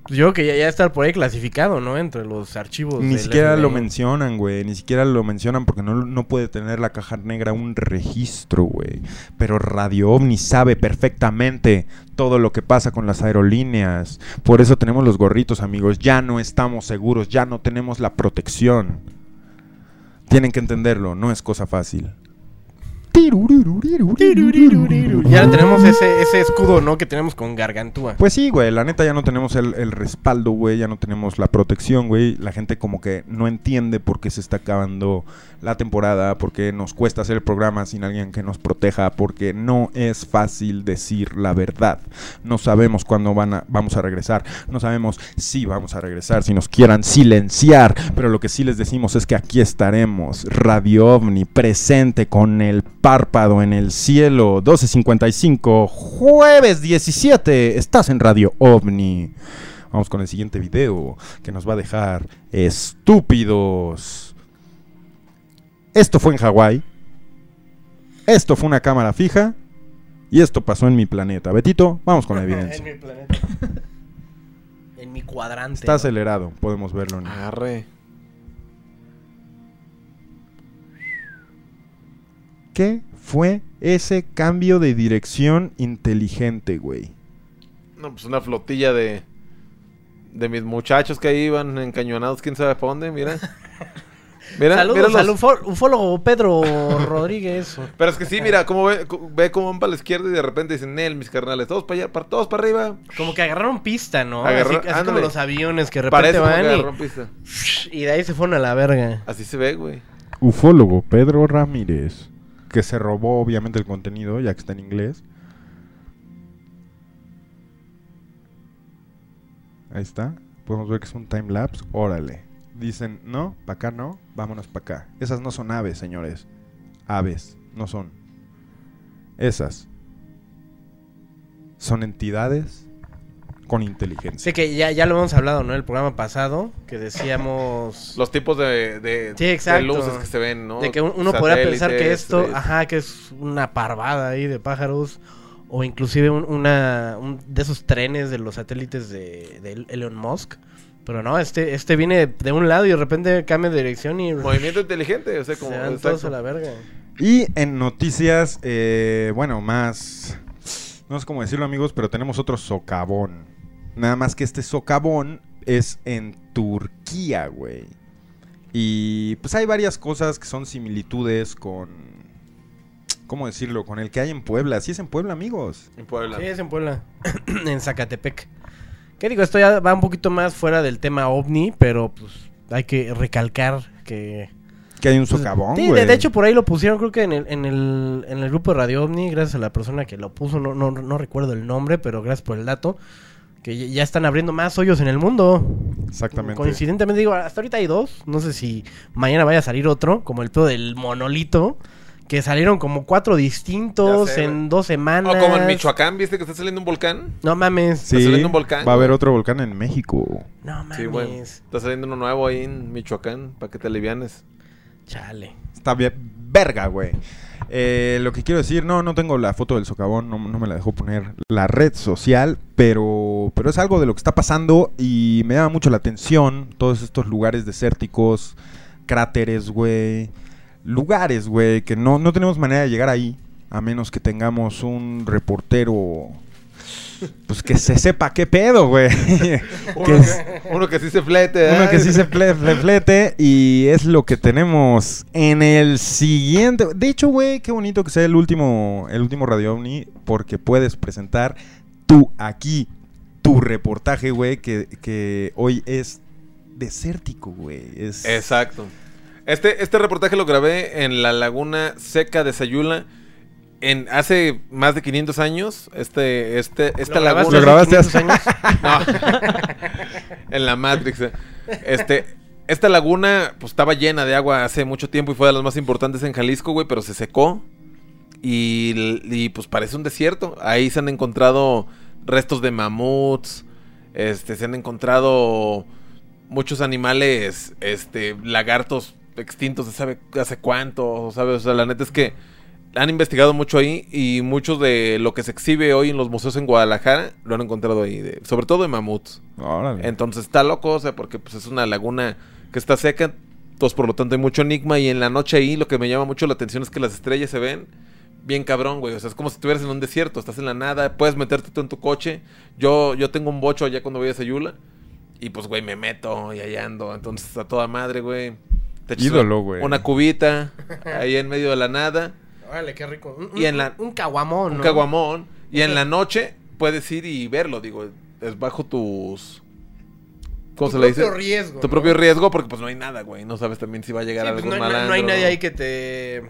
Pues yo creo que ya, ya está por ahí clasificado, ¿no? Entre los archivos. Ni siquiera lo mencionan, güey. Ni siquiera lo mencionan porque no, no puede tener la caja negra un registro, güey. Pero Radio OVNI sabe perfectamente todo lo que pasa con las aerolíneas. Por eso tenemos los gorritos, amigos. Ya no estamos seguros, ya no tenemos la protección. Tienen que entenderlo, no es cosa fácil. Ya tenemos ese, ese escudo, ¿no? Que tenemos con Gargantúa. Pues sí, güey, la neta ya no tenemos el, el respaldo, güey, ya no tenemos la protección, güey. La gente como que no entiende por qué se está acabando la temporada, por qué nos cuesta hacer el programa sin alguien que nos proteja, porque no es fácil decir la verdad. No sabemos cuándo van a, vamos a regresar, no sabemos si vamos a regresar, si nos quieran silenciar, pero lo que sí les decimos es que aquí estaremos, Radio OVNI, presente con el párpado en el cielo, 12.55, jueves 17, estás en Radio OVNI. Vamos con el siguiente video que nos va a dejar estúpidos. Esto fue en Hawái. Esto fue una cámara fija. Y esto pasó en mi planeta. Betito, vamos con la en evidencia. mi planeta. en mi cuadrante. Está ¿no? acelerado, podemos verlo. en- Arre. ¿Qué fue ese cambio de dirección inteligente, güey? No, pues una flotilla de. De mis muchachos que ahí iban encañonados, quién sabe para dónde, mira. Mira, Saludos mira los- al ufólogo Pedro Rodríguez. Pero es que sí, mira, cómo ve, cómo van para la izquierda y de repente dicen, Nel, mis carnales, todos para allá, para, todos para arriba. Como que agarraron pista, ¿no? Agarra- así así como los aviones que de repente Parece como van agarraron pista. y, y de ahí se fueron a la verga. Así se ve, güey. Ufólogo Pedro Ramírez, que se robó obviamente el contenido, ya que está en inglés. Ahí está. Podemos ver que es un time lapse. Órale. Dicen, no, para acá no, vámonos para acá. Esas no son aves, señores. Aves, no son. Esas son entidades con inteligencia. Sé que ya, ya lo hemos hablado, ¿no? El programa pasado, que decíamos... Los tipos de, de, Sí, luces que se ven, ¿no? De que un- uno podría pensar que esto, este, ajá, que es una parvada ahí de pájaros, o inclusive un, una, un de esos trenes de los satélites de, de Elon Musk. Pero no, este, este viene de un lado y de repente cambia de dirección y Movimiento inteligente, o sea, como... se exacto. todos a la verga. Y en noticias, eh, bueno, más, No sé cómo decirlo, amigos, pero tenemos otro socavón. Nada más que este socavón es en Turquía, güey. Y pues hay varias cosas que son similitudes con. ¿Cómo decirlo? Con el que hay en Puebla. Sí es en Puebla, amigos. En Puebla. Sí, es en Puebla, en Zacatepec. ¿Qué digo? Esto ya va un poquito más fuera del tema ovni, pero pues hay que recalcar que... Que hay un pues, socavón, sí, güey. de, de hecho por ahí lo pusieron creo que en el, en el, en el grupo de Radio OVNI, gracias a la persona que lo puso, no, no, no recuerdo el nombre, pero gracias por el dato, que ya- están abriendo más hoyos en el mundo. Exactamente. Coincidentemente digo, hasta ahorita hay dos, no sé si mañana vaya a salir otro, como el pedo del monolito, que salieron como cuatro distintos sé, en dos semanas. O como en Michoacán, ¿viste que está saliendo un volcán? No mames. Sí, Está saliendo un volcán, va a haber otro volcán en México. No mames. Sí. Está saliendo uno nuevo ahí en Michoacán para que te alivianes. Chale. Está bien, verga, güey. Eh, lo que quiero decir, no, no tengo la foto del socavón, no, no me la dejó poner la red social, pero, pero es algo de lo que está pasando y me llama mucho la atención todos estos lugares desérticos, cráteres, güey, lugares, güey, que no, no tenemos manera de llegar ahí, a menos que tengamos un reportero, pues que se sepa qué pedo, güey. Uno Que es- que, uno que sí se flete. uno ¿eh? que sí se reflete y es lo que tenemos en el siguiente. De hecho, güey, qué bonito que sea el último, el último Radio OVNI porque puedes presentar tú aquí tu reportaje, güey, que, que hoy es desértico, güey. Es... Exacto. Este, este reportaje lo grabé en la laguna seca de Sayula. En, hace más de 500 años, este, este, esta ¿Lo grabaste laguna... ¿Lo hace grabaste 500 años? No. en la Matrix. eh. Este, esta laguna pues estaba llena de agua hace mucho tiempo y fue de las más importantes en Jalisco, güey, pero se secó. Y, y, pues parece un desierto. Ahí se han encontrado restos de mamuts. Este, se han encontrado muchos animales, este, lagartos extintos de sabe hace cuánto, ¿sabes? O sea, la neta es que han investigado mucho ahí y mucho de lo que se exhibe hoy en los museos en Guadalajara lo han encontrado ahí, de- sobre todo de mamuts. Órale. Entonces está loco, o sea, porque pues es una laguna que está seca, entonces por lo tanto hay mucho enigma y en la noche ahí lo que me llama mucho la atención es que las estrellas se ven bien cabrón, güey, o sea, es como si estuvieras en un desierto, estás en la nada, puedes meterte tú en tu coche. Yo yo tengo un bocho allá cuando voy a Sayula y pues güey, me meto y allá ando, entonces a toda madre, güey. Te Ídolo, una- güey. Una cubita ahí en medio de la nada, Órale, qué rico. Un, Y en la- un caguamón, un ¿no? caguamón y en la noche puedes ir y verlo, digo, es bajo tus ¿Cómo Tu se le dice? propio riesgo, Tu ¿no? propio riesgo porque pues no hay nada, güey. No sabes también si va a llegar Sí, pues, algún no, hay- no- malandro. no hay nadie ahí que te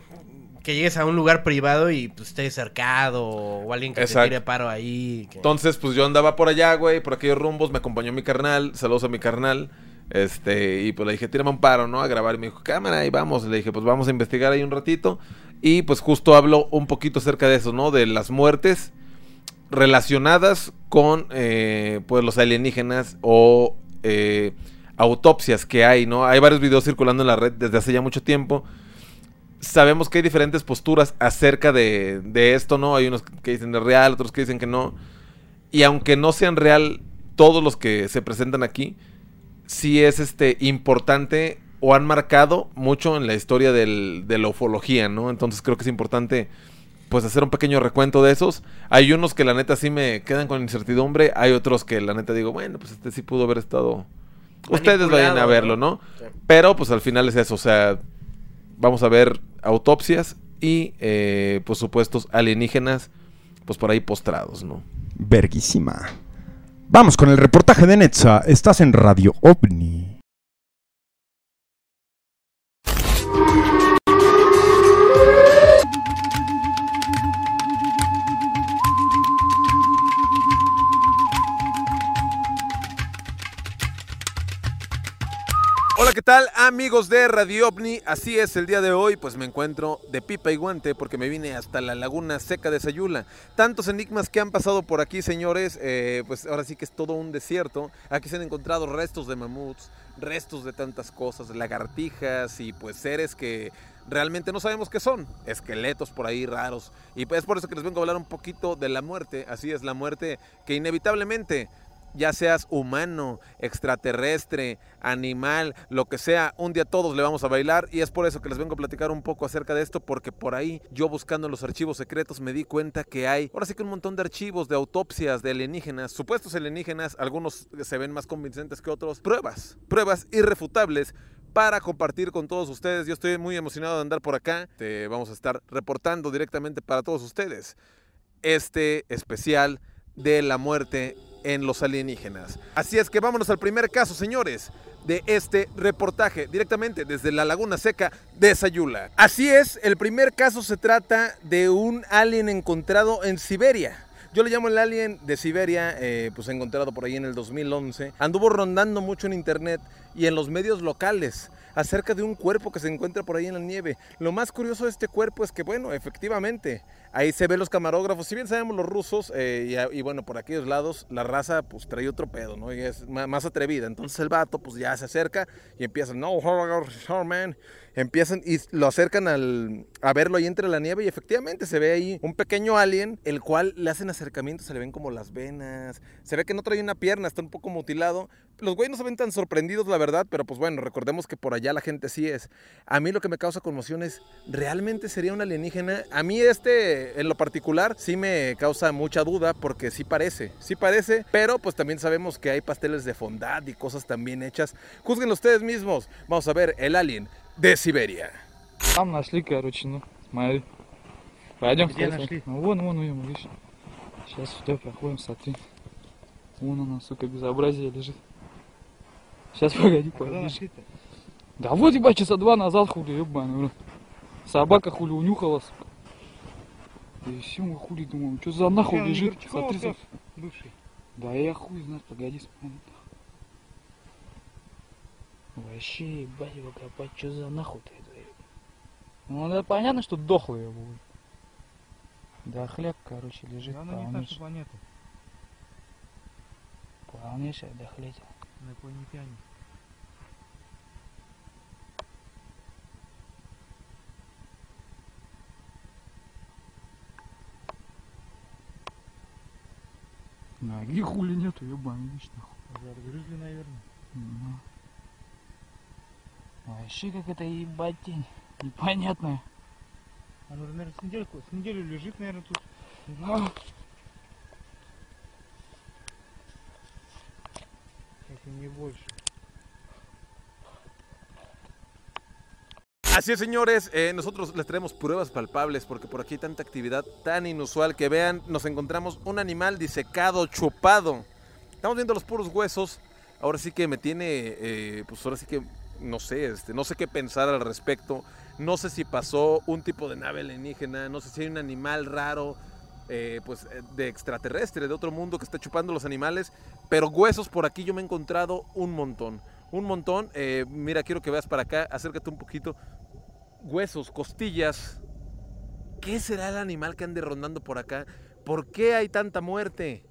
que llegues a un lugar privado y pues estés cercado o alguien que Exacto. te tire paro ahí. que- Entonces, pues yo andaba por allá, güey, por aquellos rumbos, me acompañó mi carnal, saludos a mi carnal. Este, y pues le dije, tírame un paro, ¿no? A grabar. Y me dijo, cámara, y vamos. Le dije, pues vamos a investigar ahí un ratito. Y pues justo hablo un poquito acerca de eso, ¿no? De las muertes relacionadas con, eh, pues, los alienígenas o eh, autopsias que hay, ¿no? Hay varios videos circulando en la red desde hace ya mucho tiempo. Sabemos que hay diferentes posturas acerca de, de esto, ¿no? Hay unos que dicen es real, otros que dicen que no. Y aunque no sean real todos los que se presentan aquí, sí es este importante o han marcado mucho en la historia del- de la ufología, ¿no? Entonces creo que es importante pues hacer un pequeño recuento de esos. Hay unos que la neta sí me quedan con incertidumbre, hay otros que la neta digo, bueno, pues este sí pudo haber estado... Ustedes vayan a verlo, ¿no? ¿no? Sí. Pero pues al final es eso, o sea, vamos a ver autopsias y eh, pues supuestos alienígenas pues por ahí postrados, ¿no? Verguísima. Vamos con el reportaje de Netza. Estás en Radio OVNI. ¿Qué tal amigos de Radio OVNI? Así es, el día de hoy pues me encuentro de pipa y guante porque me vine hasta la laguna seca de Sayula. Tantos enigmas que han pasado por aquí, señores, eh, pues ahora sí que es todo un desierto. Aquí se han encontrado restos de mamuts, restos de tantas cosas, lagartijas y pues seres que realmente no sabemos qué son, esqueletos por ahí raros. Y pues es por eso que les vengo a hablar un poquito de la muerte, así es, la muerte que inevitablemente ya seas humano, extraterrestre, animal, lo que sea, un día todos le vamos a bailar y es por eso que les vengo a platicar un poco acerca de esto, porque por ahí yo buscando los archivos secretos me di cuenta que hay, ahora sí que un montón de archivos de autopsias de alienígenas, supuestos alienígenas, algunos se ven más convincentes que otros, pruebas, pruebas irrefutables para compartir con todos ustedes. Yo estoy muy emocionado de andar por acá. Te vamos a estar reportando directamente para todos ustedes este especial de la muerte en los alienígenas. Así es que vámonos al primer caso, señores, de este reportaje directamente desde la Laguna Seca de Sayula. Así es, el primer caso se trata de un alien encontrado en Siberia. Yo le llamo el alien de Siberia, eh, pues encontrado por ahí en el 2011. Anduvo rondando mucho en internet y en los medios locales acerca de un cuerpo que se encuentra por ahí en la nieve. Lo más curioso de este cuerpo es que, bueno, efectivamente, ahí se ven los camarógrafos. Si bien sabemos los rusos, eh, y, bueno, por aquellos lados, la raza pues trae otro pedo, ¿no? Y es más atrevida. Entonces el vato pues ya se acerca y empiezan, no, man. Empiezan y lo acercan al, a verlo ahí entre la nieve y efectivamente se ve ahí un pequeño alien, el cual le hacen acercamientos, se le ven como las venas, se ve que no trae una pierna, está un poco mutilado. Los güeyes no se ven tan sorprendidos, la verdad, pero pues bueno, recordemos que por allá la gente sí es. A mí lo que me causa conmoción es, ¿realmente sería un alienígena? A mí este, en lo particular, sí me causa mucha duda porque sí parece, sí parece, pero pues también sabemos que hay pasteles de fondant y cosas también hechas. Juzguenlo ustedes mismos. Vamos a ver el alien de Siberia. Там нашли, короче, ну, смотри. Пойдем Где смотри. нашли? Ну, вон, вон, вон, видишь. Сейчас сюда проходим, смотри. Вон она, сука, безобразие лежит. Сейчас, погоди, погоди. Да вот, ебать, часа два назад, хули, ебаный, в рот. Собака, хули, унюхала, сука. И все, мы хули, думаем, что за нахуй лежит? Смотри, за- Бывший. Да я хуй знает, погоди, смотри. Вообще, ебать его копать, что за нахуй-то это? ебать? Ну, это понятно, что дохлый его будет. Да хлеб, короче, лежит Она не наша планета, Полнейшая дохлеть. инопланетяне. Ноги хули нету, ебаный, видишь, нахуй. Загрызли, наверное. Ну. Вообще как это ебать тень. Непонятная. Оно уже, наверное, с недельку, с неделю лежит, наверное, тут. А, Если не больше. Así es, señores, eh, nosotros les traemos pruebas palpables porque por aquí hay tanta actividad tan inusual que vean, nos encontramos un animal disecado, chupado. Estamos viendo los puros huesos. Ahora sí que me tiene, eh, pues ahora sí que no sé, este, no sé qué pensar al respecto. No sé si pasó un tipo de nave alienígena, no sé si hay un animal raro, eh, pues de extraterrestre, de otro mundo que está chupando los animales. Pero huesos por aquí yo me he encontrado un montón. Un montón. Mira, quiero que veas para acá, acércate un poquito huesos, costillas. ¿Qué será el animal que ande rondando por acá? ¿Por qué hay tanta muerte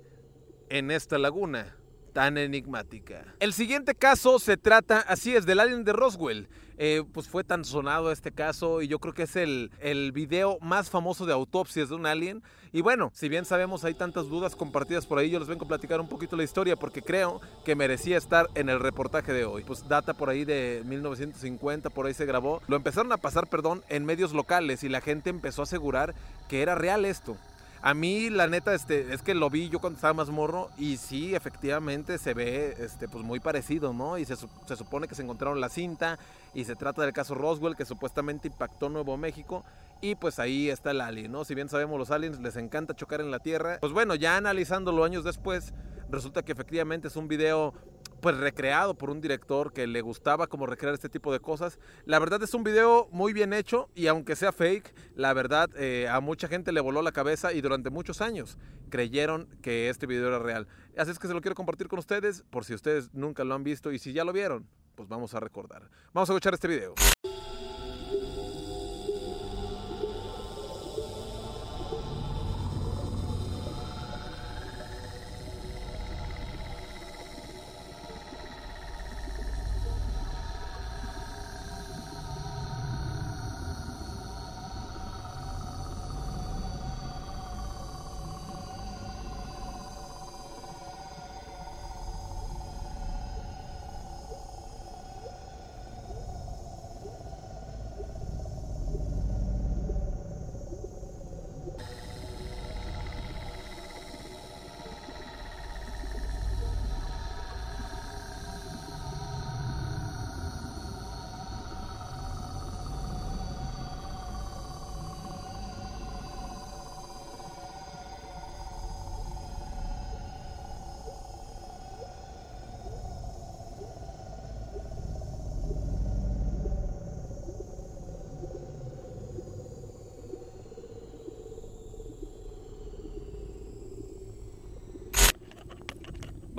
en esta laguna tan enigmática? El siguiente caso se trata, así es, del alien de Roswell. Eh, pues fue tan sonado este caso y yo creo que es el, el video más famoso de autopsias de un alien. Y bueno, si bien sabemos hay tantas dudas compartidas por ahí, yo les vengo a platicar un poquito la historia porque creo que merecía estar en el reportaje de hoy. Pues data por ahí de 1950, por ahí se grabó. Lo empezaron a pasar, perdón, en medios locales y la gente empezó a asegurar que era real esto. A mí, la neta, este, es que lo vi yo cuando estaba más morro y sí, efectivamente se ve este, pues muy parecido, ¿no? Y se, su- se supone que se encontraron la cinta y se trata del caso Roswell que supuestamente impactó Nuevo México y pues ahí está el alien, ¿no? Si bien sabemos los aliens les encanta chocar en la Tierra, pues bueno, ya analizándolo años después, resulta que efectivamente es un video pues recreado por un director que le gustaba como recrear este tipo de cosas. La verdad es un video muy bien hecho y aunque sea fake, la verdad eh, a mucha gente le voló la cabeza y durante muchos años creyeron que este video era real. Así es que se lo quiero compartir con ustedes por si ustedes nunca lo han visto y si ya lo vieron, pues vamos a recordar. Vamos a escuchar este video.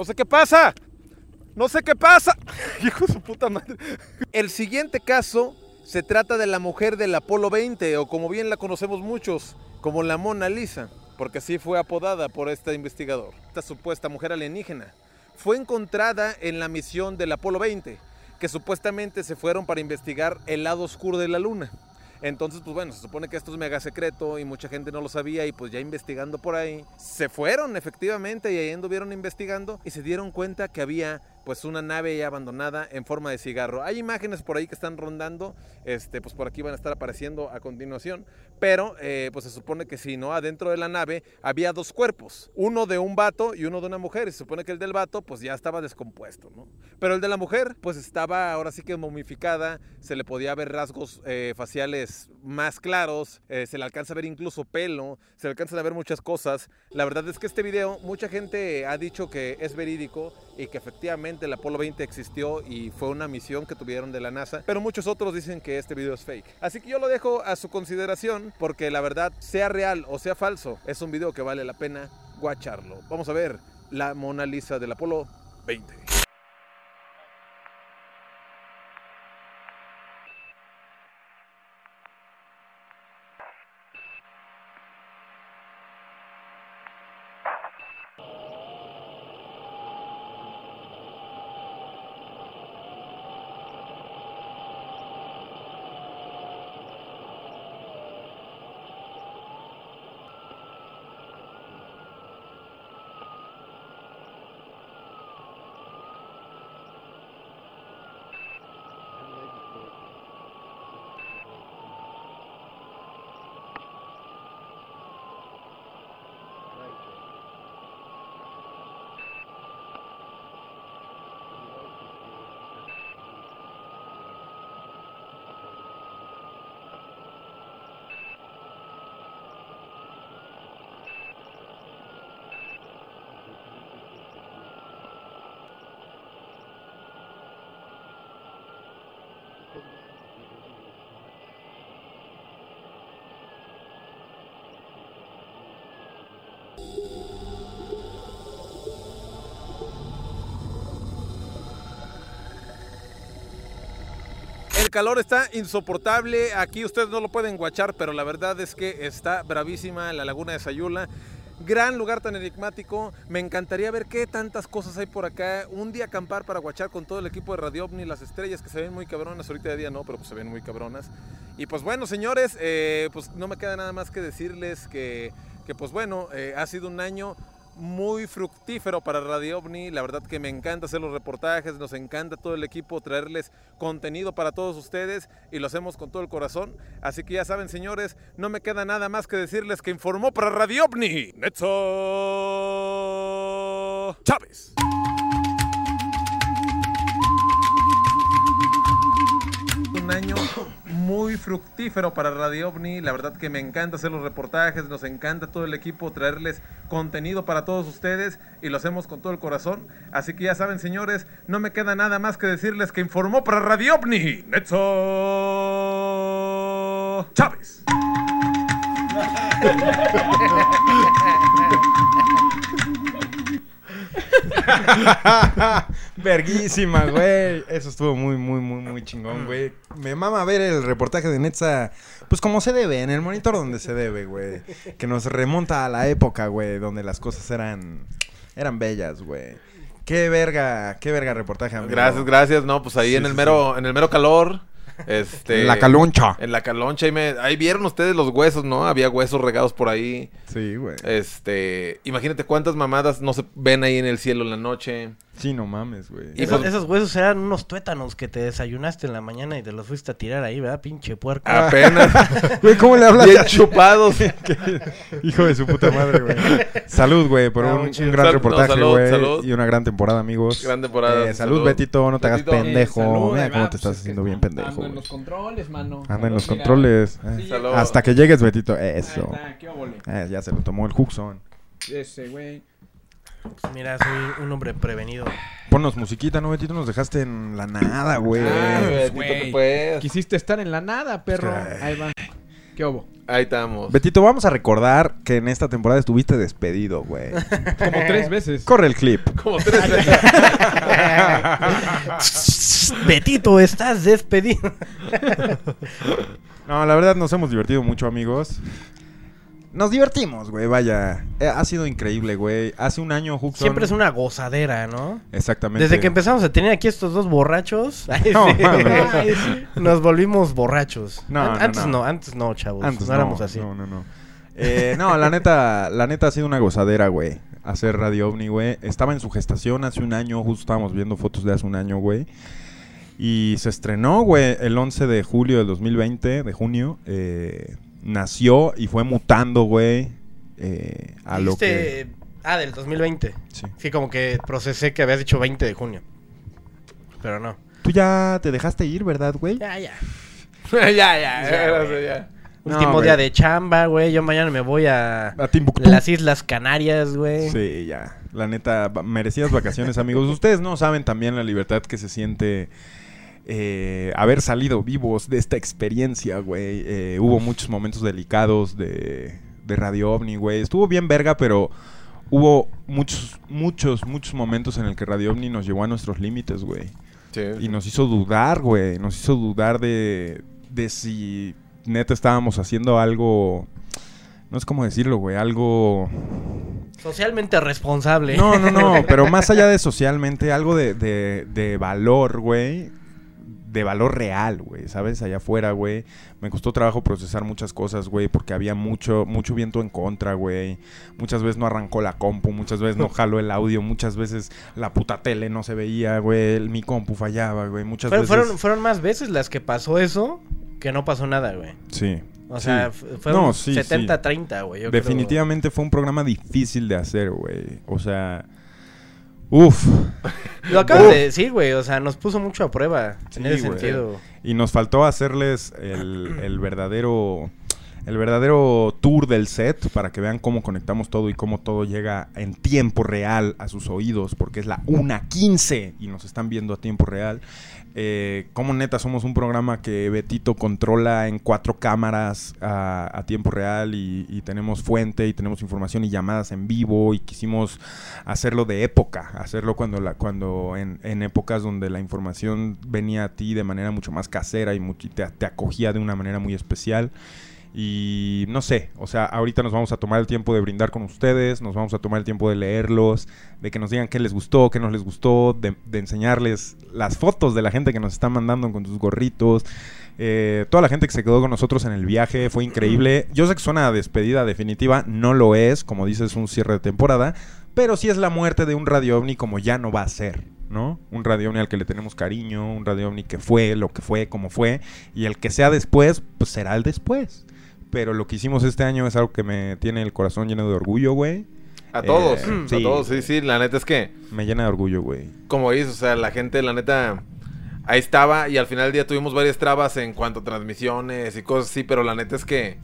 No sé qué pasa. No sé qué pasa. Hijo su puta madre. El siguiente caso se trata de la mujer del Apolo 20, o como bien la conocemos muchos, como la Mona Lisa, porque así fue apodada por este investigador. Esta supuesta mujer alienígena fue encontrada en la misión del Apolo 20, que supuestamente se fueron para investigar el lado oscuro de la Luna. Entonces, pues bueno, se supone que esto es mega secreto y mucha gente no lo sabía y pues ya investigando por ahí, se fueron efectivamente y ahí anduvieron investigando y se dieron cuenta que había pues una nave ya abandonada en forma de cigarro. Hay imágenes por ahí que están rondando, este, pues por aquí van a estar apareciendo a continuación, pero eh, pues se supone que sí, ¿no? Adentro de la nave había dos cuerpos, uno de un vato y uno de una mujer, y se supone que el del vato pues ya estaba descompuesto, ¿no? Pero el de la mujer pues estaba ahora sí que momificada, se le podía ver rasgos eh, faciales más claros, eh, se le alcanza a ver incluso pelo, se le alcanzan a ver muchas cosas. La verdad es que este video mucha gente ha dicho que es verídico y que efectivamente el Apolo 20 existió y fue una misión que tuvieron de la NASA, pero muchos otros dicen que este video es fake. Así que yo lo dejo a su consideración porque la verdad, sea real o sea falso, es un video que vale la pena guacharlo. Vamos a ver la Mona Lisa del Apolo 20. Calor está insoportable. Aquí ustedes no lo pueden guachar, pero la verdad es que está bravísima la laguna de Sayula. Gran lugar tan enigmático. Me encantaría ver qué tantas cosas hay por acá. Un día acampar para guachar con todo el equipo de Radio OVNI, las estrellas que se ven muy cabronas. Ahorita de día no, pero pues se ven muy cabronas. Y pues bueno, señores, eh, pues no me queda nada más que decirles que, que pues bueno, eh, ha sido un año muy fructífero para Radio OVNI. La verdad que me encanta hacer los reportajes, nos encanta todo el equipo traerles contenido para todos ustedes y lo hacemos con todo el corazón. Así que ya saben, señores, no me queda nada más que decirles que informó para Radio OVNI Netzo Chávez. Un año muy fructífero para Radio OVNI. La verdad que me encanta hacer los reportajes, nos encanta todo el equipo traerles contenido para todos ustedes y lo hacemos con todo el corazón. Así que ya saben, señores, no me queda nada más que decirles que informó para Radio OVNI Netzo Chávez. Verguísima, güey. Eso estuvo muy, muy, muy, muy chingón, güey. Me mama ver el reportaje de Netza, pues como se debe, en el monitor donde se debe, güey. Que nos remonta a la época, güey, donde las cosas eran, eran bellas, güey. Qué verga, qué verga reportaje, amigo. Gracias, gracias. No, pues ahí Sí, en el sí, mero, en el mero calor. Este, En la caloncha. En la caloncha. Ahí, me- ahí vieron ustedes los huesos, ¿no? Había huesos regados por ahí. Sí, güey. Este, imagínate cuántas mamadas no se ven ahí en el cielo en la noche. Sí, no mames, güey. Y Esos, pues- esos huesos eran unos tuétanos que te desayunaste en la mañana y te los fuiste a tirar ahí, ¿verdad? Pinche puerco. Apenas. Güey, ¿cómo le hablas? bien chupados. Hijo de su puta madre, güey. Salud, güey, por Ah, un, gran Sal- no, reportaje, salud, güey. salud. Y una gran temporada, amigos. Gran temporada, Eh, salud, salud. Betito, no te hagas pendejo. Eh, salud, Mira cómo te estás es haciendo bien pendejo, Ando en los controles, mano. Anda en los Mira, controles. eh. sí. Hasta que llegues, Betito. Ahí Eso. está, qué óvole. Ya se lo tomó el Huxon. Ese, güey. Pues mira, soy un hombre prevenido. Ponnos musiquita, ¿no, Betito? Nos dejaste en la nada, güey. Ah, Betito, pues. Quisiste estar en la nada, perro. Ay. Ahí va. ¿Qué hubo? Ahí estamos. Betito, vamos a recordar que en esta temporada estuviste despedido, güey. Como tres veces. Corre el clip. Como tres veces. Betito, estás despedido. No, la verdad nos hemos divertido mucho, amigos. Nos divertimos, güey, vaya. Eh, ha sido increíble, güey. Hace un año, Huxon... Siempre es una gozadera, ¿no? Exactamente. Desde que empezamos a tener aquí estos dos borrachos, No, sí, ay, nos volvimos borrachos. No, An- no, antes no. no. antes no, chavos. Antes no, éramos así. No, no, no. Eh, no, la neta, la neta ha sido una gozadera, güey. Hacer Radio OVNI, güey. Estaba en su gestación hace un año, justo estábamos viendo fotos de hace un año, güey. Y se estrenó, güey, el 11 de julio del 2020, de junio. Eh, nació y fue mutando, güey. eh, a lo que... Ah, del 2020. Sí. Sí, como que procesé que habías dicho 20 de junio. Pero no. Tú ya te dejaste ir, ¿verdad, güey? Ya, ya. ya, ya, Ya, ya, güey. ya. No, Último güey. día de chamba, güey. Yo mañana me voy a A Timbuktu. las Islas Canarias, güey. Sí, ya. La neta, merecidas vacaciones, amigos. Ustedes no saben también la libertad que se siente eh, haber salido vivos de esta experiencia, güey. Eh, hubo muchos momentos delicados de, de Radio OVNI, güey. Estuvo bien verga, pero hubo muchos, muchos, muchos momentos en el que Radio OVNI nos llevó a nuestros límites, güey. Sí. Y nos hizo dudar, güey. Nos hizo dudar de, de si neta estábamos haciendo algo... No sé cómo decirlo, güey. Algo... Socialmente responsable. No, no, no, pero más allá de socialmente, algo de, de, de valor, güey. De valor real, güey, ¿sabes? Allá afuera, güey. Me costó trabajo procesar muchas cosas, güey, porque había mucho, mucho viento en contra, güey. Muchas veces no arrancó la compu, muchas veces no jaló el audio, muchas veces la puta tele no se veía, güey. Mi compu fallaba, güey. Muchas Fueron, veces. fueron, fueron más veces las que pasó eso que no pasó nada, güey. Sí. O sí. sea, fue No, sí, sí. 70-30, güey. creo. Definitivamente fue un programa difícil de hacer, güey. O sea. Uf. Lo acabas de decir, güey. O sea, nos puso mucho a prueba en Sí, ese güey. sentido. Y nos faltó hacerles el, el verdadero el verdadero tour del set para que vean cómo conectamos todo y cómo todo llega en tiempo real a sus oídos, porque es la 1.15 y nos están viendo a tiempo real. Eh, como neta somos un programa que Betito controla en cuatro cámaras a, tiempo real y, y tenemos fuente y tenemos información y llamadas en vivo y quisimos hacerlo de época, hacerlo cuando la, cuando en, épocas donde la información venía a ti de manera mucho más casera y, te acogía de una manera muy especial. Y no sé, o sea, ahorita nos vamos a tomar el tiempo de brindar con ustedes, nos vamos a tomar el tiempo de leerlos, de que nos digan qué les gustó, qué no les gustó, de, de enseñarles las fotos de la gente que nos está mandando con sus gorritos. Eh, toda la gente que se quedó con nosotros en el viaje fue increíble. Yo sé que suena a despedida definitiva, no lo es, como dices, un cierre de temporada, pero sí es la muerte de un radio ovni como ya no va a ser. ¿no? Un radio ovni al que le tenemos cariño, un radio ovni que fue lo que fue, como fue, y el que sea después, pues será el después. Pero lo que hicimos este año es algo que me tiene el corazón lleno de orgullo, güey. A todos, Eh, a sí. todos, sí, sí, la neta es que, Me llena de orgullo, güey. como dices, o sea, la gente, la neta, ahí estaba y al final del día tuvimos varias trabas en cuanto a transmisiones y cosas así, pero la neta es que,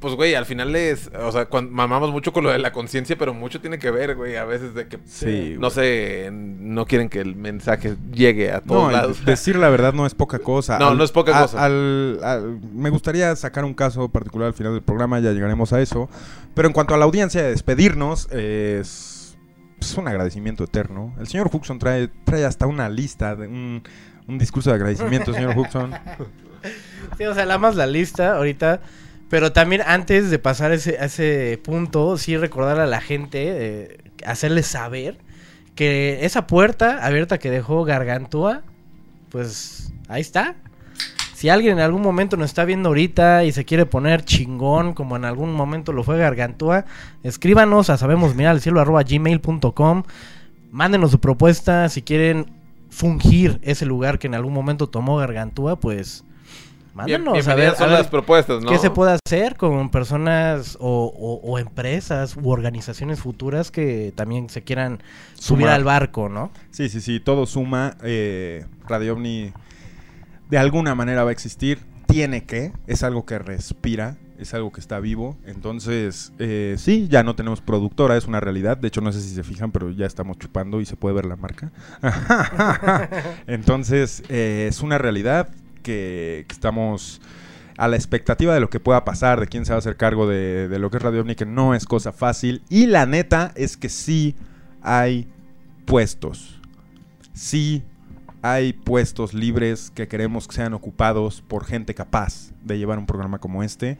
pues, güey, al final es, o sea, cuan- mamamos mucho con lo de la conciencia, pero mucho tiene que ver, güey, a veces de que, Sí, no güey. sé, no quieren que el mensaje llegue a todos No, lados. decir la verdad no es poca cosa. No, no es poca a- cosa. al- al- me gustaría sacar un caso particular al final del programa, ya llegaremos a eso. Pero en cuanto a la audiencia, de despedirnos, es, es un agradecimiento eterno. El señor Huxon trae, trae hasta una lista, de un, un discurso de agradecimiento, señor Huxon. Sí, o sea, la más la lista ahorita. Pero también antes de pasar ese, a ese punto, sí recordar a la gente, eh, hacerles saber que esa puerta abierta que dejó Gargantúa, pues ahí está. Si alguien en algún momento nos está viendo ahorita y se quiere poner chingón, como en algún momento lo fue Gargantúa, escríbanos a sabemos mirar al cielo arroba gmail.com. Mándenos su propuesta si quieren fungir ese lugar que en algún momento tomó Gargantúa, pues Bien- mándenos a ver, a las propuestas, ¿no? qué se puede hacer con personas o, o- o empresas u organizaciones futuras que también se quieran subir al barco, ¿no? Sí, sí, sí, todo suma. eh, Radio OVNI de alguna manera va a existir. Tiene que, es algo que respira, es algo que está vivo. Entonces, eh, sí, ya no tenemos productora, es una realidad. De hecho, no sé si se fijan, pero ya estamos chupando y se puede ver la marca. Entonces, eh, es una realidad que, estamos a la expectativa de lo que pueda pasar, de quién se va a hacer cargo de, lo que es Radio OVNI, que no es cosa fácil. Y la neta es que sí hay puestos. Sí hay puestos libres que queremos que sean ocupados por gente capaz de llevar un programa como este.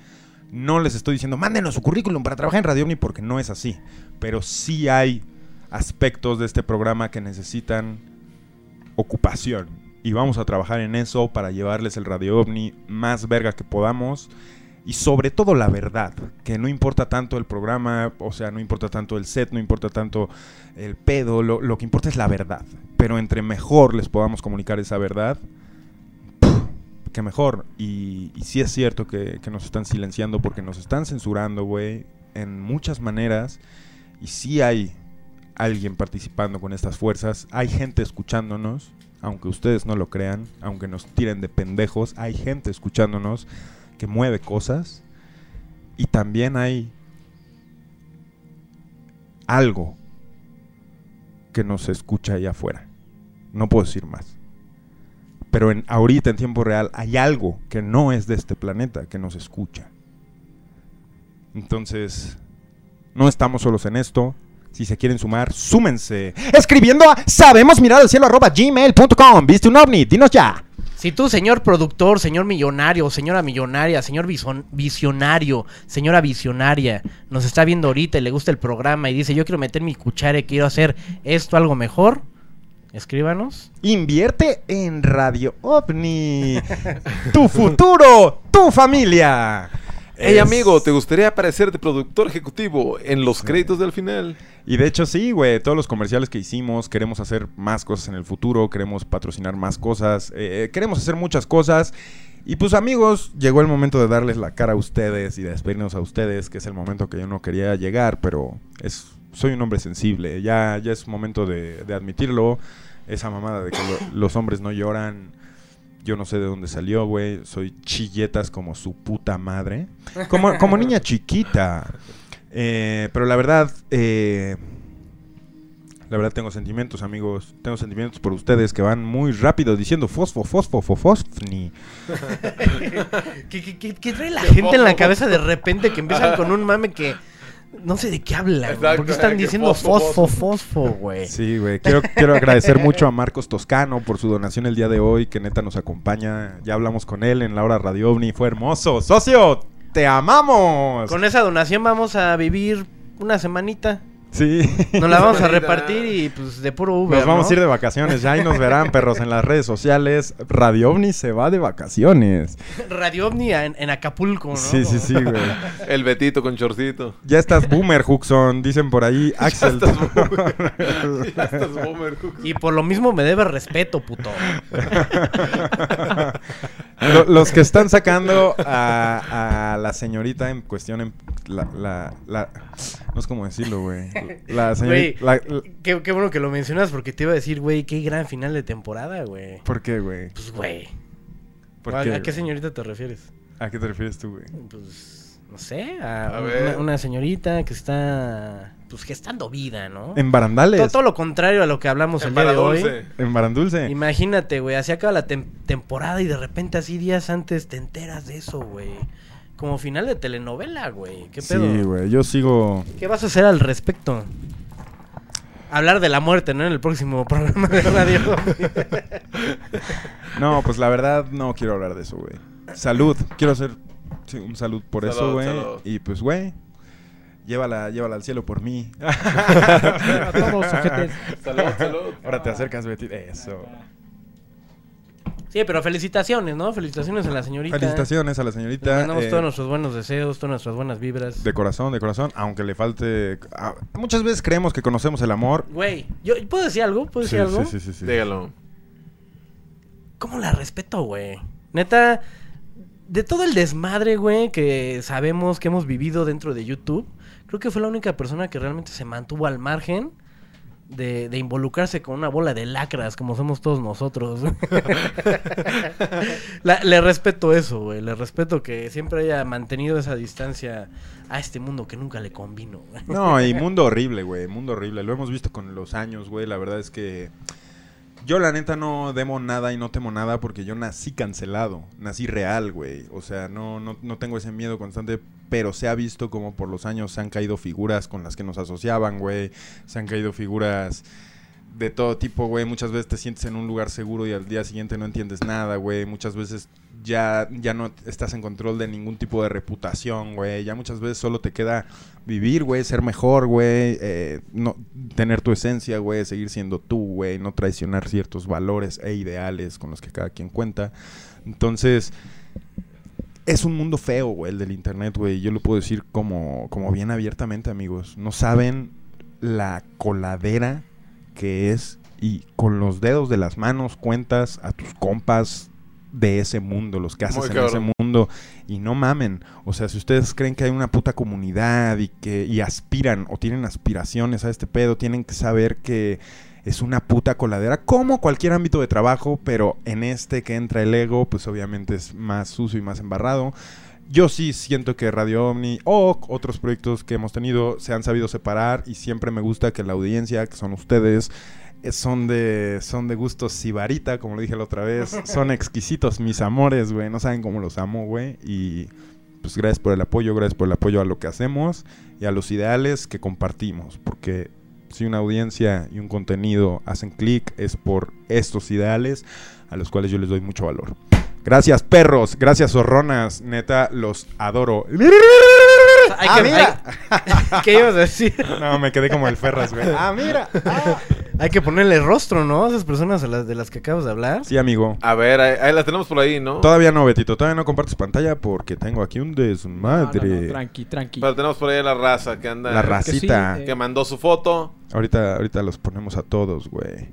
No les estoy diciendo, mándenos su currículum para trabajar en Radio OVNI porque no es así. Pero sí hay aspectos de este programa que necesitan ocupación. Y vamos a trabajar en eso para llevarles el Radio OVNI más verga que podamos. Y sobre todo la verdad, que no importa tanto el programa, o sea, no importa tanto el set, no importa tanto el pedo, lo, lo que importa es la verdad. Pero entre mejor les podamos comunicar esa verdad, que mejor. Y, y sí es cierto que, que nos están silenciando porque nos están censurando, güey, en muchas maneras. Y sí hay alguien participando con estas fuerzas, hay gente escuchándonos, aunque ustedes no lo crean, aunque nos tiren de pendejos, hay gente escuchándonos que mueve cosas y también hay algo que nos escucha allá afuera. No puedo decir más. Pero en, ahorita en tiempo real hay algo que no es de este planeta que nos escucha. Entonces, no estamos solos en esto. Si se quieren sumar, súmense. Escribiendo a sabemosmiraralcielo.gmail.com ¿Viste un ovni? Dinos ya. Si tú, señor productor, señor millonario, señora millonaria, señor visionario, señora visionaria, nos está viendo ahorita y le gusta el programa y dice, yo quiero meter mi cuchara y quiero hacer esto algo mejor, escríbanos. Invierte en Radio OVNI. tu futuro, tu familia. Hey Es- amigo, ¿te gustaría aparecer de productor ejecutivo en los créditos del final? Y de hecho sí, güey, todos los comerciales que hicimos, queremos hacer más cosas en el futuro, queremos patrocinar más cosas, eh, queremos hacer muchas cosas. Y pues amigos, llegó el momento de darles la cara a ustedes y de despedirnos a ustedes, que es el momento que yo no quería llegar, pero es soy un hombre sensible, ya, ya es momento de, de admitirlo. Esa mamada de que lo- los hombres no lloran, yo no sé de dónde salió, güey, soy chilletas como su puta madre. Como, como niña chiquita. Eh, pero la verdad, eh, la verdad tengo sentimientos, amigos. Tengo sentimientos por ustedes que van muy rápido diciendo fosfo, fosfo, fofosfni. ¿Qué, qué- qué- qué trae la gente en la cabeza de repente que empiezan con un mame que no sé de qué habla? güey? Exacto, ¿Por qué están diciendo fosfo, fosfo, fosfo, güey? Sí, güey. Quiero, quiero agradecer mucho a Marcos Toscano por su donación el día de hoy, que neta nos acompaña. Ya hablamos con él en la hora Radio OVNI. Fue hermoso. ¡Socio! ¡Te amamos! Con esa donación vamos a vivir una semanita. Sí. Nos la vamos a repartir y pues de puro Uber, Nos vamos ¿no? a ir de vacaciones. Ya ahí nos verán, perros, en las redes sociales. Radio OVNI se va de vacaciones. Radio OVNI en, en Acapulco, ¿no? Sí, sí, sí, güey. El Betito con chorcito. Ya estás boomer, Huxon. Dicen por ahí. Axel. estás Ya estás boomer, Cook. Y por lo mismo me debe respeto, puto. Lo- los que están sacando a, a la señorita en cuestión, en la, la, la- no sé cómo decirlo, güey. La Güey, señorita, la- la- qué, qué bueno que lo mencionas porque te iba a decir, güey, qué gran final de temporada, güey. ¿por qué, güey? Pues, güey. ¿Por ¿A, qué, a qué güey? señorita te refieres? ¿A qué te refieres tú, güey? Pues, no sé, a, A una, señorita que está, pues, gestando vida, ¿no? En Barandales. Todo, todo lo contrario a lo que hablamos En el día de hoy. En Barandulce. Imagínate, güey, así acaba la tem- temporada y de repente así días antes te enteras de eso, güey. Como final de telenovela, güey. ¿Qué pedo? Sí, güey. Yo sigo. ¿Qué vas a hacer al respecto? Hablar de la muerte, ¿no? En el próximo programa de radio. No, pues la verdad no quiero hablar de eso, güey. Salud. Quiero hacer sí, un salud por eso, güey. salud. Y pues, güey. Llévala, llévala al cielo por mí. A todos. Salud, salud. Ahora te acercas, Betty. Eso. Sí, pero felicitaciones, ¿no? Felicitaciones a la señorita. Felicitaciones a la Le señorita. mandamos eh, todos nuestros buenos deseos, todas nuestras buenas vibras. De corazón, de corazón, aunque le falte... ah, muchas veces creemos que conocemos el amor. Güey, ¿yo, ¿puedo decir algo? ¿Puedo Sí, decir algo? sí, sí, sí, sí. Dígalo. ¿Cómo la respeto, güey? Neta, de todo el desmadre, güey, que sabemos que hemos vivido dentro de YouTube, creo que fue la única persona que realmente se mantuvo al margen de, de involucrarse con una bola de lacras, como somos todos nosotros. La- le respeto eso, güey. Le respeto que siempre haya mantenido esa distancia a este mundo que nunca le convino. No, y mundo horrible, güey. Mundo horrible. Lo hemos visto con los años, güey. La verdad es que Yo la neta no demo nada y no temo nada porque yo nací cancelado, nací real, güey. O sea, no, no, no tengo ese miedo constante, pero se ha visto como por los años se han caído figuras con las que nos asociaban, güey. Se han caído figuras de todo tipo, güey. Muchas veces te sientes en un lugar seguro y al día siguiente no entiendes nada, güey. Muchas veces ya, ya no estás en control de ningún tipo de reputación, güey. Ya muchas veces solo te queda vivir, güey, ser mejor, güey. eh, no, tener tu esencia, güey. Seguir siendo tú, güey. No traicionar ciertos valores e ideales con los que cada quien cuenta. Entonces, es un mundo feo, güey, el del internet, güey. Yo lo puedo decir como, como bien abiertamente, amigos. No saben la coladera que es y con los dedos de las manos cuentas a tus compas de ese mundo, los que haces Muy en cabrón. ese mundo y no mamen. O sea, si ustedes creen que hay una puta comunidad y que y aspiran o tienen aspiraciones a este pedo, tienen que saber que es una puta coladera como cualquier ámbito de trabajo, pero en este que entra el ego, pues obviamente es más sucio y más embarrado. Yo sí siento que Radio Omni o otros proyectos que hemos tenido se han sabido separar y siempre me gusta que la audiencia, que son ustedes, eh, son de son de gustos sibarita, como lo dije la otra vez. Son exquisitos mis amores, güey. No saben cómo los amo, güey. Y pues gracias por el apoyo, gracias por el apoyo a lo que hacemos y a los ideales que compartimos. Porque si una audiencia y un contenido hacen clic es por estos ideales a los cuales yo les doy mucho valor. Gracias, perros. Gracias, zorronas. Neta, los adoro. Hay Ah, que, mira. hay- ¿Qué ibas a decir? No, me quedé como el Ferras, güey. Ah, mira. Hay que ponerle rostro, ¿no? A esas personas a las de las que acabas de hablar. Sí, amigo. A ver, ahí, ahí la tenemos por ahí, ¿no? Todavía no, Betito. Todavía no compartes pantalla porque tengo aquí un No, no, desmadre. no, tranqui, tranqui. Pero tenemos por ahí a la raza que anda. La que- racita. sí, eh. Que mandó su foto. Ahorita, ahorita los ponemos a todos, güey.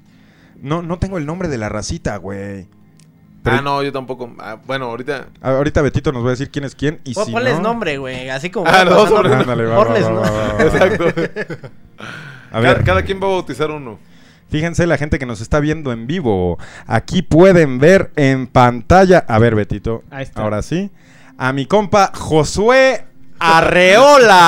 No, no tengo el nombre de la racita, güey. Pero- Ah, no, yo tampoco. Ah, bueno, ahorita. A- Ahorita Betito nos va a decir quién es quién y si Ponles no... nombre, güey. Así como. Ah, no, sobre- Ándale, va. Exacto. A Cada, ver, cada quien va a bautizar uno. fíjense la gente que nos está viendo en vivo. Aquí pueden ver en pantalla... A ver, Betito. Ahí está. Ahora sí. A mi compa Josué Arreola.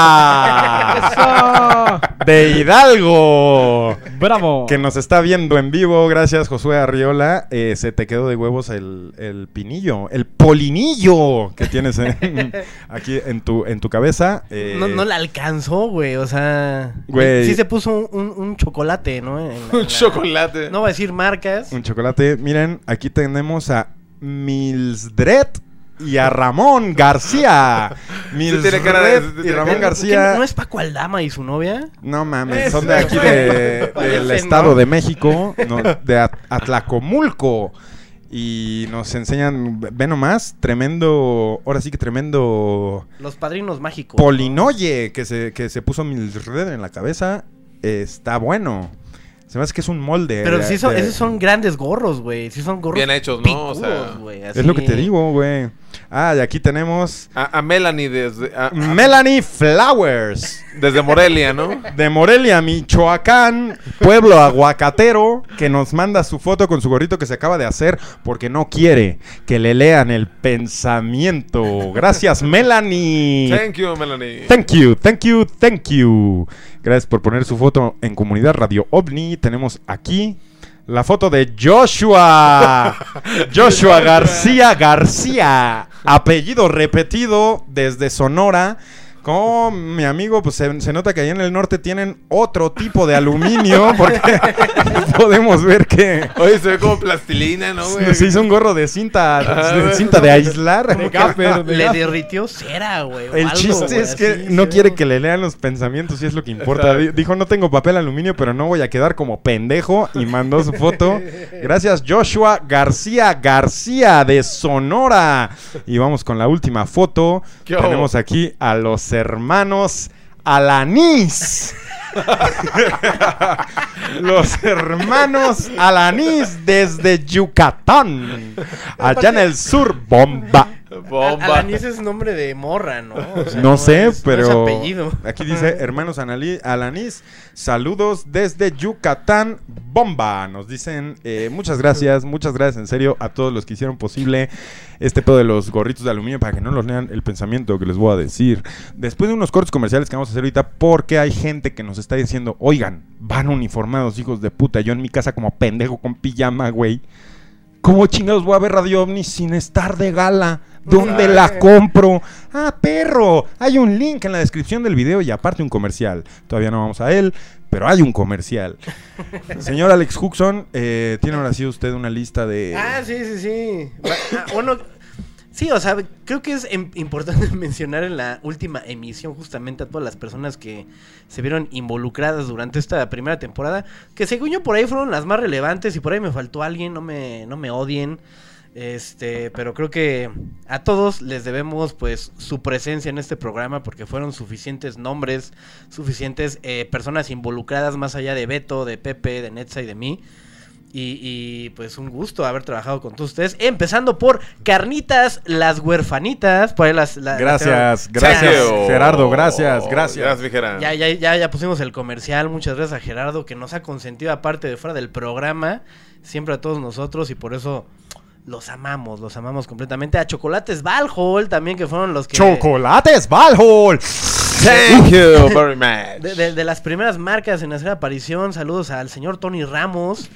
De Hidalgo. ¡Bravo! Que nos está viendo en vivo. Gracias, Josué Arriola. Eh, se te quedó de huevos el, el pinillo, el polinillo que tienes en- aquí en tu, en tu cabeza. Eh, No, no la alcanzó, güey. O sea. Güey. Sí se puso un, un- un chocolate, ¿no? En la- en Un la- chocolate. No voy a decir marcas. Un chocolate. Miren, aquí tenemos a Milsdred y a Ramón García. tiene cara de- y tiene Ramón cara- García. ¿Qué- ¿No es Paco Aldama y su novia? No mames, son de aquí de- güey. del Estado ¿no? de México, no, de At- Atlacomulco. Y nos enseñan, ve nomás, tremendo, ahora sí que tremendo Los padrinos mágicos. ¿no? polinoye que se, que se puso Mildred en la cabeza. Está bueno. Se me hace que es un molde. Pero de- sí son, de- esos son grandes gorros, güey. Sí son gorros Bien hechos, ¿no? picudos, O sea, güey, Es lo que así. te digo, güey. Ah, y aquí tenemos A, a Melanie desde, a- a- Melanie Flowers. desde Morelia, ¿no? de Morelia, Michoacán, pueblo aguacatero, que nos manda su foto con su gorrito que se acaba de hacer porque no quiere que le lean el pensamiento. Gracias, Melanie. Thank you, Melanie. Thank you, thank you, thank you. Gracias por poner su foto en Comunidad Radio OVNI. Tenemos aquí la foto de Joshua. Joshua García García. Apellido repetido desde Sonora. Como mi amigo, pues se, se nota que allá en el norte tienen otro tipo de aluminio. Porque podemos ver que Oye, se ve como plastilina, ¿no, güey? se hizo un gorro de cinta, Ah, de cinta de aislar. De gaffer, de Le gaffer. derritió cera, güey. El algo, chiste güey, es que así, no quiere que le lean los pensamientos y es lo que importa. Di- Dijo, no tengo papel aluminio, pero no voy a quedar como pendejo y mandó su foto. Gracias Joshua García García de Sonora. Y vamos con la última foto. Tenemos aquí a los hermanos Alanís. los hermanos Alanís desde Yucatán. Allá en el sur, bomba. Bomba. Alanis es nombre de morra, ¿no? O sea, No sé, es- no es pero apellido. aquí dice hermanos Alanis, saludos desde Yucatán, bomba. Nos dicen eh, muchas gracias, muchas gracias en serio a todos los que hicieron posible este pedo de los gorritos de aluminio para que no los lean el pensamiento que les voy a decir. Después de unos cortes comerciales que vamos a hacer ahorita, porque hay gente que nos está diciendo, oigan, van uniformados hijos de puta, yo en mi casa como pendejo con pijama, güey. ¿Cómo chingados voy a ver Radio OVNI sin estar de gala? ¿Dónde la compro? Ah, perro. Hay un link en la descripción del video y aparte un comercial. Todavía no vamos a él, pero hay un comercial. Señor Alex Huxon, eh, ¿tiene ahora sí usted una lista de... Ah, sí, sí, sí. Va- ah, Bueno, sí, o sea, creo que es em- importante mencionar en la última emisión justamente a todas las personas que se vieron involucradas durante esta primera temporada, que según yo por ahí fueron las más relevantes y por ahí me faltó alguien, no me, no me odien. Este, pero creo que a todos les debemos pues su presencia en este programa porque fueron suficientes nombres, suficientes eh, personas involucradas más allá de Beto, de Pepe, de Netza y de mí. Y, y, pues un gusto haber trabajado con todos ustedes. Empezando por Carnitas, las huerfanitas. Por ahí las, la- Gracias, las- gracias. Gerardo, gracias, gracias. Gracias, Gerardo. Ya, ya, ya, ya pusimos el comercial. Muchas gracias a Gerardo que nos ha consentido aparte de fuera del programa. Siempre a todos nosotros y por eso los amamos, los amamos completamente. A Chocolates Valhol también que fueron los que... Chocolates Valhol. Thank you very much. De, de- de las primeras marcas en hacer aparición, saludos al señor Tony Ramos,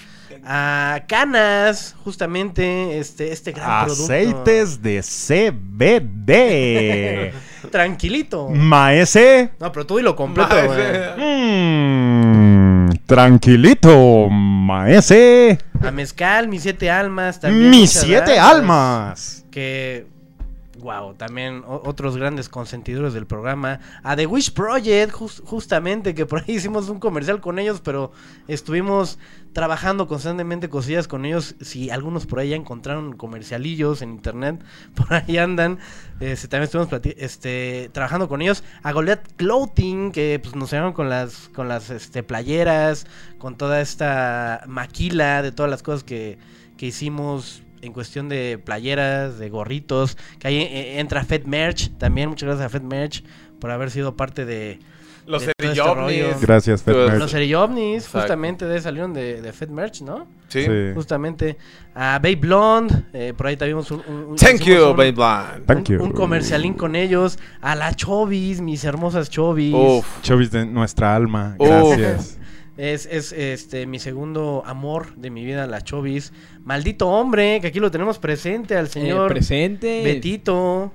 a Canas, justamente, este, este gran Aceites de CBD. Tranquilito. Maese. No, pero tú y lo completo, tranquilito, maese. A Mezcal, mis siete almas, también. Mis siete almas. Que, wow, también otros grandes consentidores del programa. A The Wish Project, jus- justamente, que por ahí hicimos un comercial con ellos, pero estuvimos trabajando constantemente cosillas con ellos. Si algunos por ahí ya encontraron comercialillos en internet, por ahí andan. Este, también estuvimos este, trabajando con ellos. A Goliath Clothing, que pues, nos ayudaron con las, con las este, playeras, con toda esta maquila de todas las cosas que, que hicimos en cuestión de playeras, de gorritos, que ahí eh, entra Fed Merch, también muchas gracias a Fed Merch por haber sido parte de Los de todo este. Gracias, Fed Merch. los Exacto. justamente de salieron de, de Fed Merch, ¿no? Sí. Sí. Justamente a Babe Blonde, eh, por ahí tuvimos un, un- un- Thank you, un- Babe Blonde. Thank un, you. un comercialín con ellos, a la Chovis, mis hermosas Chovis. Chovis de nuestra alma. Uf. Es, es este mi segundo amor de mi vida, la Chovis. Maldito hombre, que aquí lo tenemos presente al señor Eh, presente. Betito.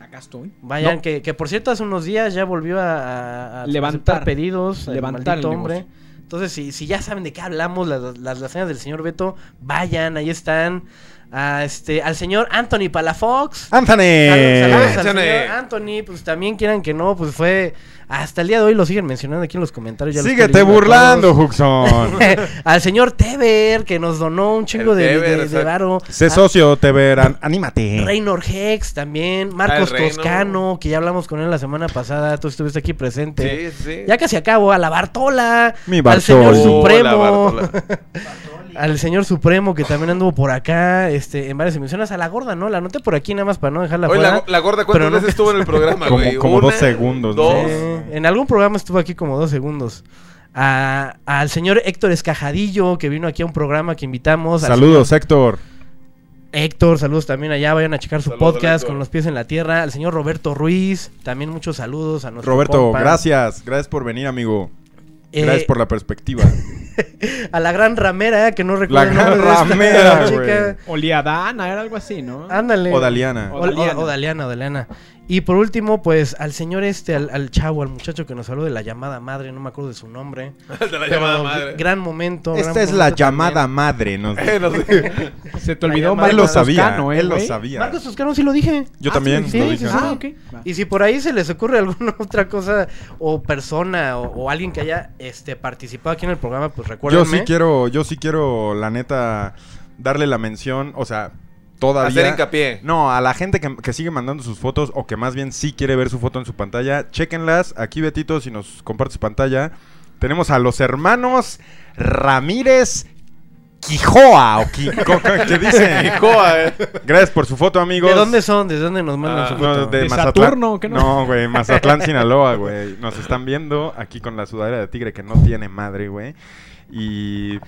Acá estoy. Vayan, No, que, que por cierto hace unos días ya volvió a, a- Levantar. pedidos. Levantar maldito el hombre. Entonces, si, si ya saben de qué hablamos, las, las lasañas del señor Beto, vayan, ahí están. A este, al señor Anthony Palafox. Anthony. Saludos, saludos al Anthony. señor Anthony, pues también quieran que no, pues fue hasta el día de hoy lo siguen mencionando aquí en los comentarios. ya Síguete burlando. Huxon. Al señor Teber, que nos donó un chingo El de, Teber, de- de exacto. varo. sé A- socio, te verán. Anímate. Reynor Hex también, Marcos Ah, Reino. Toscano, que ya hablamos con él la semana pasada, tú estuviste aquí presente. Sí, sí. Ya casi acabo, a la Bartola, Mi al Bartola. señor Oh, Supremo, la Bartola. al señor Supremo que también anduvo por acá, este, en varias emisiones, a la gorda, ¿no? La anoté por aquí nada más para no dejarla Oye, fuera. la, la gorda, ¿cuántas pero no- veces estuvo en el programa, Como- güey? como Una, dos segundos, ¿no? Dos. Eh, en algún programa estuvo aquí como dos segundos. A- al señor Héctor Escajadillo, que vino aquí a un programa que invitamos. al Saludos, Héctor. Héctor, saludos también allá, vayan a checar su Saludos, podcast Héctor. con los pies en la tierra. Al señor Roberto Ruiz, también muchos saludos a nuestro Roberto, compa. gracias. Gracias por venir, amigo. Eh, Gracias por la perspectiva. A la gran ramera, que no recuerdo La gran ramera, chica. Oliadana, era algo así, ¿no? Ándale. O Daliana. O- o- Odaliana, Odaliana. Y por último, pues al señor este, al, al chavo, al muchacho que nos habló de la llamada madre, no me acuerdo de su nombre. De la llamada madre. Gran momento. gran Esta es momento la también. llamada madre. nos- Eh, no sé. Se te olvidó llamada- Él lo Marcos sabía. Toscano, ¿eh, él lo sabía. Marcos Toscano sí lo dije. Yo Ah, también sí, lo sí, dije. sí, Ah, sí. ok. va. Y si por ahí se les ocurre alguna otra cosa o persona o, o alguien que haya este participado aquí en el programa, pues Yo recuérdenme. sí quiero, yo sí quiero, la neta, darle la mención, o sea, todavía... Hacer hincapié. No, a la gente que, que sigue mandando sus fotos o que más bien sí quiere ver su foto en su pantalla, chequenlas. Aquí, Betito, si nos compartes pantalla, tenemos a los hermanos Ramírez Quijoa o Quico, ¿qué dice? Joa, eh. Gracias por su foto, amigos. ¿De dónde son? ¿De dónde nos mandan Ah, su No, foto? de, ¿De Mazatlán. Saturno, qué no? No, güey, Mazatlán, Sinaloa, güey. Nos están viendo aquí con la sudadera de tigre que no tiene madre, güey. Y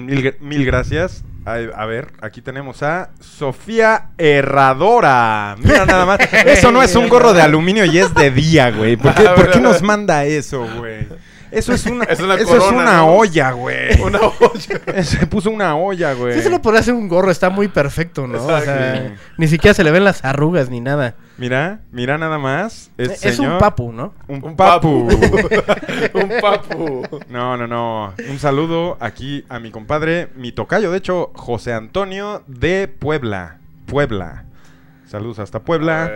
mil, mil gracias. A, a ver, aquí tenemos a Sofía Herradora. Mira nada más. Eso no es un gorro de aluminio y es de día, güey. ¿Por qué, por qué nos manda eso, güey? Eso es una, Es una eso corona, es una ¿no? olla, güey. Una olla. Se puso una olla, güey. Sí, se lo podría hacer un gorro, está muy perfecto, ¿no? O sea, ni siquiera se le ven las arrugas ni nada. Mira, mira nada más. Este es señor- un papu, ¿no? Un, Un papu. un papu. No, no, no. Un saludo aquí a mi compadre, mi tocayo, de hecho, José Antonio de Puebla. Puebla. Saludos hasta Puebla.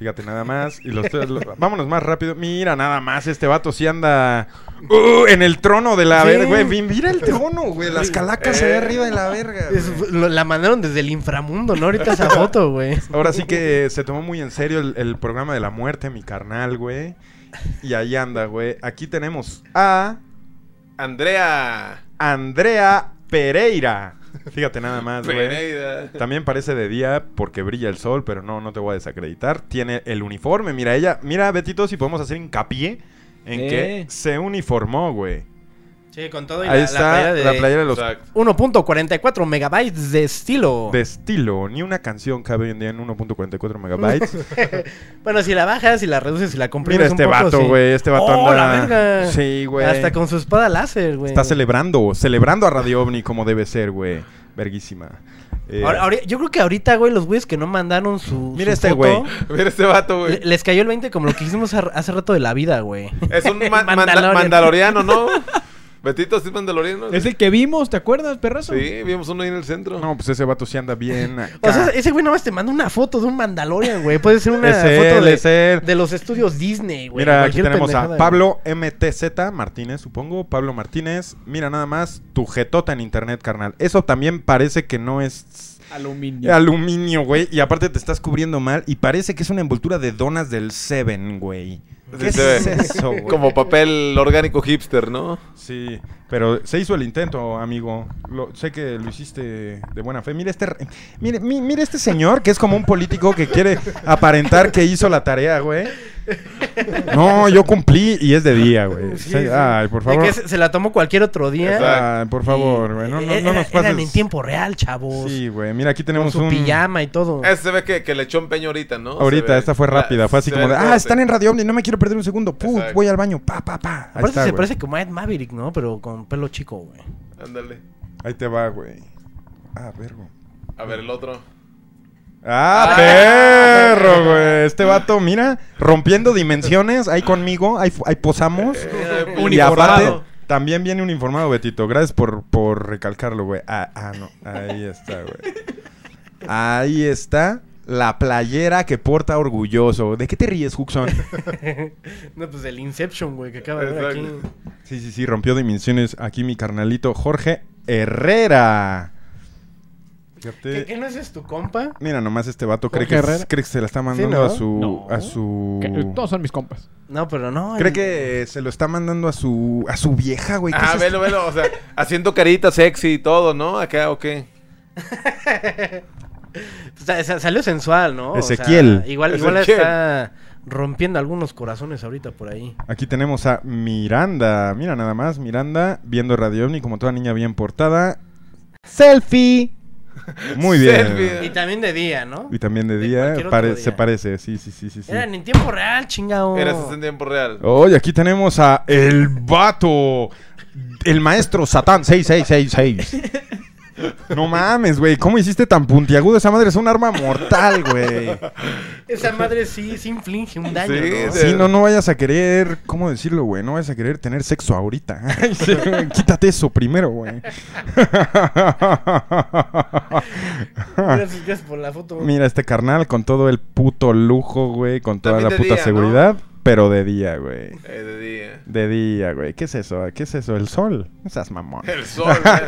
Fíjate nada más. Y los, los- vámonos más rápido. Mira nada más, este vato sí anda uh, en el trono de la Sí. verga, güey. Mira el trono, güey. Las calacas ahí Eh. arriba de la verga. güey. Es- lo- la mandaron desde el inframundo, ¿no? Ahorita esa foto, güey. Ahora sí que se tomó muy en serio el, el programa de la muerte, mi carnal, güey. Y ahí anda, güey. Aquí tenemos a Andrea. Andrea Pereira. Fíjate nada más, güey. También parece de día porque brilla el sol, pero no, no te voy a desacreditar. Tiene el uniforme. Mira, ella, mira, Betito, si podemos hacer hincapié en Eh. que se uniformó, güey. Sí, con todo y Ahí la, está la playera de la playera de los Exacto. 1.44 megabytes de estilo. de estilo. Ni una canción cabe hoy en día en 1.44 megabytes. Bueno, si la bajas, si la reduces, si la comprimes Mira este un poco, vato, sí. güey. Este vato ¡Oh, anda. la verga! Sí, güey. Hasta con su espada láser, güey. Está celebrando, celebrando a Radio OVNI como debe ser, güey. Verguísima. Eh, Ahora- ahora- yo creo que ahorita, güey, los güeyes que no mandaron su. Mira su este güey. Mira este vato, güey. le- les cayó el 20 como lo que hicimos hace- rato de la vida, güey. Es un ma- manda- Mandalorian. mandaloriano, ¿no? Betito, ¿sí es mandaloriano? Es el que vimos, ¿te acuerdas, perrazo? Sí, vimos uno ahí en el centro. No, pues ese vato sí anda bien. acá. O sea, ese güey nada más te manda una foto de un Mandalorian, güey. Puede ser una Es foto él, de, es él. de los estudios Disney, güey. Mira, aquí tenemos a Pablo MTZ Martínez, supongo. Pablo Martínez. Mira nada más tu jetota en internet, carnal. Eso también parece que no es Aluminio. aluminio, güey. Y aparte te estás cubriendo mal. Y parece que es una envoltura de donas del Seven, güey. ¿Qué Sí se es ve. eso, güey? Como papel orgánico hipster, ¿no? Sí, pero se hizo el intento, amigo. Lo- sé que lo hiciste de buena fe. Mire este, re- mire, mi- mire este señor que es como un político que quiere aparentar que hizo la tarea, güey. No, yo cumplí y es de día, güey. Sí, Se- sí. Ay, por favor. que se, se la tomó cualquier otro día. Ay, por favor, güey. No, no, Eh, no nos pases. Eran en tiempo real, chavos. Sí, güey. Mira, aquí con tenemos su un. pijama y todo. Ese se ve que, que le echó empeño ahorita, ¿no? Ahorita, esta fue la- rápida. Fue así como de, ah, están en Radio Omni, no me quiero perder un segundo. Puf, voy al baño. Pa, pa, pa. Ahí Aparte está, se güey. parece como a Ed Maverick, ¿no? Pero con pelo chico, güey. Ándale. Ahí te va, güey. Ah, vergo. A ver, el otro. Ah, Ah. perro, güey. Este vato, mira, rompiendo dimensiones, ahí conmigo, ahí, ahí posamos. Eh, y uniformado. aparte, también viene uniformado, Betito. Gracias por, por recalcarlo, güey. Ah, ah, no. Ahí está, güey. Ahí está la playera que porta orgulloso. ¿De qué te ríes, Huxon? no, pues el Inception, güey, que acaba de ver aquí. Sí, sí, sí, rompió dimensiones aquí mi carnalito Jorge Herrera. ¿Qué, Fíjate. qué no es tu compa? Mira nomás este vato cree que, cree que se la está mandando ¿no? a su No. a su Que- Todos son mis compas. No, pero no. cree el- que se lo está mandando a su a su vieja, güey. ¿Qué Ah, es velo, velo. O sea, haciendo carita sexy y todo, ¿no? Acá, ¿o qué? Sa- sa- salió sensual, ¿no? O sea, Ezequiel. igual igual está rompiendo algunos corazones ahorita por ahí. Aquí tenemos a Miranda. Mira nada más, Miranda viendo Radio Ovni como toda niña bien portada. Selfie. Muy bien. Y también de día, ¿no? Y también de De día, pare- se parece, sí, sí, sí, sí. Eran en tiempo real, chingado. Eres en tiempo real. Oye, aquí tenemos a el vato, el maestro Satán 6666. No mames, güey, ¿cómo hiciste tan puntiagudo? Esa madre es un arma mortal, güey. Esa madre sí, sí inflige un daño, Sí, ¿no? sí. No, no vayas a querer, ¿cómo decirlo, güey? No vayas a querer tener sexo ahorita. Quítate eso primero, güey. Gracias, gracias por la foto. Mira este carnal con todo el puto lujo, güey, con toda También la puta seguridad, pero de día, güey. Eh, de día. De día, güey. ¿Qué es eso? ¿Qué es eso? ¿El sol? Esas mamón. El sol, güey.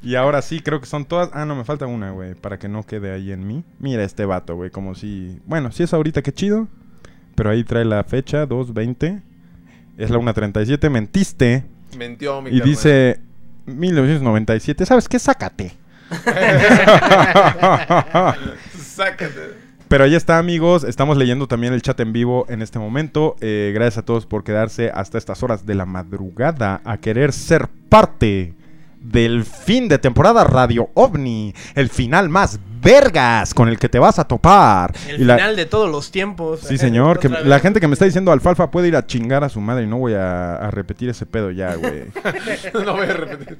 y ahora sí, creo que son todas. Ah, no, me falta una, güey. Para que no quede ahí en mí. Mira este vato, güey. Como si. Bueno, si es ahorita, qué chido. Pero ahí trae la fecha, 2.20. Es la 1.37. Mentiste. Mentió mi Y dice. 1997. ¿Sabes qué? Sácate. Sácate. Pero ahí está, amigos. Estamos leyendo también el chat en vivo en este momento. Eh, gracias a todos por quedarse hasta estas horas de la madrugada a querer ser parte del fin de temporada Radio OVNI. El final más vergas con el que te vas a topar. El Y la- final de todos los tiempos. Sí, señor. Que la gente que me está diciendo alfalfa puede ir a chingar a su madre y no voy a, a repetir ese pedo ya, güey. no voy a repetir.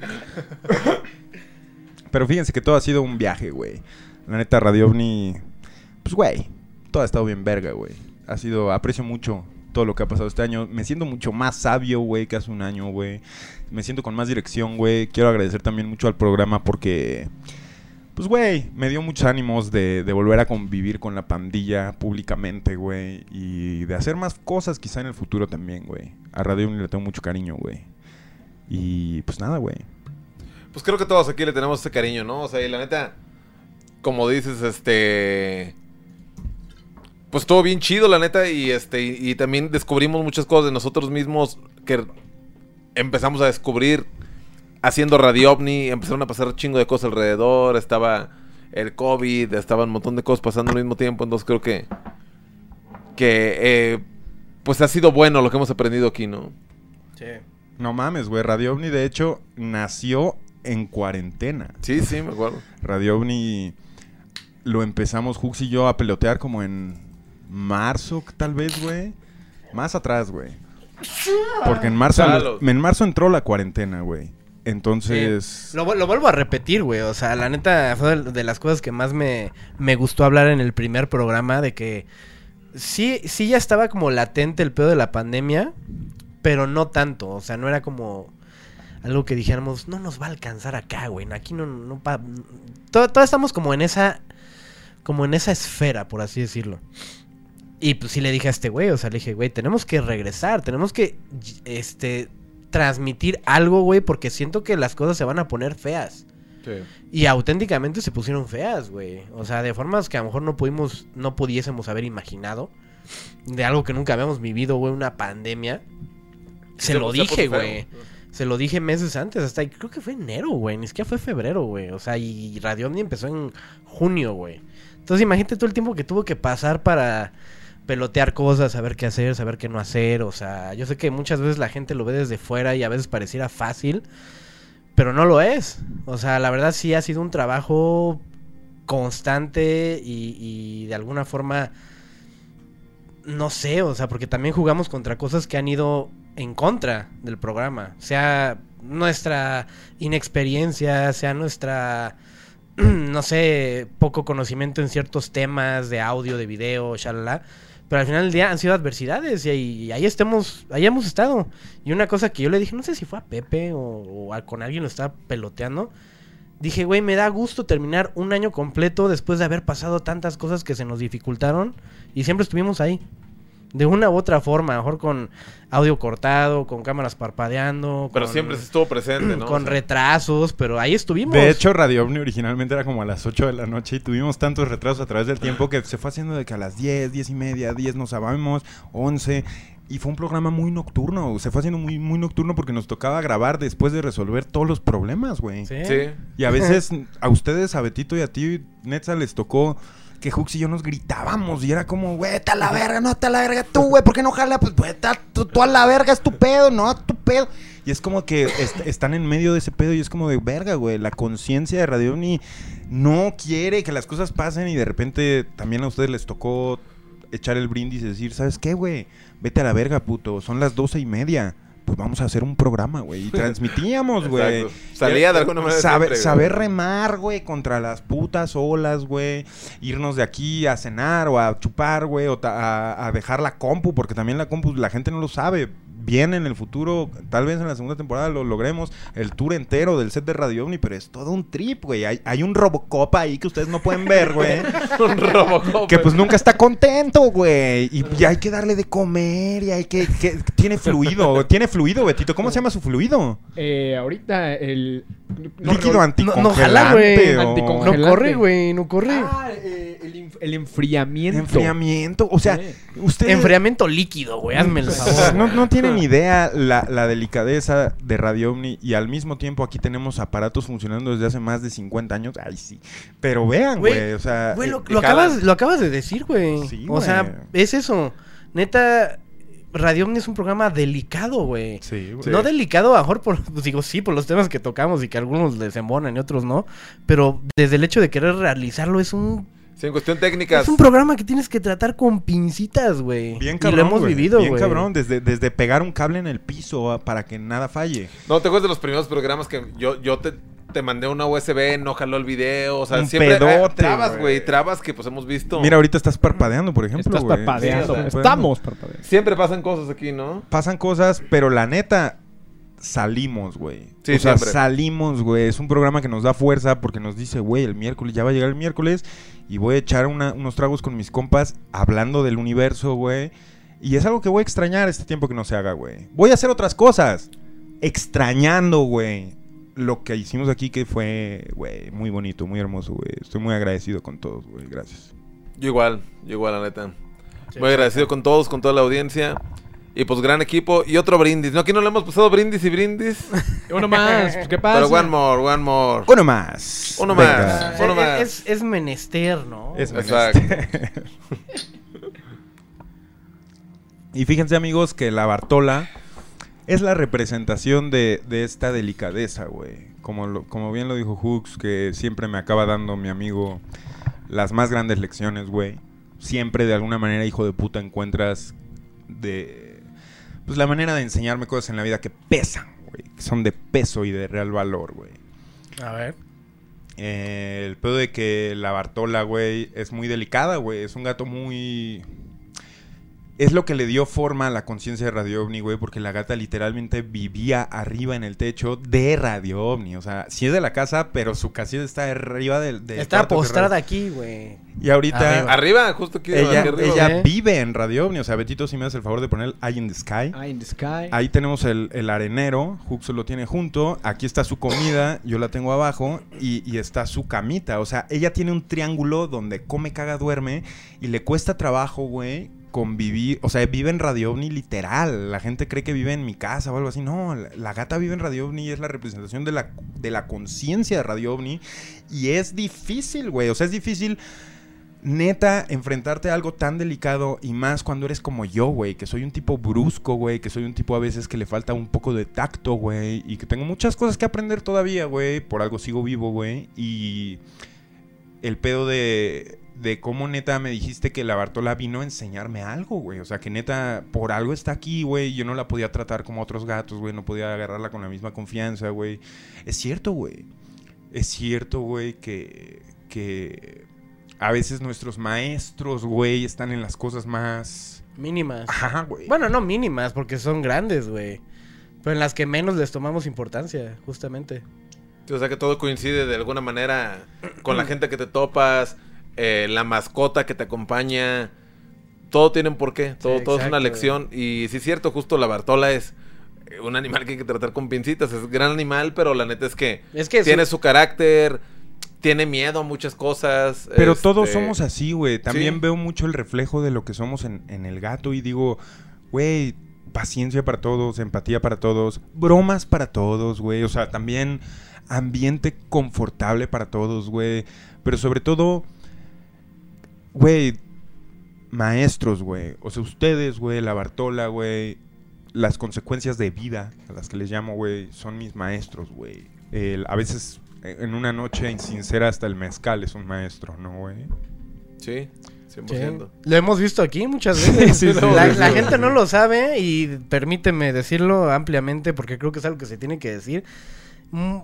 Pero fíjense que todo ha sido un viaje, güey. La neta, Radio OVNI, pues, güey, todo ha estado bien verga, güey. Ha sido, aprecio mucho todo lo que ha pasado este año. Me siento mucho más sabio, güey, que hace un año, güey. Me siento con más dirección, güey. Quiero agradecer también mucho al programa porque, pues, güey, me dio muchos ánimos de, volver a convivir con la pandilla públicamente, güey. Y de hacer más cosas quizá en el futuro también, güey. A Radio OVNI le tengo mucho cariño, güey. Y, pues, nada, güey. Pues creo que todos aquí le tenemos ese cariño, ¿no? O sea, y la neta, como dices, este. Pues todo bien chido, la neta, y este, y, y también descubrimos muchas cosas de nosotros mismos que empezamos a descubrir haciendo Radio OVNI, empezaron a pasar chingo de cosas alrededor, estaba el COVID, estaban un montón de cosas pasando al mismo tiempo, entonces creo que que eh, pues ha sido bueno lo que hemos aprendido aquí, ¿no? Sí. No mames, güey. Radio OVNI, de hecho, nació en cuarentena. Sí, sí, me acuerdo. Radio OVNI lo empezamos Hux y yo a pelotear como en marzo, tal vez, güey. Más atrás, güey. Porque en marzo, en marzo entró la cuarentena, güey. Entonces... Lo, vu- lo vuelvo a repetir, güey. O sea, la neta fue de, las cosas que más me, me gustó hablar en el primer programa. De que sí, sí ya estaba como latente el pedo de la pandemia, pero no tanto. O sea, no era como algo que dijéramos, no nos va a alcanzar acá, güey. Aquí no, no pa- todo, todo estamos como en esa, como en esa esfera, por así decirlo. Y pues sí le dije a este güey, o sea, le dije, güey, tenemos que regresar, tenemos que, este, transmitir algo, güey, porque siento que las cosas se van a poner feas. Y auténticamente se pusieron feas, güey. O sea, de formas que a lo mejor no pudimos, no pudiésemos haber imaginado. De algo que nunca habíamos vivido, güey, una pandemia. Se Se- lo dije, güey. Se lo dije meses antes, hasta creo que fue enero, güey. Ni siquiera fue febrero, güey. O sea, y Radio Omni empezó en junio, güey. Entonces imagínate todo el tiempo que tuvo que pasar para pelotear cosas, saber qué hacer, saber qué no hacer. O sea, yo sé que muchas veces la gente lo ve desde fuera y a veces pareciera fácil, pero no lo es. O sea, la verdad sí ha sido un trabajo constante y, de alguna forma, no sé, o sea, porque también jugamos contra cosas que han ido en contra del programa. Sea nuestra inexperiencia, sea nuestra, no sé, poco conocimiento en ciertos temas de audio, de video, shalala. Pero al final del día han sido adversidades y ahí, estemos, ahí hemos estado. Y una cosa que yo le dije, no sé si fue a Pepe o, o a- con alguien lo estaba peloteando. Dije, güey, me da gusto terminar un año completo después de haber pasado tantas cosas que se nos dificultaron y siempre estuvimos ahí. De una u otra forma, a lo mejor con audio cortado, con cámaras parpadeando. Pero con- siempre se estuvo presente, ¿no? Con O sea, retrasos, pero ahí estuvimos. De hecho, Radio OVNI originalmente era como a las 8 de la noche y tuvimos tantos retrasos a través del tiempo que se fue haciendo de que a las 10, 10 y media, 10 nos sabemos, 11. Y fue un programa muy nocturno. Se fue haciendo muy, muy nocturno porque nos tocaba grabar después de resolver todos los problemas, güey. Sí. Sí. Y a veces a ustedes, a Betito y a ti, Netza, les tocó que Hux y yo nos gritábamos y era como, güey, está la verga, no está la verga tú, güey, ¿por qué no jala? Pues, güey, tú, a la verga, es tu pedo, no, tu pedo. Y es como que est- están en medio de ese pedo y es como de verga, güey, la conciencia de Radio no quiere que las cosas pasen y de repente también a ustedes les tocó echar el brindis y decir, ¿sabes qué, güey? Vete a la verga, puto, son las doce y media. Pues vamos a hacer un programa, güey. Y transmitíamos, güey. Salía de alguna manera Saber, siempre, güey. saber remar, güey, contra las putas olas, güey. Irnos de aquí a cenar o a chupar, güey, o a dejar la compu, porque también la compu la gente no lo sabe. Viene en el futuro, tal vez en la segunda temporada lo logremos, el tour entero del set de Radio Omni, pero es todo un trip, güey. Hay, hay un Robocop ahí que ustedes no pueden ver, güey. Un Robocop. que pues nunca está contento, güey. Y, y hay que darle de comer y hay que... que tiene fluido, tiene fluido, Betito. ¿Cómo se llama su fluido? Eh, ahorita el Líquido anticongelante. no jala, güey. o- Anticongelante. No corre, güey, no corre. Ah, eh, el, inf- el enfriamiento. Enfriamiento. O sea, Sí. ustedes... Enfriamiento líquido, güey. Hazme el favor. No, no tienen idea la, la delicadeza de Radio Omni y al mismo tiempo aquí tenemos aparatos funcionando desde hace más de 50 años. Ay, sí. Pero vean, Güey, o sea... Eh, lo, jalan. acabas, lo acabas de decir, güey. Sí, o sea, es eso. Neta, Radio Omni es un programa delicado, güey. Sí, güey. No delicado, a mejor por, pues digo, sí, por los temas que tocamos y que algunos les embonan y otros no. Pero desde el hecho de querer realizarlo, es un, Sí, en cuestión técnica. es un programa que tienes que tratar con pincitas, güey. Bien y cabrón, lo hemos güey, vivido, Bien güey. cabrón, desde, desde pegar un cable en el piso ah, para que nada falle. No, ¿te acuerdas de los primeros programas que yo, yo te, te mandé una USB, no jaló el video? O sea, Un siempre pedote, eh, trabas, güey. trabas que pues hemos visto. Mira, ahorita estás parpadeando, por ejemplo, Estás parpadeando. Sí, o sea, Estamos parpadeando. Siempre pasan cosas aquí, ¿no? Pasan cosas, pero la neta, salimos, güey. Sí, o sea, siempre. salimos, güey. Es un programa que nos da fuerza porque nos dice, güey, el miércoles, ya va a llegar el miércoles y voy a echar una- unos tragos con mis compas hablando del universo, güey. Y es algo que voy a extrañar este tiempo que no se haga, güey. Voy a hacer otras cosas. Extrañando, güey. Lo que hicimos aquí que fue, güey, muy bonito, muy hermoso, güey. Estoy muy agradecido con todos, güey. Gracias. Yo igual, yo igual, la neta. Sí, Muy agradecido con todos, con toda la audiencia. Y pues gran equipo. Y otro brindis. No, aquí no le hemos pasado brindis y brindis. Uno más, pues, ¿qué pasa? Pero one more, one more. Uno más. Uno Venga. más. Uno es- más. Es, es menester, ¿no? Es Exacto. Y fíjense amigos que la Bartola es la representación de, de esta delicadeza, güey. Como, lo- como bien lo dijo Hooks, que siempre me acaba dando mi amigo las más grandes lecciones, güey. Siempre de alguna manera, hijo de puta, encuentras de... Pues la manera de enseñarme cosas en la vida que pesan, güey. Que son de peso y de real valor, güey. A ver. Eh, el pedo de que la Bartola, güey, es muy delicada, güey. Es un gato muy... Es lo que le dio forma a la conciencia de Radio OVNI, güey, porque la gata literalmente vivía arriba en el techo de Radio OVNI. O sea, sí es de la casa, pero su casita está arriba del... del Está postrada aquí, güey. Y ahorita... Arriba. Arriba, justo aquí. Ella, aquí arriba. ella ¿eh? vive en Radio OVNI. O sea, Betito, si me das el favor de poner Eye in the Sky. Eye in the sky. Ahí tenemos el, el arenero, Hux lo tiene junto, aquí está su comida, yo la tengo abajo y, y está su camita. O sea, ella tiene un triángulo donde come, caga, duerme y le cuesta trabajo, güey, convivir. O sea, vive en Radio OVNI literal. La gente cree que vive en mi casa o algo así. No, la, gata vive en Radio OVNI y es la representación de la, de la conciencia de Radio OVNI. Y es difícil, güey. O sea, es difícil neta, enfrentarte a algo tan delicado y más cuando eres como yo, güey, que soy un tipo brusco, güey, que soy un tipo a veces que le falta un poco de tacto, güey, y que tengo muchas cosas que aprender todavía, güey, por algo sigo vivo, güey, y el pedo de, de cómo neta me dijiste que la Bartola vino a enseñarme algo, güey, o sea, que neta por algo está aquí, güey, yo no la podía tratar como otros gatos, güey, no podía agarrarla con la misma confianza, güey. Es cierto, güey. Es cierto, güey, que, que a veces nuestros maestros, güey, están en las cosas más... Mínimas. Ajá, güey. Bueno, no mínimas, porque son grandes, güey. Pero en las que menos les tomamos importancia, justamente. O sea que todo coincide de alguna manera con la gente que te topas, eh, la mascota que te acompaña. Todo tiene un porqué, todo, todo es una lección. Y sí es cierto, justo la Bartola es eh, un animal que hay que tratar con pincitas. Es gran animal, pero la neta es que, Es que tiene su- su carácter, tiene miedo a muchas cosas. Pero este, todos somos así, güey. También sí. veo mucho el reflejo de lo que somos en, en el gato y digo, güey, paciencia para todos, empatía para todos, bromas para todos, güey. O sea, también ambiente confortable para todos, güey. Pero sobre todo, güey, maestros, güey. O sea, ustedes, güey, la Bartola, güey. Las consecuencias de vida, a las que les llamo, güey, son mis maestros, güey. A veces, eh, en una noche insincera, hasta el mezcal es un maestro, ¿no, güey? Sí, Sí. 100%. Lo hemos visto aquí muchas veces. Sí, sí, la, sí, la sí. gente no lo sabe y permíteme decirlo ampliamente porque creo que es algo que se tiene que decir.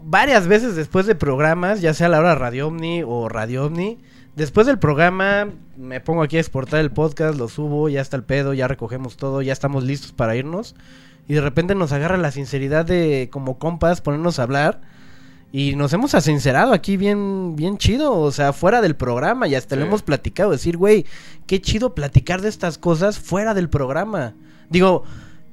Varias veces después de programas, ya sea la hora Radio Omni o Radio Omni, después del programa me pongo aquí a exportar el podcast, lo subo, ya está el pedo, ya recogemos todo, ya estamos listos para irnos. Y de repente nos agarra la sinceridad de como compas ponernos a hablar. Y nos hemos asincerado aquí bien, bien chido, o sea, fuera del programa, y hasta lo hemos platicado, decir, güey, qué chido platicar de estas cosas fuera del programa. Digo,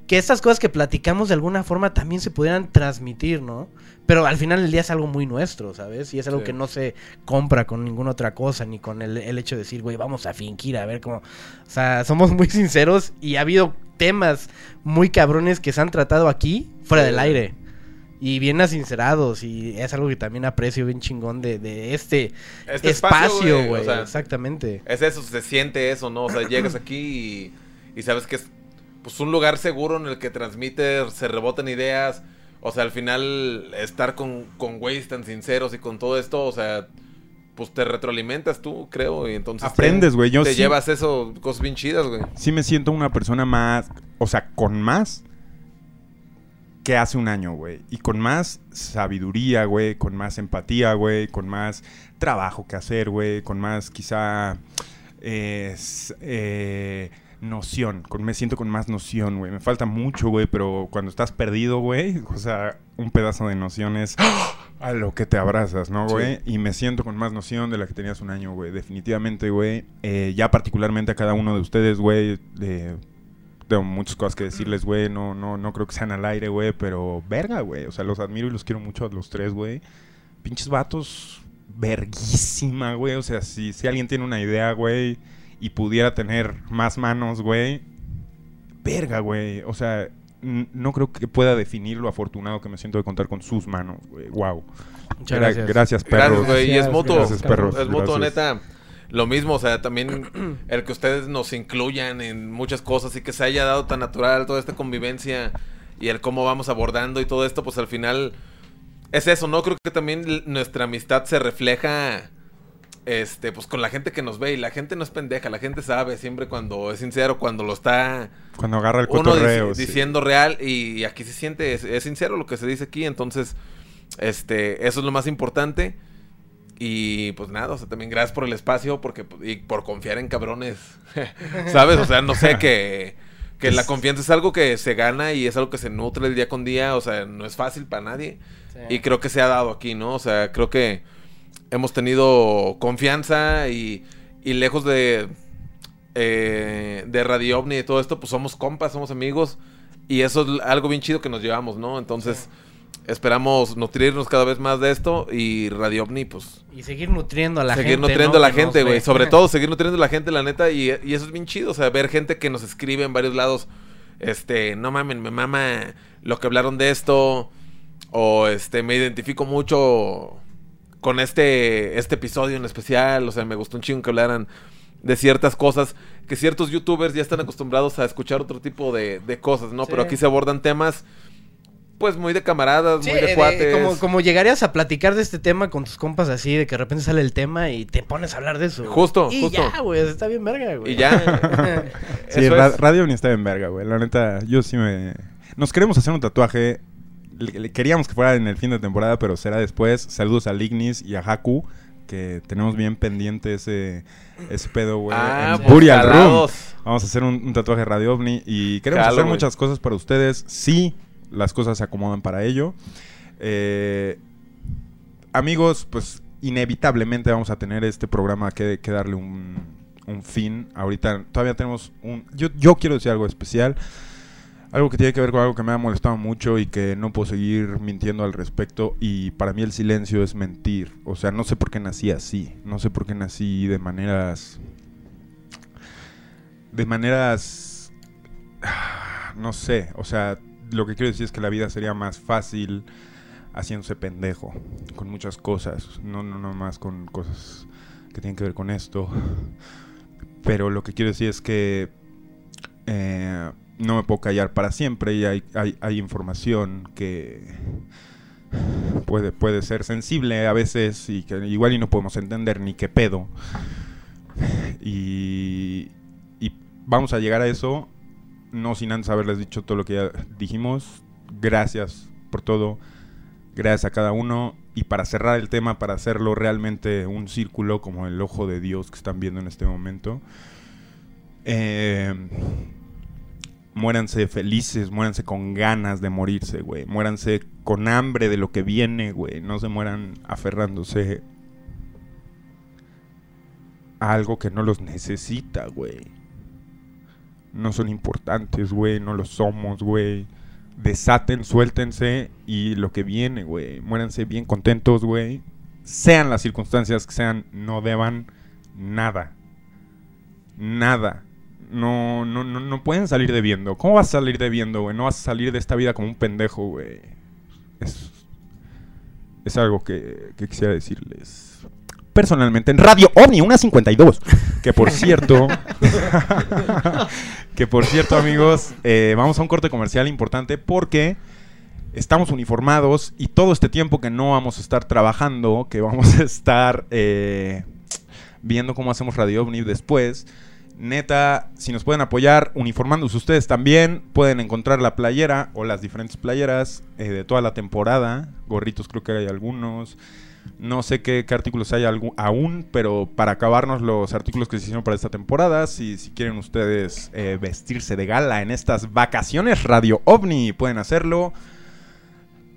que estas cosas que platicamos de alguna forma también se pudieran transmitir, ¿no? Pero al final del día es algo muy nuestro, ¿sabes? Y es algo Sí. que no se compra con ninguna otra cosa, ni con el, el hecho de decir, güey, vamos a fingir, a ver cómo... O sea, somos muy sinceros y ha habido temas muy cabrones que se han tratado aquí, fuera Sí. del aire. Y bien asincerados, y es algo que también aprecio bien chingón de, de este, Este espacio, o güey. sea, Exactamente. Es eso, se siente eso, ¿no? O sea, llegas aquí y, y sabes que es pues un lugar seguro en el que transmites, se rebotan ideas. O sea, al final estar con, con güeyes tan sinceros y con todo esto, o sea, pues te retroalimentas tú, creo, y entonces... te- Aprendes, güey, yo Te sí- llevas eso, cosas bien chidas, güey. sí me siento una persona más, o sea, con más que hace un año, güey. Y con más sabiduría, güey, con más empatía, güey, con más trabajo que hacer, güey, con más quizá eh, eh, noción, con, me siento con más noción, güey. Me falta mucho, güey, pero cuando estás perdido, güey, o sea, un pedazo de noción es a lo que te abrazas, ¿no, Sí. güey? Y me siento con más noción de la que tenías un año, güey. Definitivamente, güey. Eh, ya particularmente a cada uno de ustedes, güey, tengo muchas cosas que decirles, güey. No, no, no creo que sean al aire, güey, pero verga, güey. O sea, los admiro y los quiero mucho a los tres, güey. Pinches vatos, verguísima, güey. O sea, si, si alguien tiene una idea, güey, y pudiera tener más manos, güey, verga, güey. O sea, no creo que pueda definir lo afortunado que me siento de contar con sus manos, güey. Wow. Muchas gracias. Gracias, perros. Gracias, güey. Y es mutuo. gracias, perros. Es mutuo, Gracias. neta. Lo mismo, o sea, también el que ustedes nos incluyan en muchas cosas y que se haya dado tan natural toda esta convivencia y el cómo vamos abordando y todo esto, pues al final es eso, ¿no? Creo que también nuestra amistad se refleja este, pues con la gente que nos ve y la gente no es pendeja, la gente sabe siempre cuando es sincero, cuando lo está Cuando agarra el uno cotorreo. sí. diciendo real y, aquí se siente, es, es sincero lo que se dice aquí, entonces, este, eso es lo más importante. Y pues nada, o sea, también gracias por el espacio porque, y por confiar en cabrones, ¿sabes? O sea, no sé que, que la confianza es algo que se gana y es algo que se nutre el día con día, o sea, no es fácil para nadie. Sí. Y creo que se ha dado aquí, ¿no? O sea, creo que hemos tenido confianza y, y lejos de, eh, de Radio OVNI y todo esto, pues somos compas, somos amigos. Y eso es algo bien chido que nos llevamos, ¿no? Entonces, esperamos nutrirnos cada vez más de esto y Radio OVNI, pues, Y seguir nutriendo a la seguir gente. nutriendo ¿no? a la que gente, güey. Sobre todo, seguir nutriendo a la gente, la neta. Y, y eso es bien chido, o sea, ver gente que nos escribe en varios lados. Este, no mamen, me mama lo que hablaron de esto. O este, me identifico mucho con este, este episodio en especial. O sea, me gustó un chingo que hablaran de ciertas cosas que ciertos youtubers ya están acostumbrados a escuchar otro tipo de, de cosas, ¿no? Sí. Pero aquí se abordan temas, pues muy de camaradas, Sí, muy de de- cuates. como, como llegarías a platicar de este tema con tus compas así, de que de repente sale el tema y te pones a hablar de eso. güey. Justo, y justo. ya, güey, está bien verga, güey. Y ya. Sí, Eso ra- es. Radio ni está en verga, güey. La neta, yo sí me... Nos queremos hacer un tatuaje. Le- queríamos que fuera en el fin de temporada, pero será después. Saludos a Lignis y a Haku, que tenemos bien pendiente ese, ese pedo, güey. Ah, en pues, Burial Room. Vamos a hacer un, un tatuaje Radio OVNI y queremos hacer muchas cosas para ustedes. Sí, las cosas se acomodan para ello. Eh, amigos, pues inevitablemente vamos a tener este programa que, que darle un, un fin. Ahorita todavía tenemos un... Yo, yo quiero decir algo especial. Algo que tiene que ver con algo que me ha molestado mucho y que no puedo seguir mintiendo al respecto. Y para mí el silencio es mentir. O sea, no sé por qué nací así. No sé por qué nací de maneras... De maneras... No sé. O sea, lo que quiero decir es que la vida sería más fácil haciéndose pendejo. Con muchas cosas. No, no, no más con cosas que tienen que ver con esto. Pero lo que quiero decir es que eh, no me puedo callar para siempre y hay, hay, información que puede, puede ser sensible a veces y que igual y no podemos entender ni qué pedo. Y, y vamos a llegar a eso, no sin antes haberles dicho todo lo que ya dijimos. Gracias por todo, gracias a cada uno. Y para cerrar el tema, para hacerlo realmente un círculo como el ojo de Dios que están viendo en este momento. Eh, muéranse felices, muéranse con ganas de morirse, güey. Muéranse con hambre de lo que viene, güey. No se mueran aferrándose a algo que no los necesita, güey. no son importantes, güey, no lo somos, güey. Desaten, suéltense y lo que viene, güey. Muéranse bien contentos, güey. Sean las circunstancias que sean, no deban nada. Nada. No, no, no, no pueden salir debiendo. ¿Cómo vas a salir debiendo, güey? No vas a salir de esta vida como un pendejo, güey. Es, es algo que, que quisiera decirles personalmente en Radio OVNI, una 52. Que por cierto, que por cierto, amigos, eh, vamos a un corte comercial importante porque estamos uniformados y todo este tiempo que no vamos a estar trabajando, que vamos a estar eh, viendo cómo hacemos Radio OVNI después. Neta, si nos pueden apoyar uniformándose ustedes también, pueden encontrar la playera o las diferentes playeras eh, de toda la temporada. Gorritos creo que hay algunos. No sé qué, qué artículos hay aún, pero para acabarnos los artículos que se hicieron para esta temporada, si, si quieren ustedes eh, vestirse de gala en estas vacaciones Radio OVNI, pueden hacerlo.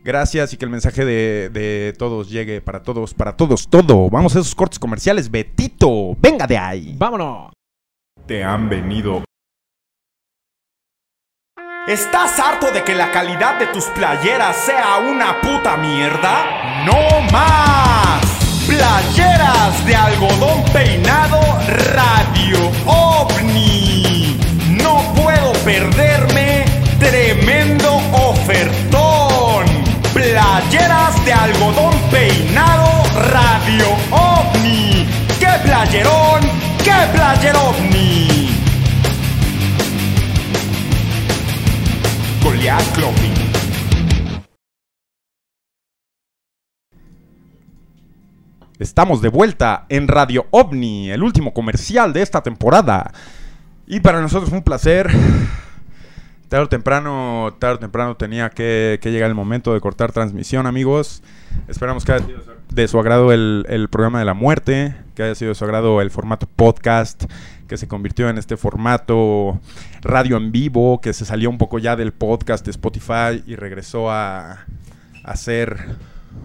Gracias y que el mensaje de, de todos llegue para todos, para todos, todo. Vamos a esos cortes comerciales. Betito, venga de ahí. ¡Vámonos! Te han venido. ¿Estás harto de que la calidad de tus playeras sea una puta mierda? ¡No más! Playeras de algodón peinado Radio OVNI. No puedo perderme tremendo ofertón. Playeras de algodón peinado Radio OVNI. ¡Qué playerón! ¡Qué player OVNI! Estamos de vuelta en Radio OVNI, el último comercial de esta temporada. Y para nosotros fue un placer. Tarde o temprano, tarde o temprano tenía que, llegar el momento de cortar transmisión, amigos. Esperamos que haya sido de su agrado el programa de la muerte, que haya sido de su agrado el formato podcast, que se convirtió en este formato radio en vivo, que se salió un poco ya del podcast de Spotify y regresó a, hacer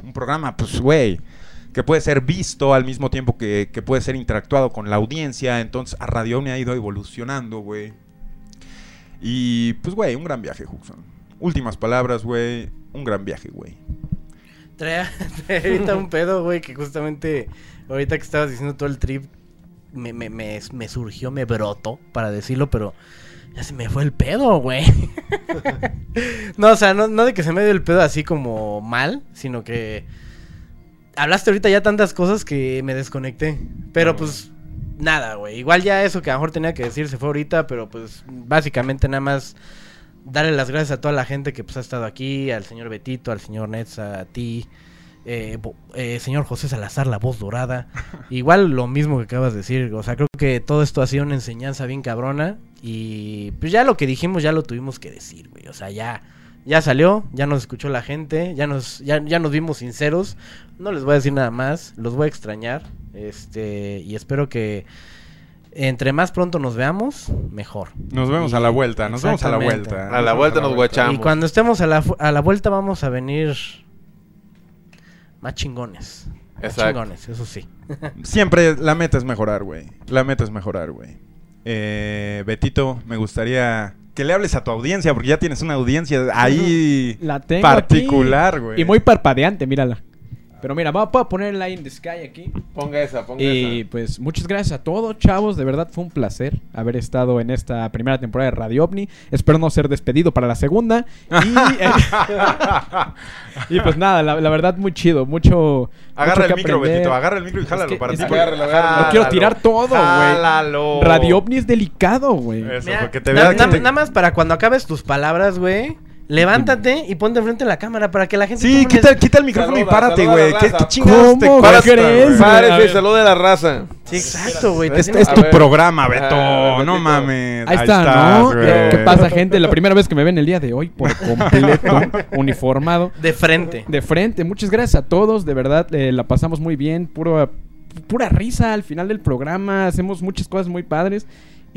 un programa, pues, güey, que puede ser visto al mismo tiempo que, que puede ser interactuado con la audiencia. Entonces, a Radio Omni ha ido evolucionando, güey. Y, pues, güey, un gran viaje, Huxon. Últimas palabras, güey. Un gran viaje, güey. Traía ahorita un pedo, güey, que justamente ahorita que estabas diciendo todo el trip, me, me, me, me surgió, me brotó, para decirlo, pero ya se me fue el pedo, güey. no, o sea, no, no de que se me dio el pedo así como mal, sino que hablaste ahorita ya tantas cosas que me desconecté. Pero pues nada, güey. Igual ya eso que a lo mejor tenía que decir se fue ahorita, pero pues básicamente nada más darle las gracias a toda la gente que pues ha estado aquí, al señor Betito, al señor Netza, a ti, eh, eh, señor José Salazar, la voz dorada. Igual lo mismo que acabas de decir, o sea, creo que todo esto ha sido una enseñanza bien cabrona y pues ya lo que dijimos ya lo tuvimos que decir, güey. O sea, ya ya salió, ya nos escuchó la gente, ya nos ya, ya nos vimos sinceros. No les voy a decir nada más, los voy a extrañar. Este, y espero que entre más pronto nos veamos, mejor. Nos vemos Y- a la vuelta, nos vemos a la vuelta. A la vuelta nos guachamos. Y cuando estemos a la, a la vuelta vamos a venir más chingones. Más chingones, eso sí. Siempre la meta es mejorar, güey. La meta es mejorar, güey. Eh, Betito, me gustaría que le hables a tu audiencia, porque ya tienes una audiencia ahí La tengo particular, güey. Y muy parpadeante, mírala. Pero mira, voy a poner el Line in the Sky aquí. Ponga esa, ponga Y pues muchas gracias a todos, chavos. De verdad fue un placer haber estado en esta primera temporada de Radio OVNI. Espero no ser despedido para la segunda. Y, eh, y pues nada, la, la verdad muy chido. Mucho. Agarra mucho el micro, aprender. Betito, agarra el micro y Es jálalo que- para es ti. Agárralo, agárralo. No quiero tirar todo, güey. Jálalo. Radio OVNI es delicado, güey. Eso, Mira, porque te na- vea na- que te- Nada más para cuando acabes tus palabras, güey. Levántate y ponte enfrente de la cámara para que la gente... Sí, quita, es- quita el micrófono y Saluda, párate, saluda güey. ¿Qué, qué chingados te ¿Cómo cuesta, crees, güey? güey? A la raza. Sí, exacto, güey. Este tienes- es tu ver. programa, Beto. Ah, no mames. Ahí está, estás, ¿no? ¿Qué pasa, gente? La primera vez que me ven el día de hoy por completo, uniformado. De frente. De frente, muchas gracias a todos, de verdad eh, la pasamos muy bien, puro, pura risa al final del programa, hacemos muchas cosas muy padres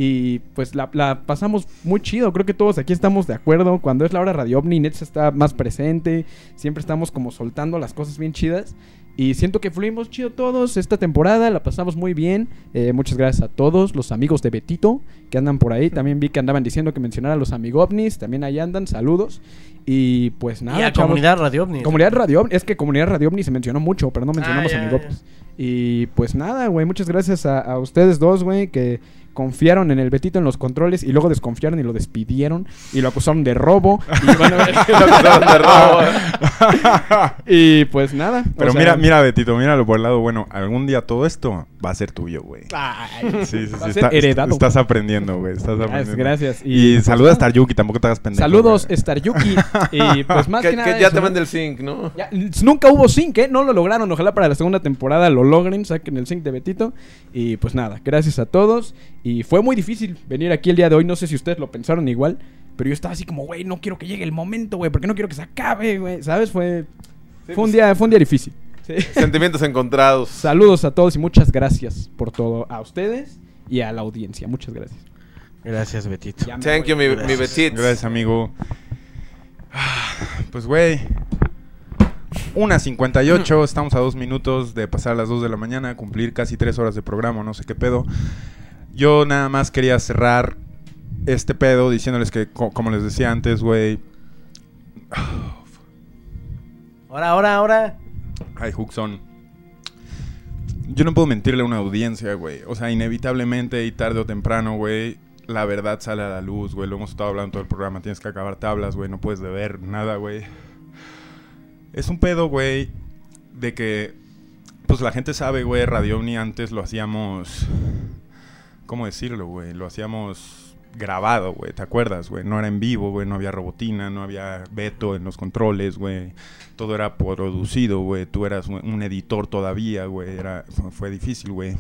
Y pues la, la pasamos muy chido. Creo que todos aquí estamos de acuerdo. Cuando es la hora Radio OVNI, Nets está más presente. Siempre estamos como soltando las cosas bien chidas. Y siento que fluimos chido todos esta temporada, la pasamos muy bien. Eh, muchas gracias a todos los amigos de Betito que andan por ahí. También vi que andaban diciendo que mencionara a los amigovnis, también ahí andan, saludos. Y pues nada, y a chavos. Comunidad Radio OVNI. Comunidad Radio OVNI, es que Comunidad Radio OVNI se mencionó mucho, pero no mencionamos Ah, ya, amigos. Y pues nada, güey, muchas gracias a, a ustedes dos, güey, que confiaron en el Betito en los controles y luego desconfiaron y lo despidieron y lo acusaron de robo. Y, bueno, De robo. y pues nada. o Pero sea, mira, mira, Betito, míralo por el lado bueno. Algún día todo esto va a ser tuyo, güey. Sí, sí, sí. está- heredado. estás aprendiendo, güey. Estás Gracias, aprendiendo. gracias. Y, pues, saluda a. Star Yuki, tampoco te hagas pendejo. Saludos. Star Yuki. y pues más que, que, nada. que ya eso, te ¿no? manda el zinc, ¿no? Ya, nunca hubo sync, ¿eh? No lo lograron. Ojalá para la segunda temporada lo logren. Saquen el sync de Betito. Y pues nada, gracias a todos. Y fue muy difícil venir aquí el día de hoy. No sé si ustedes lo pensaron igual. Pero yo estaba así como, güey, no quiero que llegue el momento, güey. Porque no quiero que se acabe, güey. ¿Sabes? Fue, Sí, fue, un pues, día, fue un día difícil. Sí. Sentimientos encontrados. Saludos a todos y muchas gracias por todo. A ustedes y a la audiencia. Muchas gracias. Gracias, Betito. Thank voy. you, mi, mi Gracias. Betit. Gracias, amigo. Ah, Pues, güey. Una 58, estamos a dos minutos de pasar a las 2 de la mañana, cumplir casi tres horas de programa, no sé qué pedo. Yo nada más quería cerrar este pedo diciéndoles que, co- como les decía antes, güey. Ahora, ahora, ahora. Ay, Huxon. Yo no puedo mentirle a una audiencia, güey. O sea, inevitablemente y tarde o temprano, güey, la verdad sale a la luz, güey. Lo hemos estado hablando todo el programa. Tienes que acabar tablas, güey. No puedes beber nada, güey. Es un pedo, güey, de que, pues la gente sabe, güey, Radio Omni antes lo hacíamos... ¿Cómo decirlo, güey? Lo hacíamos grabado, güey. ¿Te acuerdas, güey? No era en vivo, güey. No había robotina, no había veto en los controles, güey todo era producido, güey. Tú eras un, editor todavía, güey. Era, fue, difícil, güey.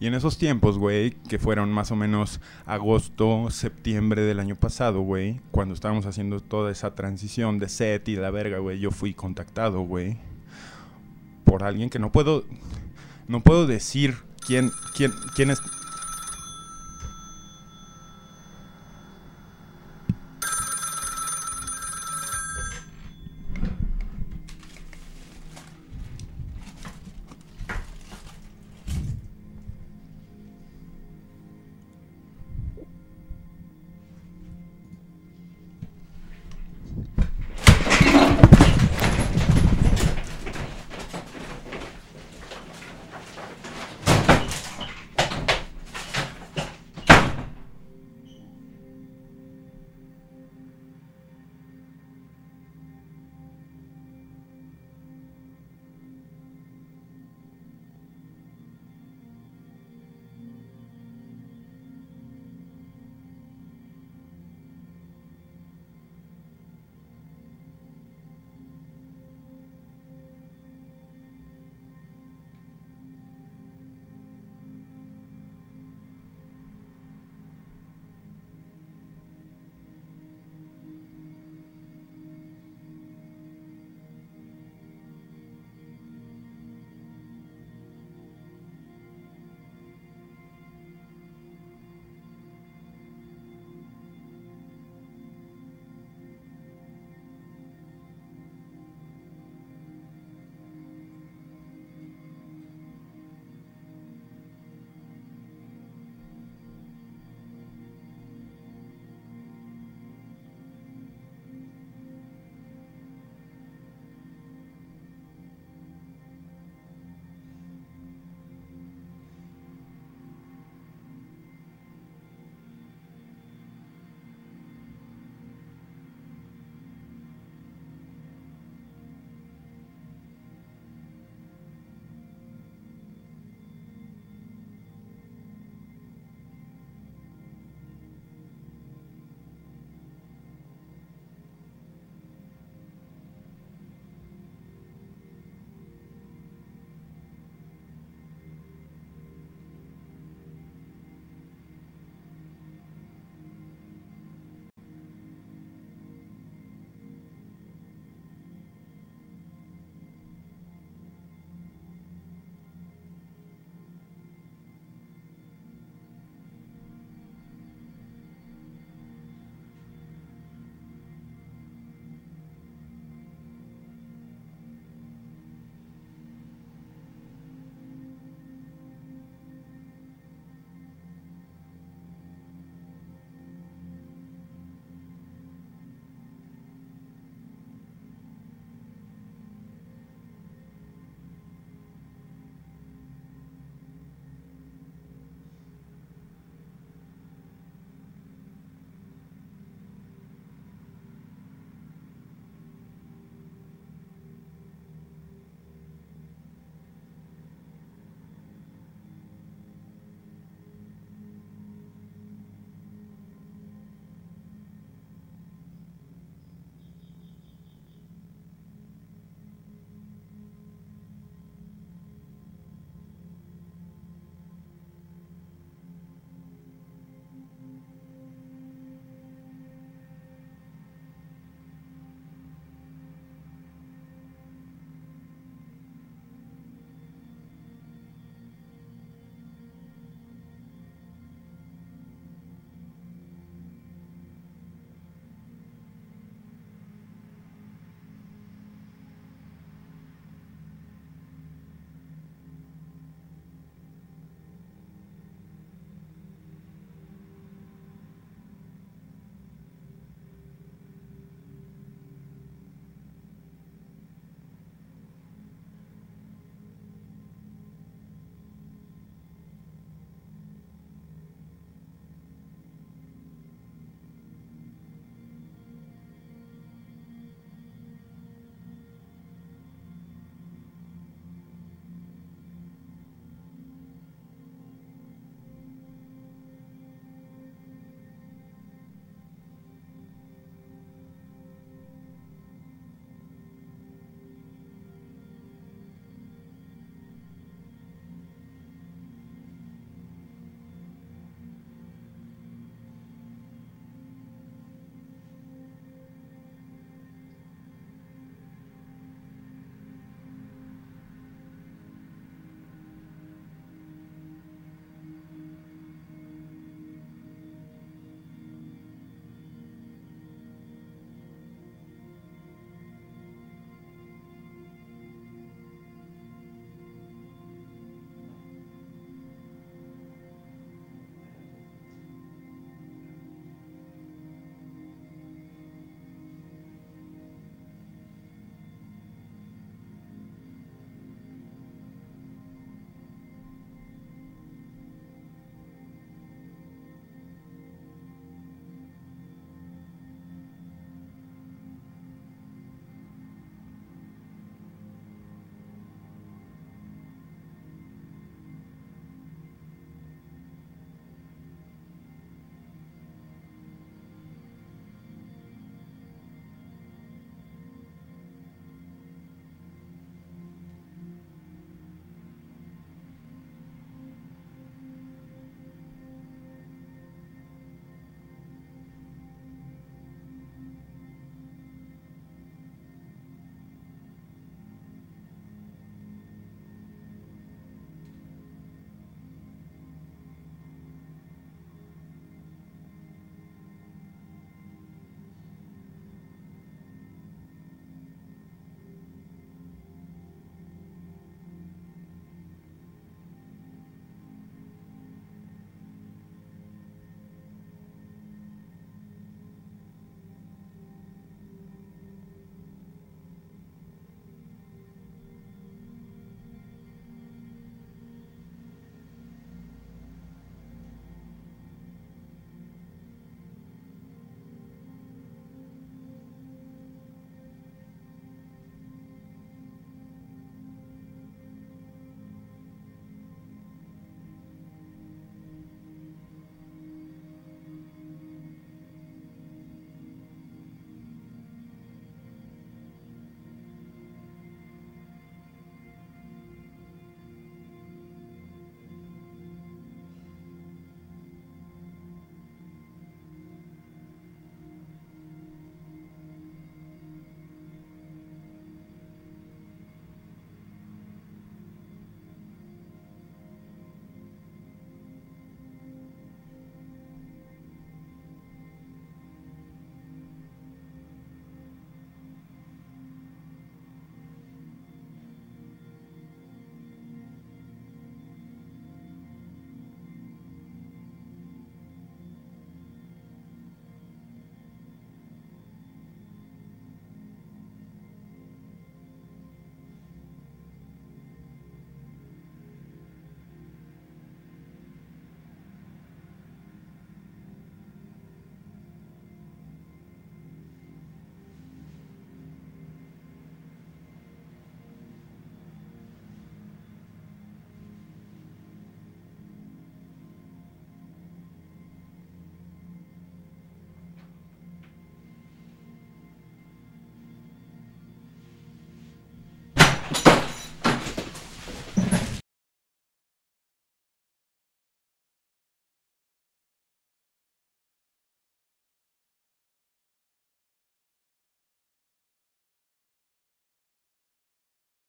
Y en esos tiempos, güey, que fueron más o menos agosto, septiembre del año pasado, güey, cuando estábamos haciendo toda esa transición de set y la verga, güey, yo fui contactado, güey, por alguien que no puedo, no puedo decir quién, quién, quién es,